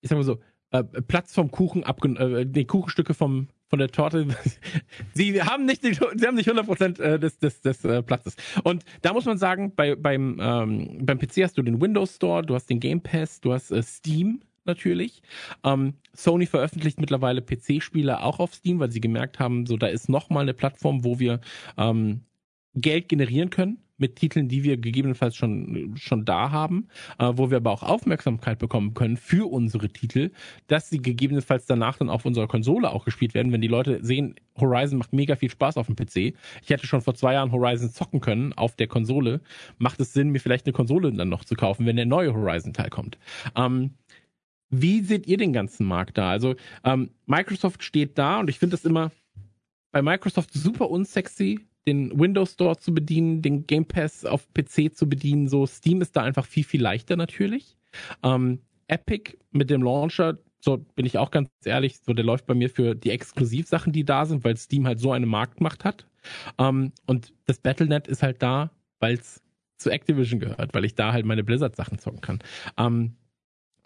ich sag mal so, äh, Platz vom Kuchen abgen äh, die Kuchenstücke vom von der Torte. sie haben nicht die, sie haben nicht 100% äh, des des des äh, Platzes. Und da muss man sagen, bei beim ähm, beim PC hast du den Windows Store, du hast den Game Pass, du hast äh, Steam natürlich. Ähm, Sony veröffentlicht mittlerweile PC-Spiele auch auf Steam, weil sie gemerkt haben, so da ist noch mal eine Plattform, wo wir ähm, Geld generieren können mit Titeln, die wir gegebenenfalls schon schon da haben, äh, wo wir aber auch Aufmerksamkeit bekommen können für unsere Titel, dass sie gegebenenfalls danach dann auf unserer Konsole auch gespielt werden, wenn die Leute sehen, Horizon macht mega viel Spaß auf dem PC. Ich hätte schon vor zwei Jahren Horizon zocken können auf der Konsole. Macht es Sinn, mir vielleicht eine Konsole dann noch zu kaufen, wenn der neue Horizon-Teil kommt? Ähm, wie seht ihr den ganzen Markt da? Also ähm, Microsoft steht da und ich finde das immer bei Microsoft super unsexy, den Windows Store zu bedienen, den Game Pass auf PC zu bedienen. So Steam ist da einfach viel viel leichter natürlich. Ähm, Epic mit dem Launcher, so bin ich auch ganz ehrlich, so der läuft bei mir für die Exklusivsachen, die da sind, weil Steam halt so eine Marktmacht hat. Ähm, und das Battle.net ist halt da, weil es zu Activision gehört, weil ich da halt meine Blizzard-Sachen zocken kann. Ähm,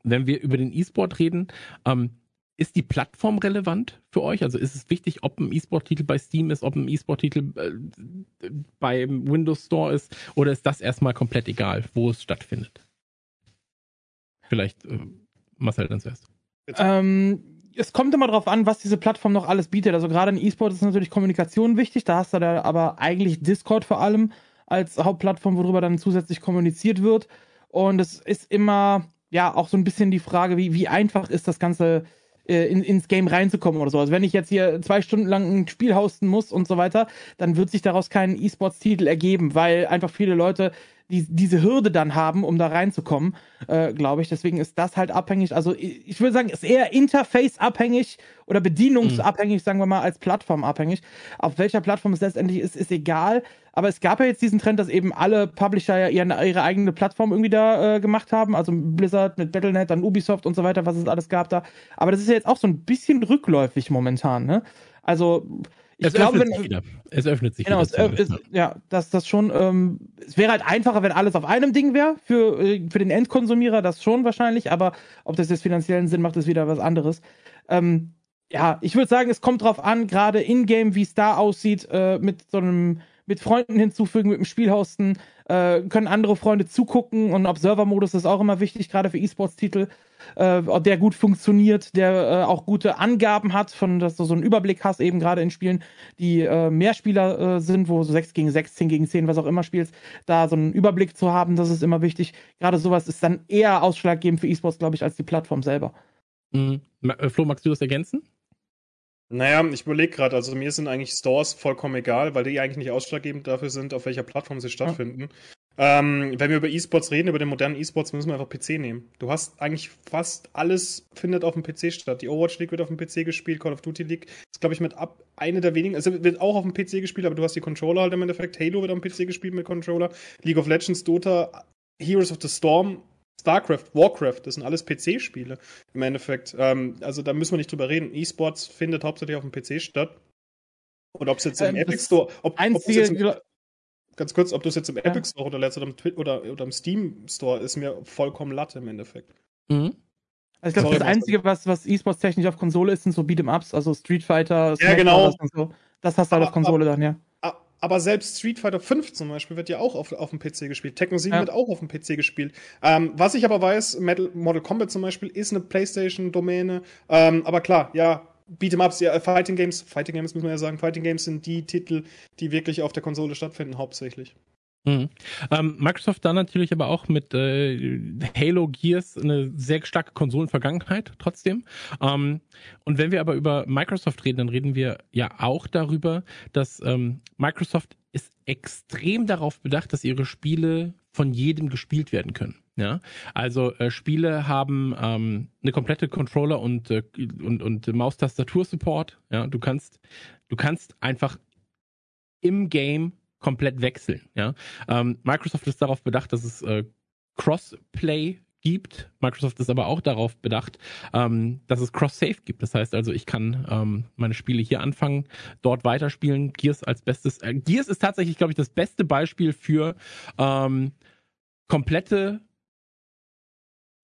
wenn wir über den E-Sport reden, ähm, ist die Plattform relevant für euch? Also ist es wichtig, ob ein E-Sport-Titel bei Steam ist, ob ein E-Sport-Titel äh, beim Windows Store ist, oder ist das erstmal komplett egal, wo es stattfindet? Vielleicht äh, Marcel dann zuerst. Ähm, es kommt immer drauf an, was diese Plattform noch alles bietet. Also gerade in E-Sport ist natürlich Kommunikation wichtig. Da hast du da aber eigentlich Discord vor allem als Hauptplattform, worüber dann zusätzlich kommuniziert wird. Und es ist immer, ja, auch so ein bisschen die Frage, wie, wie einfach ist das Ganze äh, in, ins Game reinzukommen oder so. Also wenn ich jetzt hier zwei Stunden lang ein Spiel hosten muss und so weiter, dann wird sich daraus kein E-Sports-Titel ergeben, weil einfach viele Leute die, diese Hürde dann haben, um da reinzukommen, äh, glaube ich. Deswegen ist das halt abhängig. Also ich, ich würde sagen, ist eher Interface-abhängig oder bedienungsabhängig, sagen wir mal, als plattformabhängig. Auf welcher Plattform es letztendlich ist, ist egal. Aber es gab ja jetzt diesen Trend, dass eben alle Publisher ja ihre, ihre eigene Plattform irgendwie da äh, gemacht haben. Also Blizzard mit Battle.net, dann Ubisoft und so weiter, was es alles gab da. Aber das ist ja jetzt auch so ein bisschen rückläufig momentan, ne? Also ich es glaube, öffnet wenn, sich wieder. Es öffnet sich Genau, wieder. es, ja, das, das schon. Ähm, es wäre halt einfacher, wenn alles auf einem Ding wäre für, äh, für den Endkonsumierer, das schon wahrscheinlich, aber ob das jetzt finanziellen Sinn macht, ist wieder was anderes. Ähm, ja, ich würde sagen, es kommt drauf an, gerade in-game, wie es da aussieht, äh, mit so einem mit Freunden hinzufügen, mit dem Spiel hosten, äh, können andere Freunde zugucken und Observer-Modus ist auch immer wichtig, gerade für E-Sports-Titel, äh, der gut funktioniert, der äh, auch gute Angaben hat, von dass du so einen Überblick hast, eben gerade in Spielen, die äh, mehr Spieler äh, sind, wo du 6 gegen 6, 10 gegen 10, was auch immer spielst, da so einen Überblick zu haben, das ist immer wichtig. Gerade sowas ist dann eher ausschlaggebend für E-Sports, glaube ich, als die Plattform selber. Mhm. Äh, Flo, magst du das ergänzen? Naja, ich überlege gerade, also mir sind eigentlich Stores vollkommen egal, weil die eigentlich nicht ausschlaggebend dafür sind, auf welcher Plattform sie stattfinden. Ja. Ähm, wenn wir über E-Sports reden, über den modernen E-Sports, müssen wir einfach PC nehmen. Du hast eigentlich fast alles findet auf dem PC statt. Die Overwatch League wird auf dem PC gespielt, Call of Duty League ist, glaube ich, mit ab eine der wenigen, also wird auch auf dem PC gespielt, aber du hast die Controller halt im Endeffekt. Halo wird auf dem PC gespielt mit Controller. League of Legends, Dota, Heroes of the Storm StarCraft, Warcraft, das sind alles PC-Spiele im Endeffekt. Ähm, also da müssen wir nicht drüber reden. E-Sports findet hauptsächlich auf dem PC statt. Und ob es jetzt im ähm, Epic Store, ob, einzige, ob im, ganz kurz, ob du es jetzt im ja. Epic Store oder oder im, oder, oder im Steam Store, ist mir vollkommen latte im Endeffekt. Mhm. Also ich glaube, das Einzige, was, was E-Sports technisch auf Konsole ist, sind so Beat'em-Ups, also Street Fighter, ja, genau. und so. Das hast du halt auf Konsole dann, ja aber selbst Street Fighter 5 zum Beispiel wird ja auch auf, auf dem PC gespielt. Tekken 7 ja. wird auch auf dem PC gespielt. Ähm, was ich aber weiß, Metal, Model Combat zum Beispiel ist eine PlayStation-Domäne. Ähm, aber klar, ja, Beat'em-Ups, ja, Fighting Games, Fighting Games muss man ja sagen, Fighting Games sind die Titel, die wirklich auf der Konsole stattfinden, hauptsächlich. Mhm. Ähm, Microsoft dann natürlich aber auch mit äh, Halo Gears eine sehr starke Konsolenvergangenheit trotzdem. Ähm, und wenn wir aber über Microsoft reden, dann reden wir ja auch darüber, dass ähm, Microsoft ist extrem darauf bedacht, dass ihre Spiele von jedem gespielt werden können. Ja, also äh, Spiele haben ähm, eine komplette Controller und äh, und und Maustastatur-Support. Ja, du kannst du kannst einfach im Game komplett wechseln. Ja? Ähm, Microsoft ist darauf bedacht, dass es äh, Crossplay gibt. Microsoft ist aber auch darauf bedacht, ähm, dass es Cross-Save gibt. Das heißt also, ich kann ähm, meine Spiele hier anfangen, dort weiterspielen. Gears als bestes. Äh, Gears ist tatsächlich, glaube ich, das beste Beispiel für ähm, komplette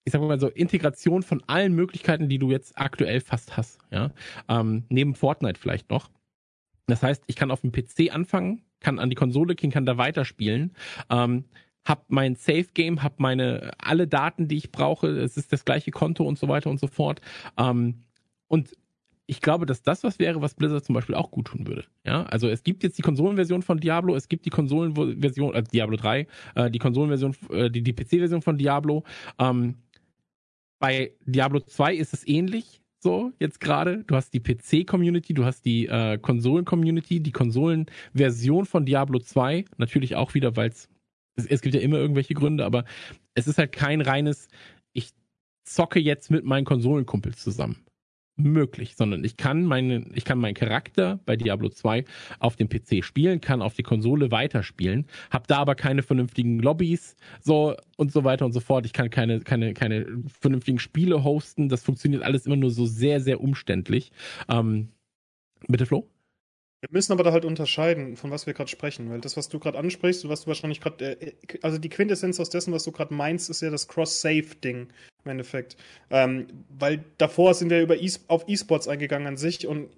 ich sag mal so, Integration von allen Möglichkeiten, die du jetzt aktuell fast hast, ja. Ähm, neben Fortnite vielleicht noch. Das heißt, ich kann auf dem PC anfangen, kann an die Konsole gehen, kann da weiterspielen. Ähm, hab mein Safe Game, hab meine alle Daten, die ich brauche. Es ist das gleiche Konto und so weiter und so fort. Ähm, und ich glaube, dass das was wäre, was Blizzard zum Beispiel auch gut tun würde. Ja, also es gibt jetzt die Konsolenversion von Diablo, es gibt die Konsolenversion, äh, Diablo 3, äh, die Konsolenversion, äh, die, die PC-Version von Diablo. Ähm, bei Diablo 2 ist es ähnlich so jetzt gerade. Du hast die PC-Community, du hast die äh, Konsolen-Community, die Konsolenversion von Diablo 2, natürlich auch wieder, weil es, es gibt ja immer irgendwelche Gründe, aber es ist halt kein reines, ich zocke jetzt mit meinen Konsolenkumpels zusammen möglich, sondern ich kann meinen, ich kann meinen Charakter bei Diablo 2 auf dem PC spielen, kann auf die Konsole weiterspielen, habe da aber keine vernünftigen Lobbys, so und so weiter und so fort. Ich kann keine, keine, keine vernünftigen Spiele hosten. Das funktioniert alles immer nur so sehr, sehr umständlich. Ähm, bitte, Flo? Wir müssen aber da halt unterscheiden, von was wir gerade sprechen, weil das, was du gerade ansprichst, was du wahrscheinlich gerade, äh, also die Quintessenz aus dessen, was du gerade meinst, ist ja das Cross-Save-Ding im Endeffekt. Ähm, weil davor sind wir über e auf E-Sports eingegangen an sich und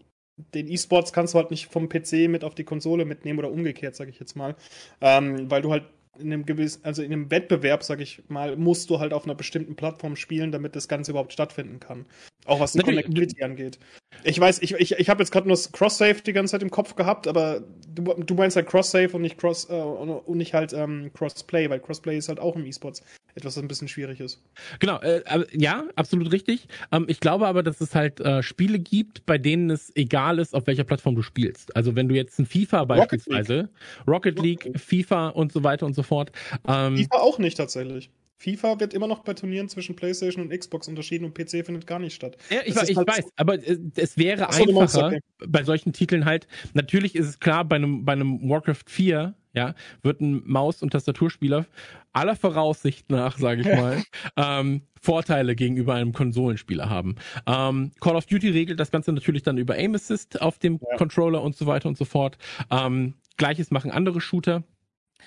den E-Sports kannst du halt nicht vom PC mit auf die Konsole mitnehmen oder umgekehrt, sage ich jetzt mal. Ähm, weil du halt in einem gewissen, also in einem Wettbewerb, sag ich mal, musst du halt auf einer bestimmten Plattform spielen, damit das Ganze überhaupt stattfinden kann. Auch was die Connectivity angeht. Ich weiß, ich, ich, ich habe jetzt gerade nur Cross-Save die ganze Zeit im Kopf gehabt, aber du, du meinst halt Cross-Save und nicht Cross äh, und nicht halt ähm, Cross-Play, weil Cross-Play ist halt auch im E-Sports etwas, was ein bisschen schwierig ist. Genau, äh, ja, absolut richtig. Ähm, ich glaube aber, dass es halt äh, Spiele gibt, bei denen es egal ist, auf welcher Plattform du spielst. Also wenn du jetzt ein FIFA beispielsweise, Rocket League, Rocket League FIFA und so weiter und so fort. Ähm, FIFA auch nicht tatsächlich. FIFA wird immer noch bei Turnieren zwischen PlayStation und Xbox unterschieden und PC findet gar nicht statt. Ja, ich, ich halt weiß, so aber es wäre so, einfacher bei solchen Titeln halt. Natürlich ist es klar, bei einem, bei einem Warcraft 4 ja, wird ein Maus- und Tastaturspieler aller Voraussicht nach, sage ich mal, ähm, Vorteile gegenüber einem Konsolenspieler haben. Ähm, Call of Duty regelt das Ganze natürlich dann über Aim Assist auf dem ja. Controller und so weiter und so fort. Ähm, Gleiches machen andere Shooter.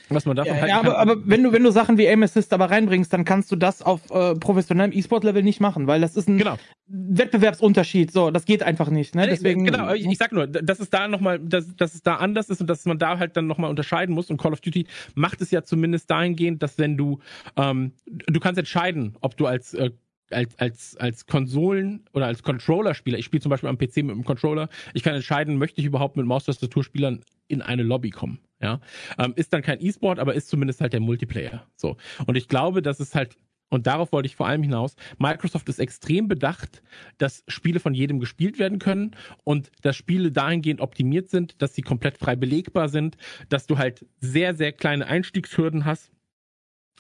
Was man davon Ja, ja aber, aber wenn du, wenn du Sachen wie Aim Assist aber reinbringst, dann kannst du das auf äh, professionellem E-Sport-Level nicht machen, weil das ist ein genau. Wettbewerbsunterschied. So, das geht einfach nicht. Ne? Deswegen, genau, ich, ich sag nur, dass es da nochmal, dass, dass es da anders ist und dass man da halt dann nochmal unterscheiden muss. Und Call of Duty macht es ja zumindest dahingehend, dass wenn du, ähm, du kannst entscheiden, ob du als äh, als, als, als Konsolen- oder als Controller-Spieler, ich spiele zum Beispiel am PC mit einem Controller, ich kann entscheiden, möchte ich überhaupt mit Maustastaturspielern in eine Lobby kommen. Ja? Ähm, ist dann kein E-Sport, aber ist zumindest halt der Multiplayer. So. Und ich glaube, dass es halt, und darauf wollte ich vor allem hinaus, Microsoft ist extrem bedacht, dass Spiele von jedem gespielt werden können und dass Spiele dahingehend optimiert sind, dass sie komplett frei belegbar sind, dass du halt sehr, sehr kleine Einstiegshürden hast.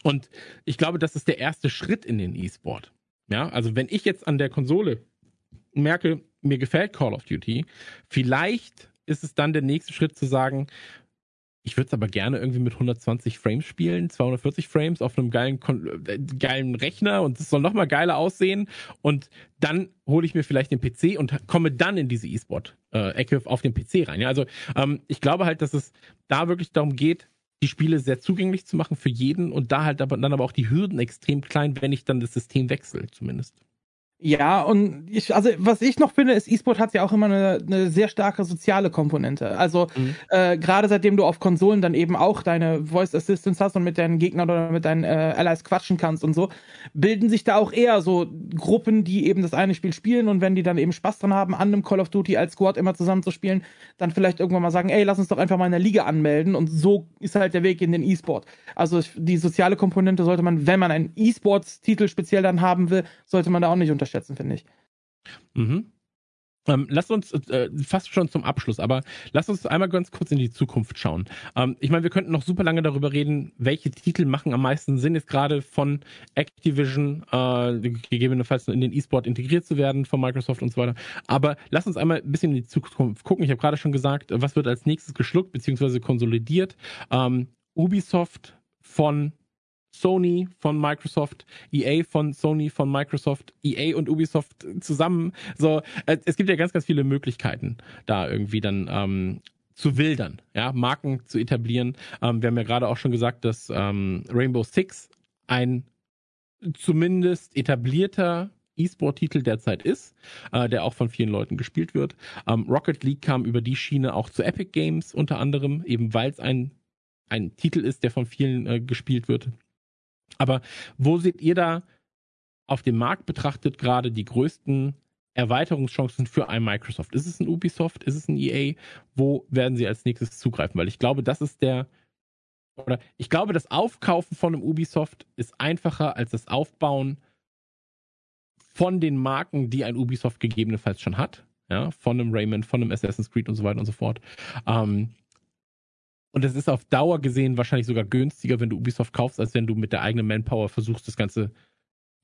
Und ich glaube, das ist der erste Schritt in den E-Sport. Ja, also wenn ich jetzt an der Konsole merke, mir gefällt Call of Duty, vielleicht ist es dann der nächste Schritt zu sagen, ich würde es aber gerne irgendwie mit 120 Frames spielen, 240 Frames auf einem geilen, äh, geilen Rechner und es soll nochmal geiler aussehen. Und dann hole ich mir vielleicht den PC und komme dann in diese E-Sport-Ecke auf den PC rein. Ja, also ähm, ich glaube halt, dass es da wirklich darum geht, die Spiele sehr zugänglich zu machen für jeden und da halt aber dann aber auch die Hürden extrem klein, wenn ich dann das System wechsle, zumindest. Ja, und ich, also was ich noch finde, ist, E-Sport hat ja auch immer eine, eine sehr starke soziale Komponente. Also Mhm. äh, gerade seitdem du auf Konsolen dann eben auch deine Voice Assistance hast und mit deinen Gegnern oder mit deinen äh, Allies quatschen kannst und so, bilden sich da auch eher so Gruppen, die eben das eine Spiel spielen und wenn die dann eben Spaß dran haben, an einem Call of Duty als Squad immer zusammen zu spielen, dann vielleicht irgendwann mal sagen, ey, lass uns doch einfach mal in der Liga anmelden und so ist halt der Weg in den E-Sport. Also die soziale Komponente sollte man, wenn man einen E-Sports-Titel speziell dann haben will, sollte man da auch nicht unterschätzen, finde ich. Mhm. Ähm, lass uns äh, fast schon zum Abschluss, aber lass uns einmal ganz kurz in die Zukunft schauen. Ähm, ich meine, wir könnten noch super lange darüber reden, welche Titel machen am meisten Sinn, jetzt gerade von Activision äh, gegebenenfalls in den E-Sport integriert zu werden von Microsoft und so weiter. Aber lass uns einmal ein bisschen in die Zukunft gucken. Ich habe gerade schon gesagt, was wird als nächstes geschluckt bzw. konsolidiert. Ähm, Ubisoft von Sony von Microsoft, EA von Sony von Microsoft, EA und Ubisoft zusammen. So, äh, es gibt ja ganz, ganz viele Möglichkeiten, da irgendwie dann ähm, zu wildern, ja, Marken zu etablieren. Ähm, wir haben ja gerade auch schon gesagt, dass ähm, Rainbow Six ein zumindest etablierter E-Sport-Titel derzeit ist, äh, der auch von vielen Leuten gespielt wird. Ähm, Rocket League kam über die Schiene auch zu Epic Games unter anderem, eben weil es ein, ein Titel ist, der von vielen äh, gespielt wird. Aber wo seht ihr da auf dem Markt betrachtet gerade die größten Erweiterungschancen für ein Microsoft? Ist es ein Ubisoft? Ist es ein EA? Wo werden sie als nächstes zugreifen? Weil ich glaube, das ist der, oder ich glaube, das Aufkaufen von einem Ubisoft ist einfacher als das Aufbauen von den Marken, die ein Ubisoft gegebenenfalls schon hat. Ja, von einem Rayman, von einem Assassin's Creed und so weiter und so fort. Ähm, und es ist auf Dauer gesehen wahrscheinlich sogar günstiger, wenn du Ubisoft kaufst, als wenn du mit der eigenen Manpower versuchst, das Ganze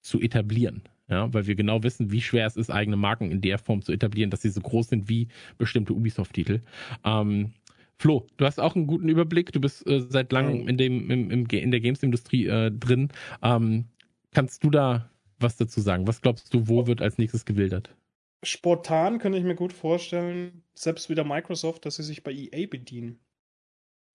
zu etablieren. Ja, weil wir genau wissen, wie schwer es ist, eigene Marken in der Form zu etablieren, dass sie so groß sind wie bestimmte Ubisoft-Titel. Ähm, Flo, du hast auch einen guten Überblick. Du bist äh, seit langem in dem im, im, in der Games-Industrie äh, drin. Ähm, kannst du da was dazu sagen? Was glaubst du, wo wird als nächstes gewildert? Spontan könnte ich mir gut vorstellen, selbst wieder Microsoft, dass sie sich bei EA bedienen.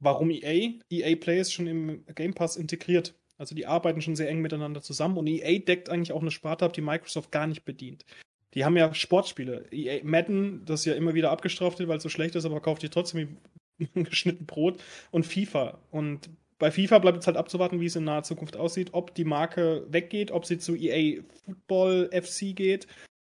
Warum EA? EA Play ist schon im Game Pass integriert. Also die arbeiten schon sehr eng miteinander zusammen und EA deckt eigentlich auch eine Sparte ab, die Microsoft gar nicht bedient. Die haben ja Sportspiele. EA Madden, das ja immer wieder abgestraft wird, weil es so schlecht ist, aber kauft ihr trotzdem geschnitten Brot und FIFA. Und bei FIFA bleibt jetzt halt abzuwarten, wie es in naher Zukunft aussieht, ob die Marke weggeht, ob sie zu EA Football FC geht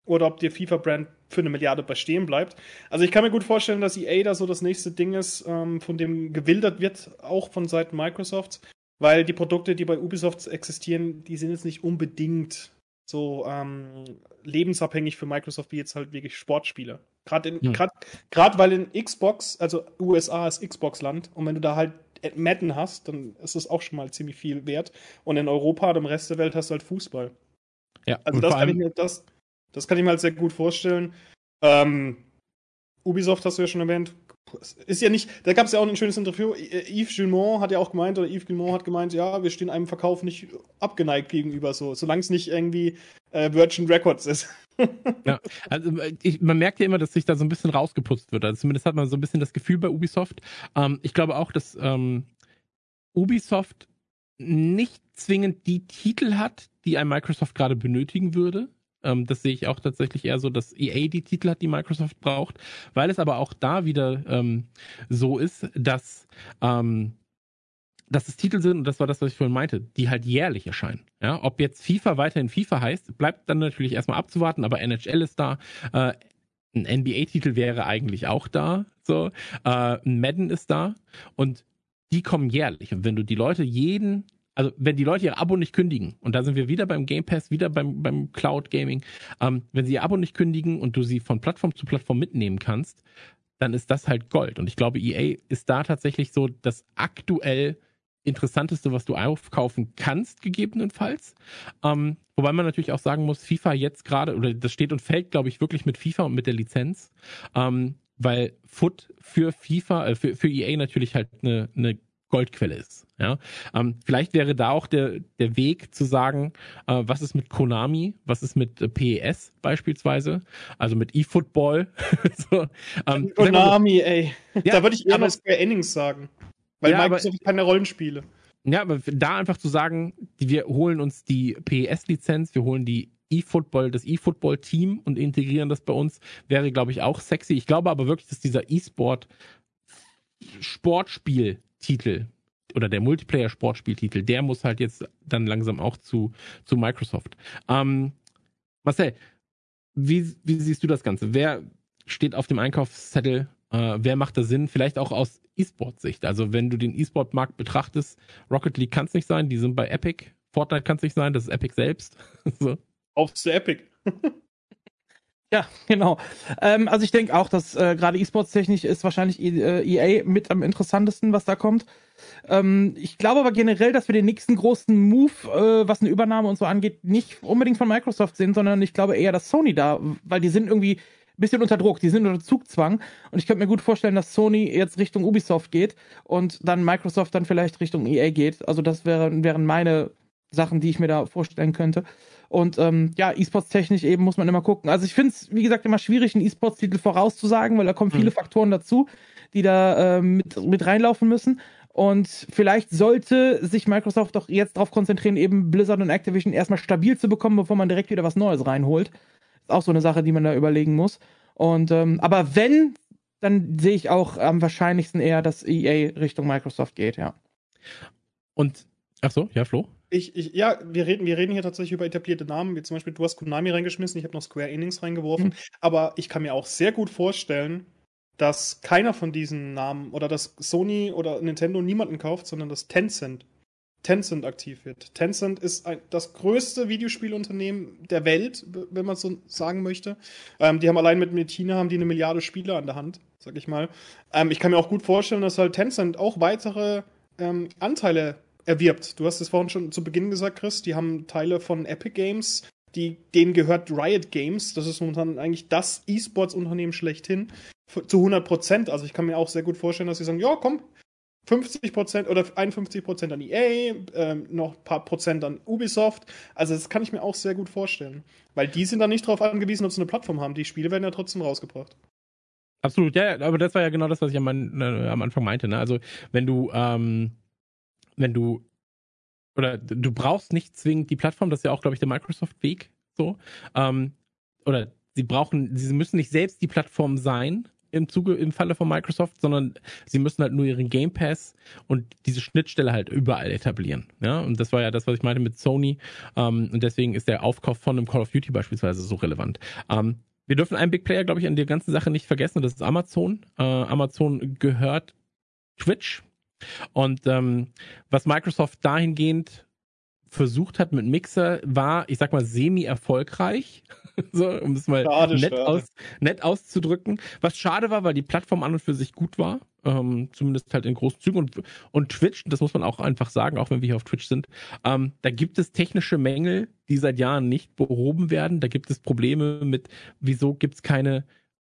oder ob die FIFA-Brand für eine Milliarde bestehen bleibt. Also ich kann mir gut vorstellen, dass EA da so das nächste Ding ist, ähm, von dem gewildert wird, auch von Seiten Microsofts, weil die Produkte, die bei Ubisoft existieren, die sind jetzt nicht unbedingt so ähm, lebensabhängig für Microsoft wie jetzt halt wirklich Sportspiele. Gerade Ja. gerade weil in Xbox, also USA ist Xbox-Land und wenn du da halt Madden hast, dann ist das auch schon mal ziemlich viel wert. Und in Europa und im Rest der Welt hast du halt Fußball. Ja, Also das vor kann, ich allem, mir, das, das kann ich mir halt sehr gut vorstellen. Ähm, Ubisoft hast du ja schon erwähnt. Ist ja nicht, da gab es ja auch ein schönes Interview. Yves Gilmont hat ja auch gemeint, oder Yves Gilmont hat gemeint, ja, wir stehen einem Verkauf nicht abgeneigt gegenüber, so, solange es nicht irgendwie äh, Virgin Records ist. Ja, also ich, man merkt ja immer, dass sich da so ein bisschen rausgeputzt wird. Also zumindest hat man so ein bisschen das Gefühl bei Ubisoft. Ähm, ich glaube auch, dass ähm, Ubisoft nicht zwingend die Titel hat, die ein Microsoft gerade benötigen würde. Ähm, das sehe ich auch tatsächlich eher so, dass EA die Titel hat, die Microsoft braucht, weil es aber auch da wieder ähm, so ist, dass ähm, dass es Titel sind, und das war das, was ich vorhin meinte, die halt jährlich erscheinen. Ja, ob jetzt FIFA weiterhin FIFA heißt, bleibt dann natürlich erstmal abzuwarten, aber NHL ist da. Äh, ein NBA-Titel wäre eigentlich auch da. So, äh, Madden ist da und die kommen jährlich. Und wenn du die Leute jeden, also wenn die Leute ihr Abo nicht kündigen, und da sind wir wieder beim Game Pass, wieder beim, beim Cloud Gaming, ähm, wenn sie ihr Abo nicht kündigen und du sie von Plattform zu Plattform mitnehmen kannst, dann ist das halt Gold. Und ich glaube, EA ist da tatsächlich so das aktuell interessanteste, was du aufkaufen kannst, gegebenenfalls. Ähm, wobei man natürlich auch sagen muss, FIFA jetzt gerade, oder das steht und fällt, glaube ich, wirklich mit FIFA und mit der Lizenz. Ähm, weil Foot für FIFA, äh, für, für EA natürlich halt eine, eine Goldquelle ist. Ja, ähm, vielleicht wäre da auch der, der Weg zu sagen, äh, was ist mit Konami, was ist mit äh, PES beispielsweise, also mit eFootball. so, ähm, Konami, ey. Ja, da würde ich eher noch Square Enix sagen. Weil ja, Microsoft aber, keine Rollenspiele. Ja, aber da einfach zu sagen, wir holen uns die PES-Lizenz, wir holen die E-Football, das E-Football-Team und integrieren das bei uns, wäre, glaube ich, auch sexy. Ich glaube aber wirklich, dass dieser E-Sport Sportspieltitel oder der Multiplayer-Sportspieltitel, der muss halt jetzt dann langsam auch zu, zu Microsoft. Ähm, Marcel, wie, wie siehst du das Ganze? Wer steht auf dem Einkaufszettel äh, wer macht da Sinn? Vielleicht auch aus E-Sport-Sicht. Also wenn du den E-Sport-Markt betrachtest, Rocket League kann es nicht sein, die sind bei Epic. Fortnite kann es nicht sein, das ist Epic selbst. so. Auf zu Epic. Ja, genau. Ähm, also ich denke auch, dass äh, gerade E-Sports-technisch ist wahrscheinlich EA äh, e mit am interessantesten, was da kommt. Ähm, ich glaube aber generell, dass wir den nächsten großen Move, äh, was eine Übernahme und so angeht, nicht unbedingt von Microsoft sehen, sondern ich glaube eher, dass Sony da, weil die sind irgendwie bisschen unter Druck, die sind unter Zugzwang und ich könnte mir gut vorstellen, dass Sony jetzt Richtung Ubisoft geht und dann Microsoft dann vielleicht Richtung EA geht. Also das wären, wären meine Sachen, die ich mir da vorstellen könnte. Und ähm, ja, E-Sports technisch eben muss man immer gucken. Also ich finde es, wie gesagt, immer schwierig, einen E-Sports-Titel vorauszusagen, weil da kommen viele mhm. Faktoren dazu, die da äh, mit, mit reinlaufen müssen. Und vielleicht sollte sich Microsoft doch jetzt darauf konzentrieren, eben Blizzard und Activision erstmal stabil zu bekommen, bevor man direkt wieder was Neues reinholt. Ist auch so eine Sache, die man da überlegen muss. Und ähm, aber wenn, dann sehe ich auch am wahrscheinlichsten eher, dass EA Richtung Microsoft geht, ja. Und ach so, ja, Flo? Ich, ich, ja, wir reden, wir reden hier tatsächlich über etablierte Namen, wie zum Beispiel, du hast Konami reingeschmissen, ich habe noch Square Enix reingeworfen, mhm. aber ich kann mir auch sehr gut vorstellen, dass keiner von diesen Namen oder dass Sony oder Nintendo niemanden kauft, sondern dass Tencent Tencent aktiv wird. Tencent ist ein, das größte Videospielunternehmen der Welt, wenn man so sagen möchte. Ähm, die haben allein mit, mit China haben die eine Milliarde Spieler an der Hand, sag ich mal. Ähm, ich kann mir auch gut vorstellen, dass halt Tencent auch weitere ähm, Anteile erwirbt. Du hast es vorhin schon zu Beginn gesagt, Chris, die haben Teile von Epic Games, die, denen gehört Riot Games, das ist momentan eigentlich das E-Sports-Unternehmen schlechthin, zu 100 Prozent. Also ich kann mir auch sehr gut vorstellen, dass sie sagen, ja, komm, 50% oder 51% an EA, ähm, noch ein paar Prozent an Ubisoft. Also das kann ich mir auch sehr gut vorstellen. Weil die sind dann nicht darauf angewiesen, ob sie eine Plattform haben. Die Spiele werden ja trotzdem rausgebracht. Absolut, ja, aber das war ja genau das, was ich am, äh, am Anfang meinte. Ne? Also wenn du, ähm, wenn du, oder du brauchst nicht zwingend die Plattform, das ist ja auch, glaube ich, der Microsoft-Weg so. Ähm, oder sie brauchen, sie müssen nicht selbst die Plattform sein, im Zuge, im Falle von Microsoft, sondern sie müssen halt nur ihren Game Pass und diese Schnittstelle halt überall etablieren. Ja, und das war ja das, was ich meinte mit Sony. Ähm, und deswegen ist der Aufkauf von einem Call of Duty beispielsweise so relevant. Ähm, wir dürfen einen Big Player, glaube ich, an der ganzen Sache nicht vergessen, und das ist Amazon. Äh, Amazon gehört Twitch. Und ähm, was Microsoft dahingehend versucht hat mit Mixer, war, ich sag mal, semi-erfolgreich. so, um es mal schade, nett, schade. Aus, nett auszudrücken. Was schade war, weil die Plattform an und für sich gut war. Ähm, zumindest halt in großen Zügen. Und, und Twitch, das muss man auch einfach sagen, auch wenn wir hier auf Twitch sind, ähm, da gibt es technische Mängel, die seit Jahren nicht behoben werden. Da gibt es Probleme mit, wieso gibt es keine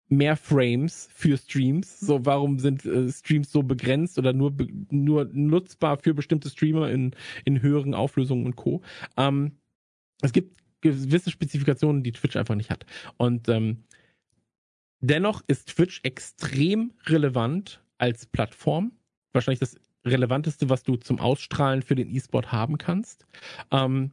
mehr Frames für Streams. So, warum sind äh, Streams so begrenzt oder nur, nur nutzbar für bestimmte Streamer in, in höheren Auflösungen und Co. Ähm, es gibt gewisse Spezifikationen, die Twitch einfach nicht hat. Und ähm, dennoch ist Twitch extrem relevant als Plattform. Wahrscheinlich das relevanteste, was du zum Ausstrahlen für den E-Sport haben kannst. Ähm,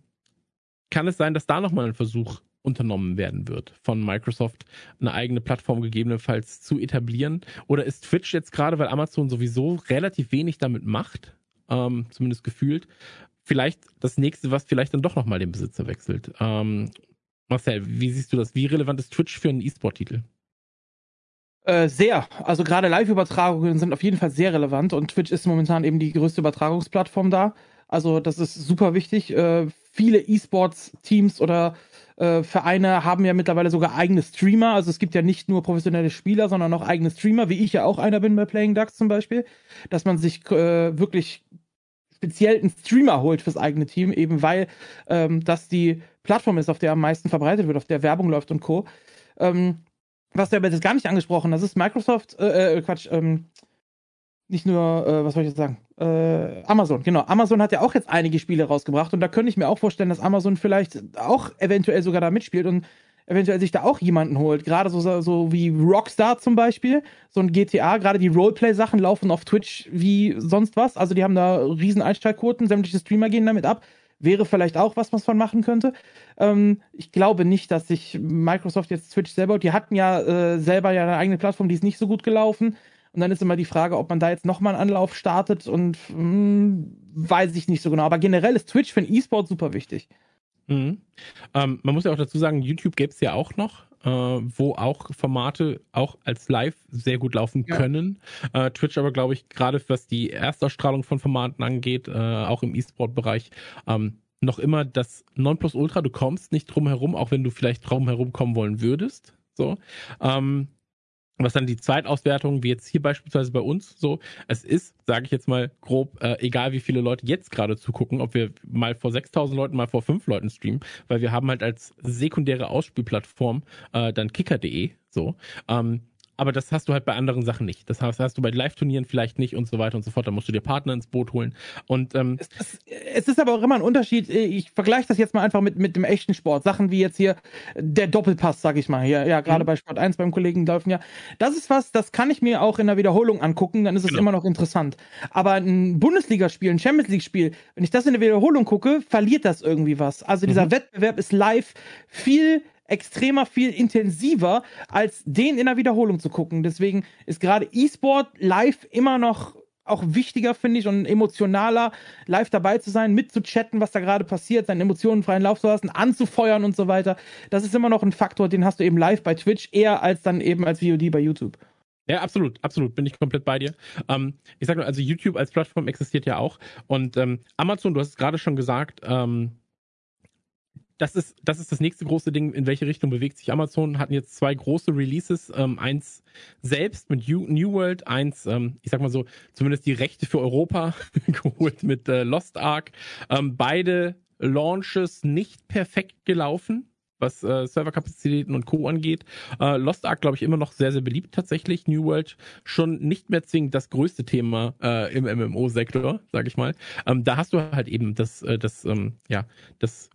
kann es sein, dass da nochmal ein Versuch unternommen werden wird, von Microsoft eine eigene Plattform gegebenenfalls zu etablieren? Oder ist Twitch jetzt gerade, weil Amazon sowieso relativ wenig damit macht, ähm, zumindest gefühlt, vielleicht das nächste, was vielleicht dann doch nochmal den Besitzer wechselt? Ähm, Marcel, wie siehst du das? Wie relevant ist Twitch für einen E-Sport-Titel? Äh, sehr. Also gerade Live-Übertragungen sind auf jeden Fall sehr relevant und Twitch ist momentan eben die größte Übertragungsplattform da. Also das ist super wichtig. Äh, viele E-Sports-Teams oder äh, Vereine haben ja mittlerweile sogar eigene Streamer. Also es gibt ja nicht nur professionelle Spieler, sondern auch eigene Streamer, wie ich ja auch einer bin bei Playing Ducks zum Beispiel, dass man sich äh, wirklich speziell einen Streamer holt fürs eigene Team, eben weil ähm, das die Plattform ist, auf der am meisten verbreitet wird, auf der Werbung läuft und Co. Ähm, was du aber jetzt gar nicht angesprochen, das ist Microsoft, äh, äh, Quatsch, ähm, nicht nur, äh, was soll ich jetzt sagen? Äh, Amazon, genau. Amazon hat ja auch jetzt einige Spiele rausgebracht und da könnte ich mir auch vorstellen, dass Amazon vielleicht auch eventuell sogar da mitspielt und eventuell sich da auch jemanden holt. Gerade so, so wie Rockstar zum Beispiel, so ein GTA, gerade die Roleplay-Sachen laufen auf Twitch wie sonst was. Also die haben da riesen Einsteigquoten, sämtliche Streamer gehen damit ab. Wäre vielleicht auch was, was man machen könnte. Ähm, ich glaube nicht, dass sich Microsoft jetzt Twitch selber, die hatten ja äh, selber ja eine eigene Plattform, die ist nicht so gut gelaufen. Und dann ist immer die Frage, ob man da jetzt nochmal einen Anlauf startet und mh, hm, weiß ich nicht so genau. Aber generell ist Twitch für den E-Sport super wichtig. Mhm. Ähm, man muss ja auch dazu sagen, YouTube gäbe es ja auch noch, äh, wo auch Formate auch als Live sehr gut laufen ja. können. Äh, Twitch aber, glaube ich, gerade was die Erstausstrahlung von Formaten angeht, äh, auch im E-Sport-Bereich, ähm, noch immer das Nonplusultra. Du kommst nicht drum herum, auch wenn du vielleicht drum herum kommen wollen würdest. So. Ähm, was dann die Zweitauswertung, wie jetzt hier beispielsweise bei uns so, es ist, sage ich jetzt mal grob, äh, egal wie viele Leute jetzt gerade zugucken, ob wir mal vor 6000 Leuten, mal vor 5 Leuten streamen, weil wir haben halt als sekundäre Ausspielplattform äh, dann kicker.de so. Ähm, aber das hast du halt bei anderen Sachen nicht. Das hast, hast du bei Live-Turnieren vielleicht nicht und so weiter und so fort. Da musst du dir Partner ins Boot holen. Und ähm, es, es, es ist aber auch immer ein Unterschied. Ich vergleiche das jetzt mal einfach mit, mit dem echten Sport. Sachen wie jetzt hier der Doppelpass, sag ich mal. Hier, ja, gerade mhm. bei Sport 1 beim Kollegen laufen ja. Das ist was, das kann ich mir auch in der Wiederholung angucken, dann ist es genau. immer noch interessant. Aber ein Bundesligaspiel, ein Champions League-Spiel, wenn ich das in der Wiederholung gucke, verliert das irgendwie was. Also dieser mhm. Wettbewerb ist live viel extremer viel intensiver, als den in der Wiederholung zu gucken. Deswegen ist gerade E-Sport live immer noch auch wichtiger, finde ich, und emotionaler, live dabei zu sein, mitzuchatten, was da gerade passiert, seinen Emotionen freien Lauf zu lassen, anzufeuern und so weiter. Das ist immer noch ein Faktor, den hast du eben live bei Twitch, eher als dann eben als VOD bei YouTube. Ja, absolut, absolut, bin ich komplett bei dir. Ähm, ich sag nur, also YouTube als Plattform existiert ja auch. Und ähm, Amazon, du hast es gerade schon gesagt, ähm, das ist, das ist das nächste große Ding, in welche Richtung bewegt sich Amazon. Hatten jetzt zwei große Releases, ähm, eins selbst mit New World, eins, ähm, ich sag mal so, zumindest die Rechte für Europa geholt mit äh, Lost Ark. Ähm, beide Launches nicht perfekt gelaufen, was äh, Serverkapazitäten und Co. angeht. Äh, Lost Ark, glaube ich, immer noch sehr, sehr beliebt tatsächlich. New World schon nicht mehr zwingend das größte Thema äh, im MMO-Sektor, sage ich mal. Ähm, da hast du halt eben das, äh, das, ähm, ja, das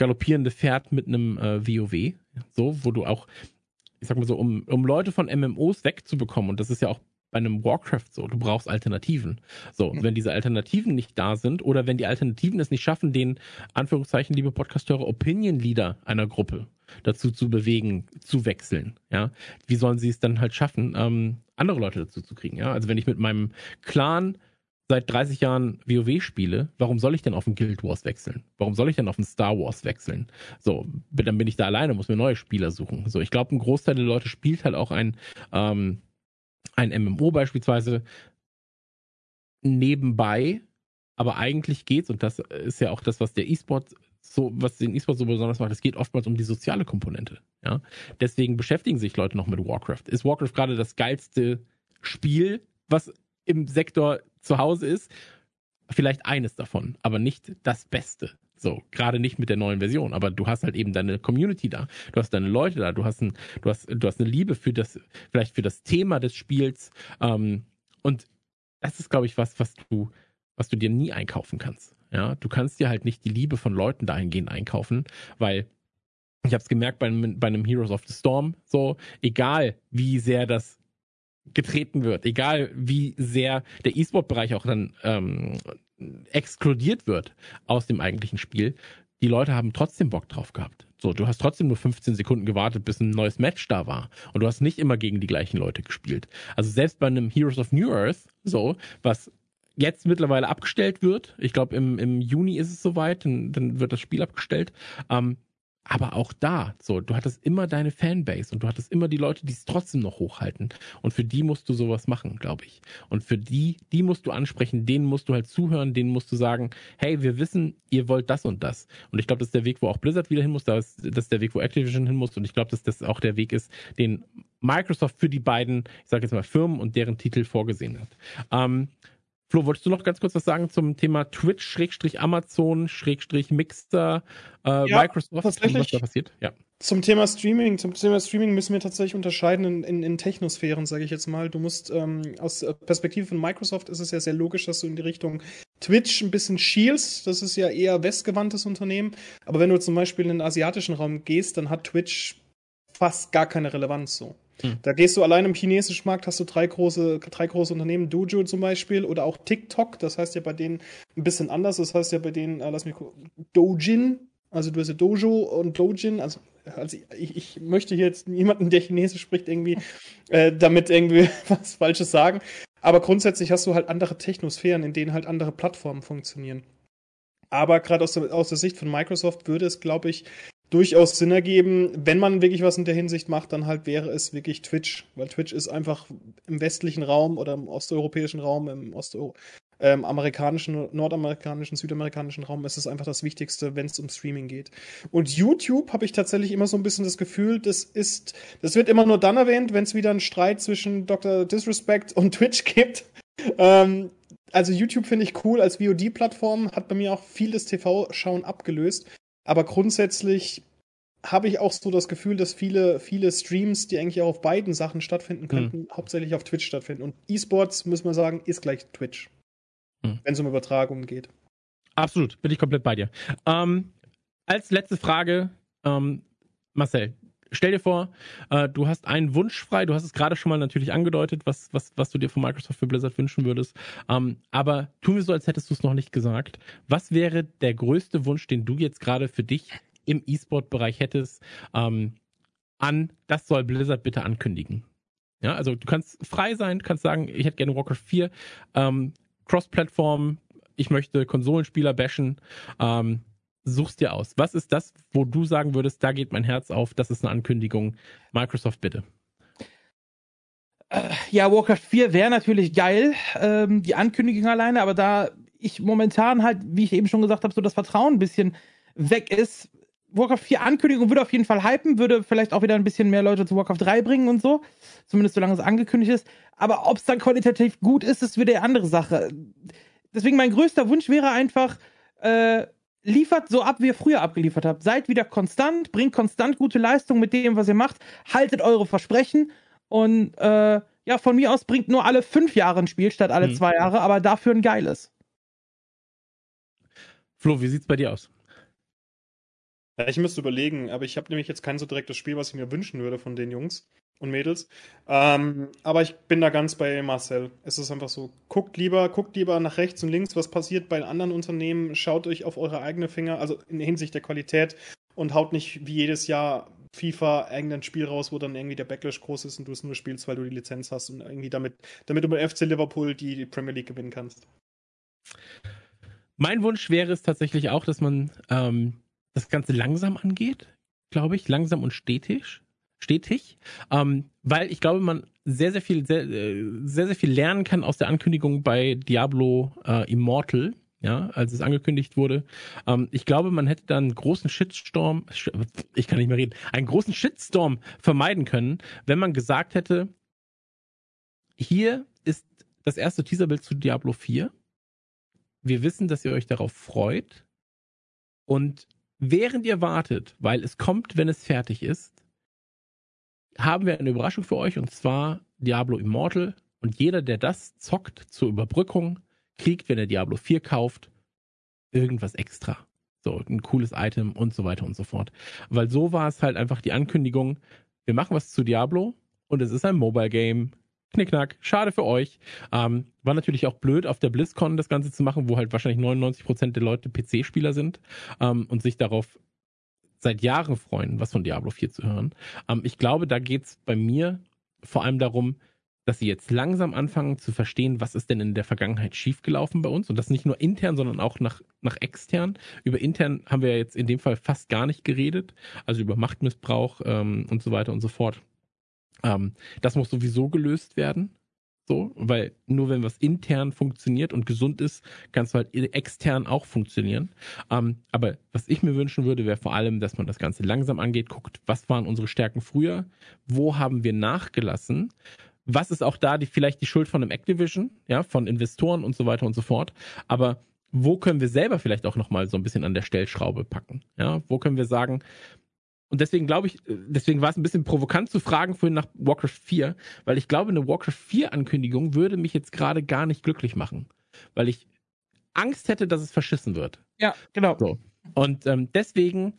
galoppierende Pferd mit einem äh, WoW, so, wo du auch, ich sag mal so, um, um Leute von MMOs wegzubekommen, und das ist ja auch bei einem Warcraft so, du brauchst Alternativen. So, mhm. wenn diese Alternativen nicht da sind oder wenn die Alternativen es nicht schaffen, den, Anführungszeichen, liebe Podcastöre, Opinion Leader einer Gruppe dazu zu bewegen, zu wechseln, ja, wie sollen sie es dann halt schaffen, ähm, andere Leute dazu zu kriegen, ja? Also wenn ich mit meinem Clan seit 30 Jahren WoW spiele, warum soll ich denn auf den Guild Wars wechseln? Warum soll ich denn auf den Star Wars wechseln? So, dann bin ich da alleine, muss mir neue Spieler suchen. So, ich glaube, ein Großteil der Leute spielt halt auch ein, ähm, ein MMO beispielsweise nebenbei, aber eigentlich geht's, und das ist ja auch das, was der E-Sport so, was den E-Sport so besonders macht, es geht oftmals um die soziale Komponente. Ja? Deswegen beschäftigen sich Leute noch mit Warcraft. Ist Warcraft gerade das geilste Spiel, was im Sektor zu Hause ist, vielleicht eines davon, aber nicht das Beste. So, gerade nicht mit der neuen Version, aber du hast halt eben deine Community da, du hast deine Leute da, du hast, ein, du hast, du hast eine Liebe für das, vielleicht für das Thema des Spiels. Ähm, und das ist, glaube ich, was, was du, was du dir nie einkaufen kannst. Ja, du kannst dir halt nicht die Liebe von Leuten dahingehend einkaufen, weil ich habe es gemerkt bei, bei einem Heroes of the Storm, so egal wie sehr das getreten wird, egal wie sehr der E-Sport-Bereich auch dann ähm, exkludiert wird aus dem eigentlichen Spiel, die Leute haben trotzdem Bock drauf gehabt. So, du hast trotzdem nur 15 Sekunden gewartet, bis ein neues Match da war. Und du hast nicht immer gegen die gleichen Leute gespielt. Also selbst bei einem Heroes of New Earth, so, was jetzt mittlerweile abgestellt wird, ich glaube im, im Juni ist es soweit, dann, dann wird das Spiel abgestellt, ähm, aber auch da, so, du hattest immer deine Fanbase und du hattest immer die Leute, die es trotzdem noch hochhalten. Und für die musst du sowas machen, glaube ich. Und für die, die musst du ansprechen, denen musst du halt zuhören, denen musst du sagen, hey, wir wissen, ihr wollt das und das. Und ich glaube, das ist der Weg, wo auch Blizzard wieder hin muss, das ist der Weg, wo Activision hin muss. Und ich glaube, dass das auch der Weg ist, den Microsoft für die beiden, ich sage jetzt mal, Firmen und deren Titel vorgesehen hat. Ähm, Flo, wolltest du noch ganz kurz was sagen zum Thema Twitch, Schrägstrich Amazon, Schrägstrich Mixer, äh, ja, Microsoft, was da passiert? Ja. Zum Thema Streaming, zum Thema Streaming müssen wir tatsächlich unterscheiden in, in, in Technosphären, sage ich jetzt mal. Du musst ähm, aus Perspektive von Microsoft ist es ja sehr logisch, dass du in die Richtung Twitch ein bisschen schielst. Das ist ja eher westgewandtes Unternehmen. Aber wenn du zum Beispiel in den asiatischen Raum gehst, dann hat Twitch fast gar keine Relevanz so. Hm. Da gehst du allein im chinesischen Markt, hast du drei große, drei große Unternehmen, Dojo zum Beispiel oder auch TikTok, das heißt ja bei denen ein bisschen anders, das heißt ja bei denen, äh, lass mich gucken, Dojin, also du hast ja Dojo und Dojin, also, also ich, ich möchte hier jetzt niemanden, der Chinesisch spricht, irgendwie äh, damit irgendwie was Falsches sagen, aber grundsätzlich hast du halt andere Technosphären, in denen halt andere Plattformen funktionieren. Aber gerade aus, aus der Sicht von Microsoft würde es, glaube ich, durchaus Sinn ergeben. Wenn man wirklich was in der Hinsicht macht, dann halt wäre es wirklich Twitch, weil Twitch ist einfach im westlichen Raum oder im osteuropäischen Raum, im Osto ähm, amerikanischen, nordamerikanischen, südamerikanischen Raum ist es einfach das Wichtigste, wenn es um Streaming geht. Und YouTube habe ich tatsächlich immer so ein bisschen das Gefühl, das ist, das wird immer nur dann erwähnt, wenn es wieder einen Streit zwischen Dr. Disrespect und Twitch gibt. Ähm, also YouTube finde ich cool als VOD-Plattform, hat bei mir auch viel des TV-Schauen abgelöst. Aber grundsätzlich habe ich auch so das Gefühl, dass viele, viele Streams, die eigentlich auch auf beiden Sachen stattfinden könnten, mhm. hauptsächlich auf Twitch stattfinden. Und E-Sports, muss man sagen, ist gleich Twitch. Mhm. Wenn es um Übertragungen geht. Absolut, bin ich komplett bei dir. Ähm, als letzte Frage, ähm, Marcel, stell dir vor, äh, du hast einen Wunsch frei, du hast es gerade schon mal natürlich angedeutet, was, was, was du dir von Microsoft für Blizzard wünschen würdest. Ähm, aber tun wir so, als hättest du es noch nicht gesagt. Was wäre der größte Wunsch, den du jetzt gerade für dich im E-Sport-Bereich hättest, ähm, an, das soll Blizzard bitte ankündigen? Ja, also du kannst frei sein, kannst sagen, ich hätte gerne Warcraft 4, ähm, Cross-Plattform, ich möchte Konsolenspieler bashen, ähm, suchst dir aus. Was ist das, wo du sagen würdest, da geht mein Herz auf, das ist eine Ankündigung. Microsoft, bitte. Äh, ja, Warcraft 4 wäre natürlich geil, ähm, die Ankündigung alleine, aber da ich momentan halt, wie ich eben schon gesagt habe, so das Vertrauen ein bisschen weg ist, Warcraft 4 Ankündigung würde auf jeden Fall hypen, würde vielleicht auch wieder ein bisschen mehr Leute zu Warcraft 3 bringen und so. Zumindest solange es angekündigt ist. Aber ob es dann qualitativ gut ist, ist wieder eine andere Sache. Deswegen mein größter Wunsch wäre einfach, äh, liefert so ab, wie ihr früher abgeliefert habt. Seid wieder konstant, bringt konstant gute Leistung mit dem, was ihr macht, haltet eure Versprechen und äh, ja, von mir aus bringt nur alle fünf Jahre ein Spiel statt alle mhm. zwei Jahre, aber dafür ein geiles. Flo, wie sieht's bei dir aus? Ja, ich müsste überlegen, aber ich habe nämlich jetzt kein so direktes Spiel, was ich mir wünschen würde von den Jungs und Mädels. Ähm, aber ich bin da ganz bei Marcel. Es ist einfach so, guckt lieber, guckt lieber nach rechts und links, was passiert bei anderen Unternehmen, schaut euch auf eure eigene Finger, also in Hinsicht der Qualität und haut nicht wie jedes Jahr FIFA irgendein Spiel raus, wo dann irgendwie der Backlash groß ist und du es nur spielst, weil du die Lizenz hast und irgendwie damit, damit du mit FC Liverpool die, die Premier League gewinnen kannst. Mein Wunsch wäre es tatsächlich auch, dass man ähm, das Ganze langsam angeht, glaube ich, langsam und stetig stetig, ähm, weil ich glaube, man sehr, sehr viel, sehr, äh, sehr, sehr viel lernen kann aus der Ankündigung bei Diablo äh, Immortal, ja, als es angekündigt wurde. Ähm, ich glaube, man hätte dann einen großen Shitstorm, ich kann nicht mehr reden, einen großen Shitstorm vermeiden können, wenn man gesagt hätte, hier ist das erste Teaserbild zu Diablo 4. Wir wissen, dass ihr euch darauf freut. Und während ihr wartet, weil es kommt, wenn es fertig ist, haben wir eine Überraschung für euch und zwar Diablo Immortal. Und jeder, der das zockt zur Überbrückung, kriegt, wenn er Diablo 4 kauft, irgendwas extra. So, ein cooles Item und so weiter und so fort. Weil so war es halt einfach die Ankündigung, wir machen was zu Diablo und es ist ein Mobile Game. Knickknack, schade für euch. Ähm, war natürlich auch blöd, auf der BlizzCon das Ganze zu machen, wo halt wahrscheinlich 99% der Leute PC-Spieler sind ähm, und sich darauf seit Jahren freuen, was von Diablo 4 zu hören. Ähm, ich glaube, da geht's bei mir vor allem darum, dass sie jetzt langsam anfangen zu verstehen, was ist denn in der Vergangenheit schiefgelaufen bei uns und das nicht nur intern, sondern auch nach, nach extern. Über intern haben wir jetzt in dem Fall fast gar nicht geredet, also über Machtmissbrauch ähm, und so weiter und so fort. Ähm, das muss sowieso gelöst werden. So, weil nur wenn was intern funktioniert und gesund ist, kannst du halt extern auch funktionieren. Ähm, aber was ich mir wünschen würde, wäre vor allem, dass man das Ganze langsam angeht, guckt, was waren unsere Stärken früher, wo haben wir nachgelassen, was ist auch da die, vielleicht die Schuld von einem Activision, ja, von Investoren und so weiter und so fort. Aber wo können wir selber vielleicht auch nochmal so ein bisschen an der Stellschraube packen? Ja, wo können wir sagen, und deswegen glaube ich, deswegen war es ein bisschen provokant zu fragen vorhin nach Warcraft 4, weil ich glaube, eine Warcraft 4 Ankündigung würde mich jetzt gerade gar nicht glücklich machen, weil ich Angst hätte, dass es verschissen wird. Ja, genau. So. Und ähm, deswegen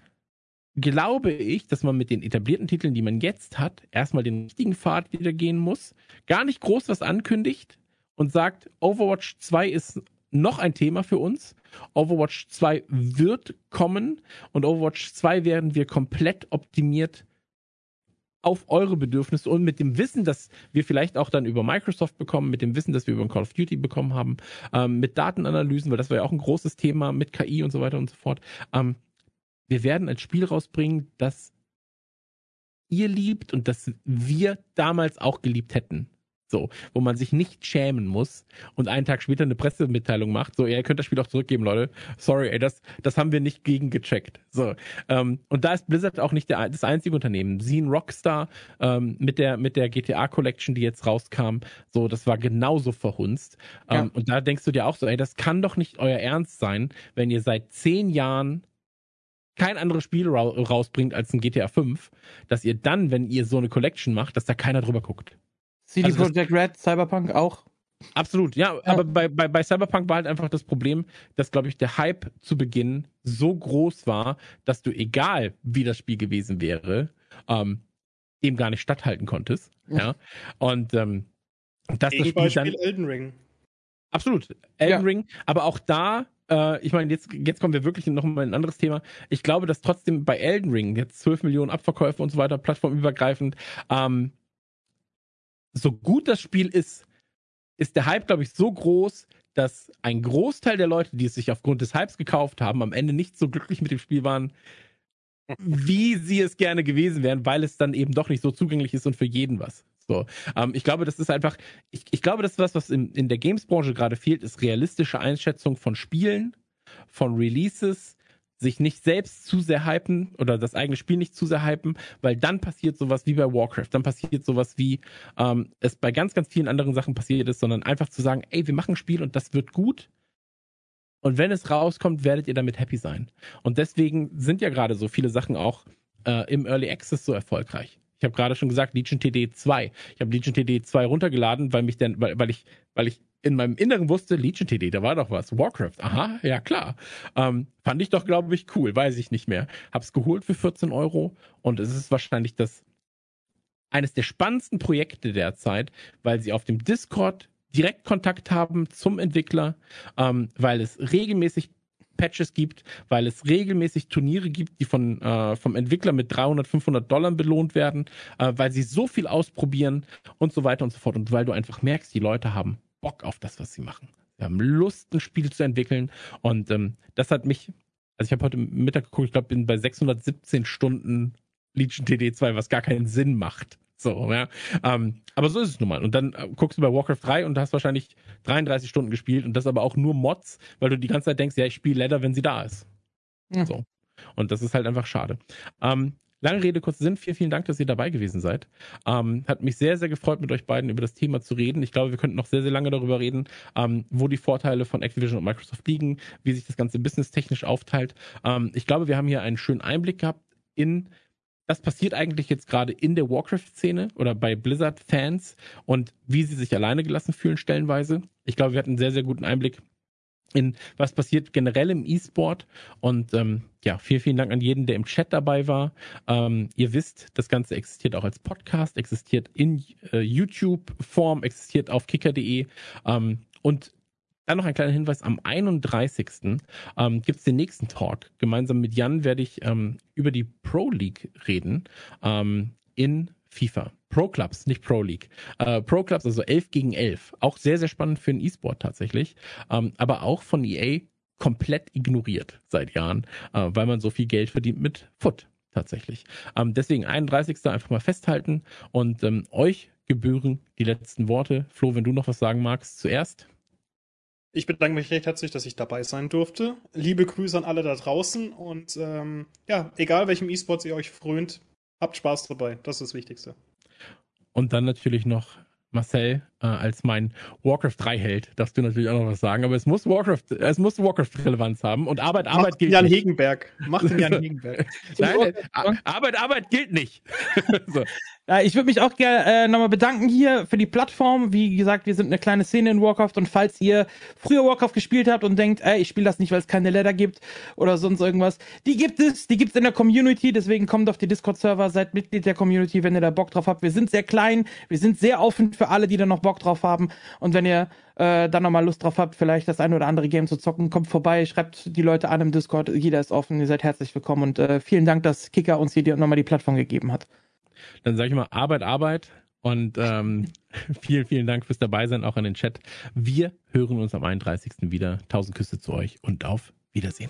glaube ich, dass man mit den etablierten Titeln, die man jetzt hat, erstmal den richtigen Pfad wieder gehen muss, gar nicht groß was ankündigt und sagt, Overwatch 2 ist noch ein Thema für uns. Overwatch 2 wird kommen und Overwatch 2 werden wir komplett optimiert auf eure Bedürfnisse und mit dem Wissen, dass wir vielleicht auch dann über Microsoft bekommen, mit dem Wissen, dass wir über Call of Duty bekommen haben, ähm, mit Datenanalysen, weil das war ja auch ein großes Thema mit KI und so weiter und so fort. Ähm, wir werden ein Spiel rausbringen, das ihr liebt und das wir damals auch geliebt hätten. So, wo man sich nicht schämen muss und einen Tag später eine Pressemitteilung macht, so, ihr könnt das Spiel auch zurückgeben, Leute. Sorry, ey, das, das haben wir nicht gegen gecheckt. So, ähm, und da ist Blizzard auch nicht der, das einzige Unternehmen. Sie ein Rockstar ähm, mit der, mit der GTA Collection, die jetzt rauskam, so, das war genauso verhunzt. Ähm, ja. Und da denkst du dir auch so, ey, das kann doch nicht euer Ernst sein, wenn ihr seit zehn Jahren kein anderes Spiel ra rausbringt als ein GTA 5, dass ihr dann, wenn ihr so eine Collection macht, dass da keiner drüber guckt. CD also Projekt Red, Cyberpunk auch. Absolut, ja, ja. aber bei, bei, bei Cyberpunk war halt einfach das Problem, dass, glaube ich, der Hype zu Beginn so groß war, dass du, egal wie das Spiel gewesen wäre, ähm, dem gar nicht statthalten konntest. Ja. ja. Und ähm, das, das Spiel dann. Elden Ring. Absolut, Elden ja. Ring, aber auch da äh, ich meine, jetzt, jetzt kommen wir wirklich noch mal ein anderes Thema. Ich glaube, dass trotzdem bei Elden Ring jetzt 12 Millionen Abverkäufe und so weiter, plattformübergreifend, ähm, so gut das Spiel ist, ist der Hype, glaube ich, so groß, dass ein Großteil der Leute, die es sich aufgrund des Hypes gekauft haben, am Ende nicht so glücklich mit dem Spiel waren, wie sie es gerne gewesen wären, weil es dann eben doch nicht so zugänglich ist und für jeden was. So, ähm, ich glaube, das ist einfach, ich, ich glaube, das ist was, was in, in der Games-Branche gerade fehlt, ist realistische Einschätzung von Spielen, von Releases, sich nicht selbst zu sehr hypen oder das eigene Spiel nicht zu sehr hypen, weil dann passiert sowas wie bei Warcraft, dann passiert sowas wie ähm, es bei ganz, ganz vielen anderen Sachen passiert ist, sondern einfach zu sagen, ey, wir machen ein Spiel und das wird gut. Und wenn es rauskommt, werdet ihr damit happy sein. Und deswegen sind ja gerade so viele Sachen auch äh, im Early Access so erfolgreich. Ich habe gerade schon gesagt, Legion TD 2. Ich habe Legion TD 2 runtergeladen, weil mich denn, weil, weil ich, weil ich in meinem Inneren wusste, Legion TD, da war doch was. Warcraft, aha, ja klar. Ähm, fand ich doch, glaube ich, cool, weiß ich nicht mehr. Hab's geholt für 14 Euro und es ist wahrscheinlich das eines der spannendsten Projekte derzeit, weil sie auf dem Discord direkt Kontakt haben zum Entwickler, ähm, weil es regelmäßig Patches gibt, weil es regelmäßig Turniere gibt, die von äh, vom Entwickler mit 300, 500 Dollar belohnt werden, äh, weil sie so viel ausprobieren und so weiter und so fort und weil du einfach merkst, die Leute haben Bock auf das, was sie machen. Wir haben Lust, ein Spiel zu entwickeln. Und ähm, das hat mich, also ich habe heute Mittag geguckt, ich glaube, bin bei 617 Stunden Legion TD2, was gar keinen Sinn macht. So, ja. Ähm, aber so ist es nun mal. Und dann äh, guckst du bei Warcraft 3 und hast wahrscheinlich 33 Stunden gespielt und das aber auch nur Mods, weil du die ganze Zeit denkst, ja, ich spiele Ladder, wenn sie da ist. Ja. So. Und das ist halt einfach schade. Ähm, Lange Rede, kurzer Sinn. Vielen, vielen Dank, dass ihr dabei gewesen seid. Ähm, hat mich sehr, sehr gefreut, mit euch beiden über das Thema zu reden. Ich glaube, wir könnten noch sehr, sehr lange darüber reden, ähm, wo die Vorteile von Activision und Microsoft liegen, wie sich das ganze Business technisch aufteilt. Ähm, ich glaube, wir haben hier einen schönen Einblick gehabt in was passiert eigentlich jetzt gerade in der Warcraft-Szene oder bei Blizzard-Fans und wie sie sich alleine gelassen fühlen stellenweise. Ich glaube, wir hatten einen sehr, sehr guten Einblick in was passiert generell im E-Sport. Und ähm, ja, vielen, vielen Dank an jeden, der im Chat dabei war. Ähm, ihr wisst, das Ganze existiert auch als Podcast, existiert in äh, YouTube-Form, existiert auf kicker.de. Ähm, und dann noch ein kleiner Hinweis, am 31. Ähm, gibt es den nächsten Talk. Gemeinsam mit Jan werde ich ähm, über die Pro League reden ähm, in FIFA. Pro Clubs, nicht Pro League. Äh, Pro Clubs, also 11 gegen 11. Auch sehr, sehr spannend für den E-Sport tatsächlich. Ähm, aber auch von EA komplett ignoriert seit Jahren, äh, weil man so viel Geld verdient mit Foot tatsächlich. Ähm, deswegen 31. einfach mal festhalten und ähm, euch gebühren die letzten Worte. Flo, wenn du noch was sagen magst, zuerst. Ich bedanke mich recht herzlich, dass ich dabei sein durfte. Liebe Grüße an alle da draußen und ähm, ja, egal welchem E-Sports ihr euch frönt, habt Spaß dabei. Das ist das Wichtigste. Und dann natürlich noch Marcel äh, als mein Warcraft 3 Held, darfst du natürlich auch noch was sagen, aber es muss Warcraft, es muss Warcraft Relevanz haben und Arbeit, Arbeit Macht gilt Jan nicht. Hegenberg. Macht den Jan Hegenberg. Nein, Arbeit, Arbeit gilt nicht. so. Ja, ich würde mich auch gerne äh, nochmal bedanken hier für die Plattform. Wie gesagt, wir sind eine kleine Szene in Warcraft und falls ihr früher Warcraft gespielt habt und denkt, ey, ich spiele das nicht, weil es keine Leather gibt oder sonst irgendwas, die gibt es, die gibt es in der Community, deswegen kommt auf die Discord-Server, seid Mitglied der Community, wenn ihr da Bock drauf habt. Wir sind sehr klein, wir sind sehr offen für alle, die da noch Bock drauf haben und wenn ihr äh, dann nochmal Lust drauf habt, vielleicht das ein oder andere Game zu zocken, kommt vorbei, schreibt die Leute an im Discord, jeder ist offen, ihr seid herzlich willkommen und äh, vielen Dank, dass Kicker uns hier nochmal die Plattform gegeben hat. Dann sage ich mal Arbeit, Arbeit. Und ähm, vielen, vielen Dank fürs Dabeisein, auch an den Chat. Wir hören uns am 31. wieder. Tausend Küsse zu euch und auf Wiedersehen.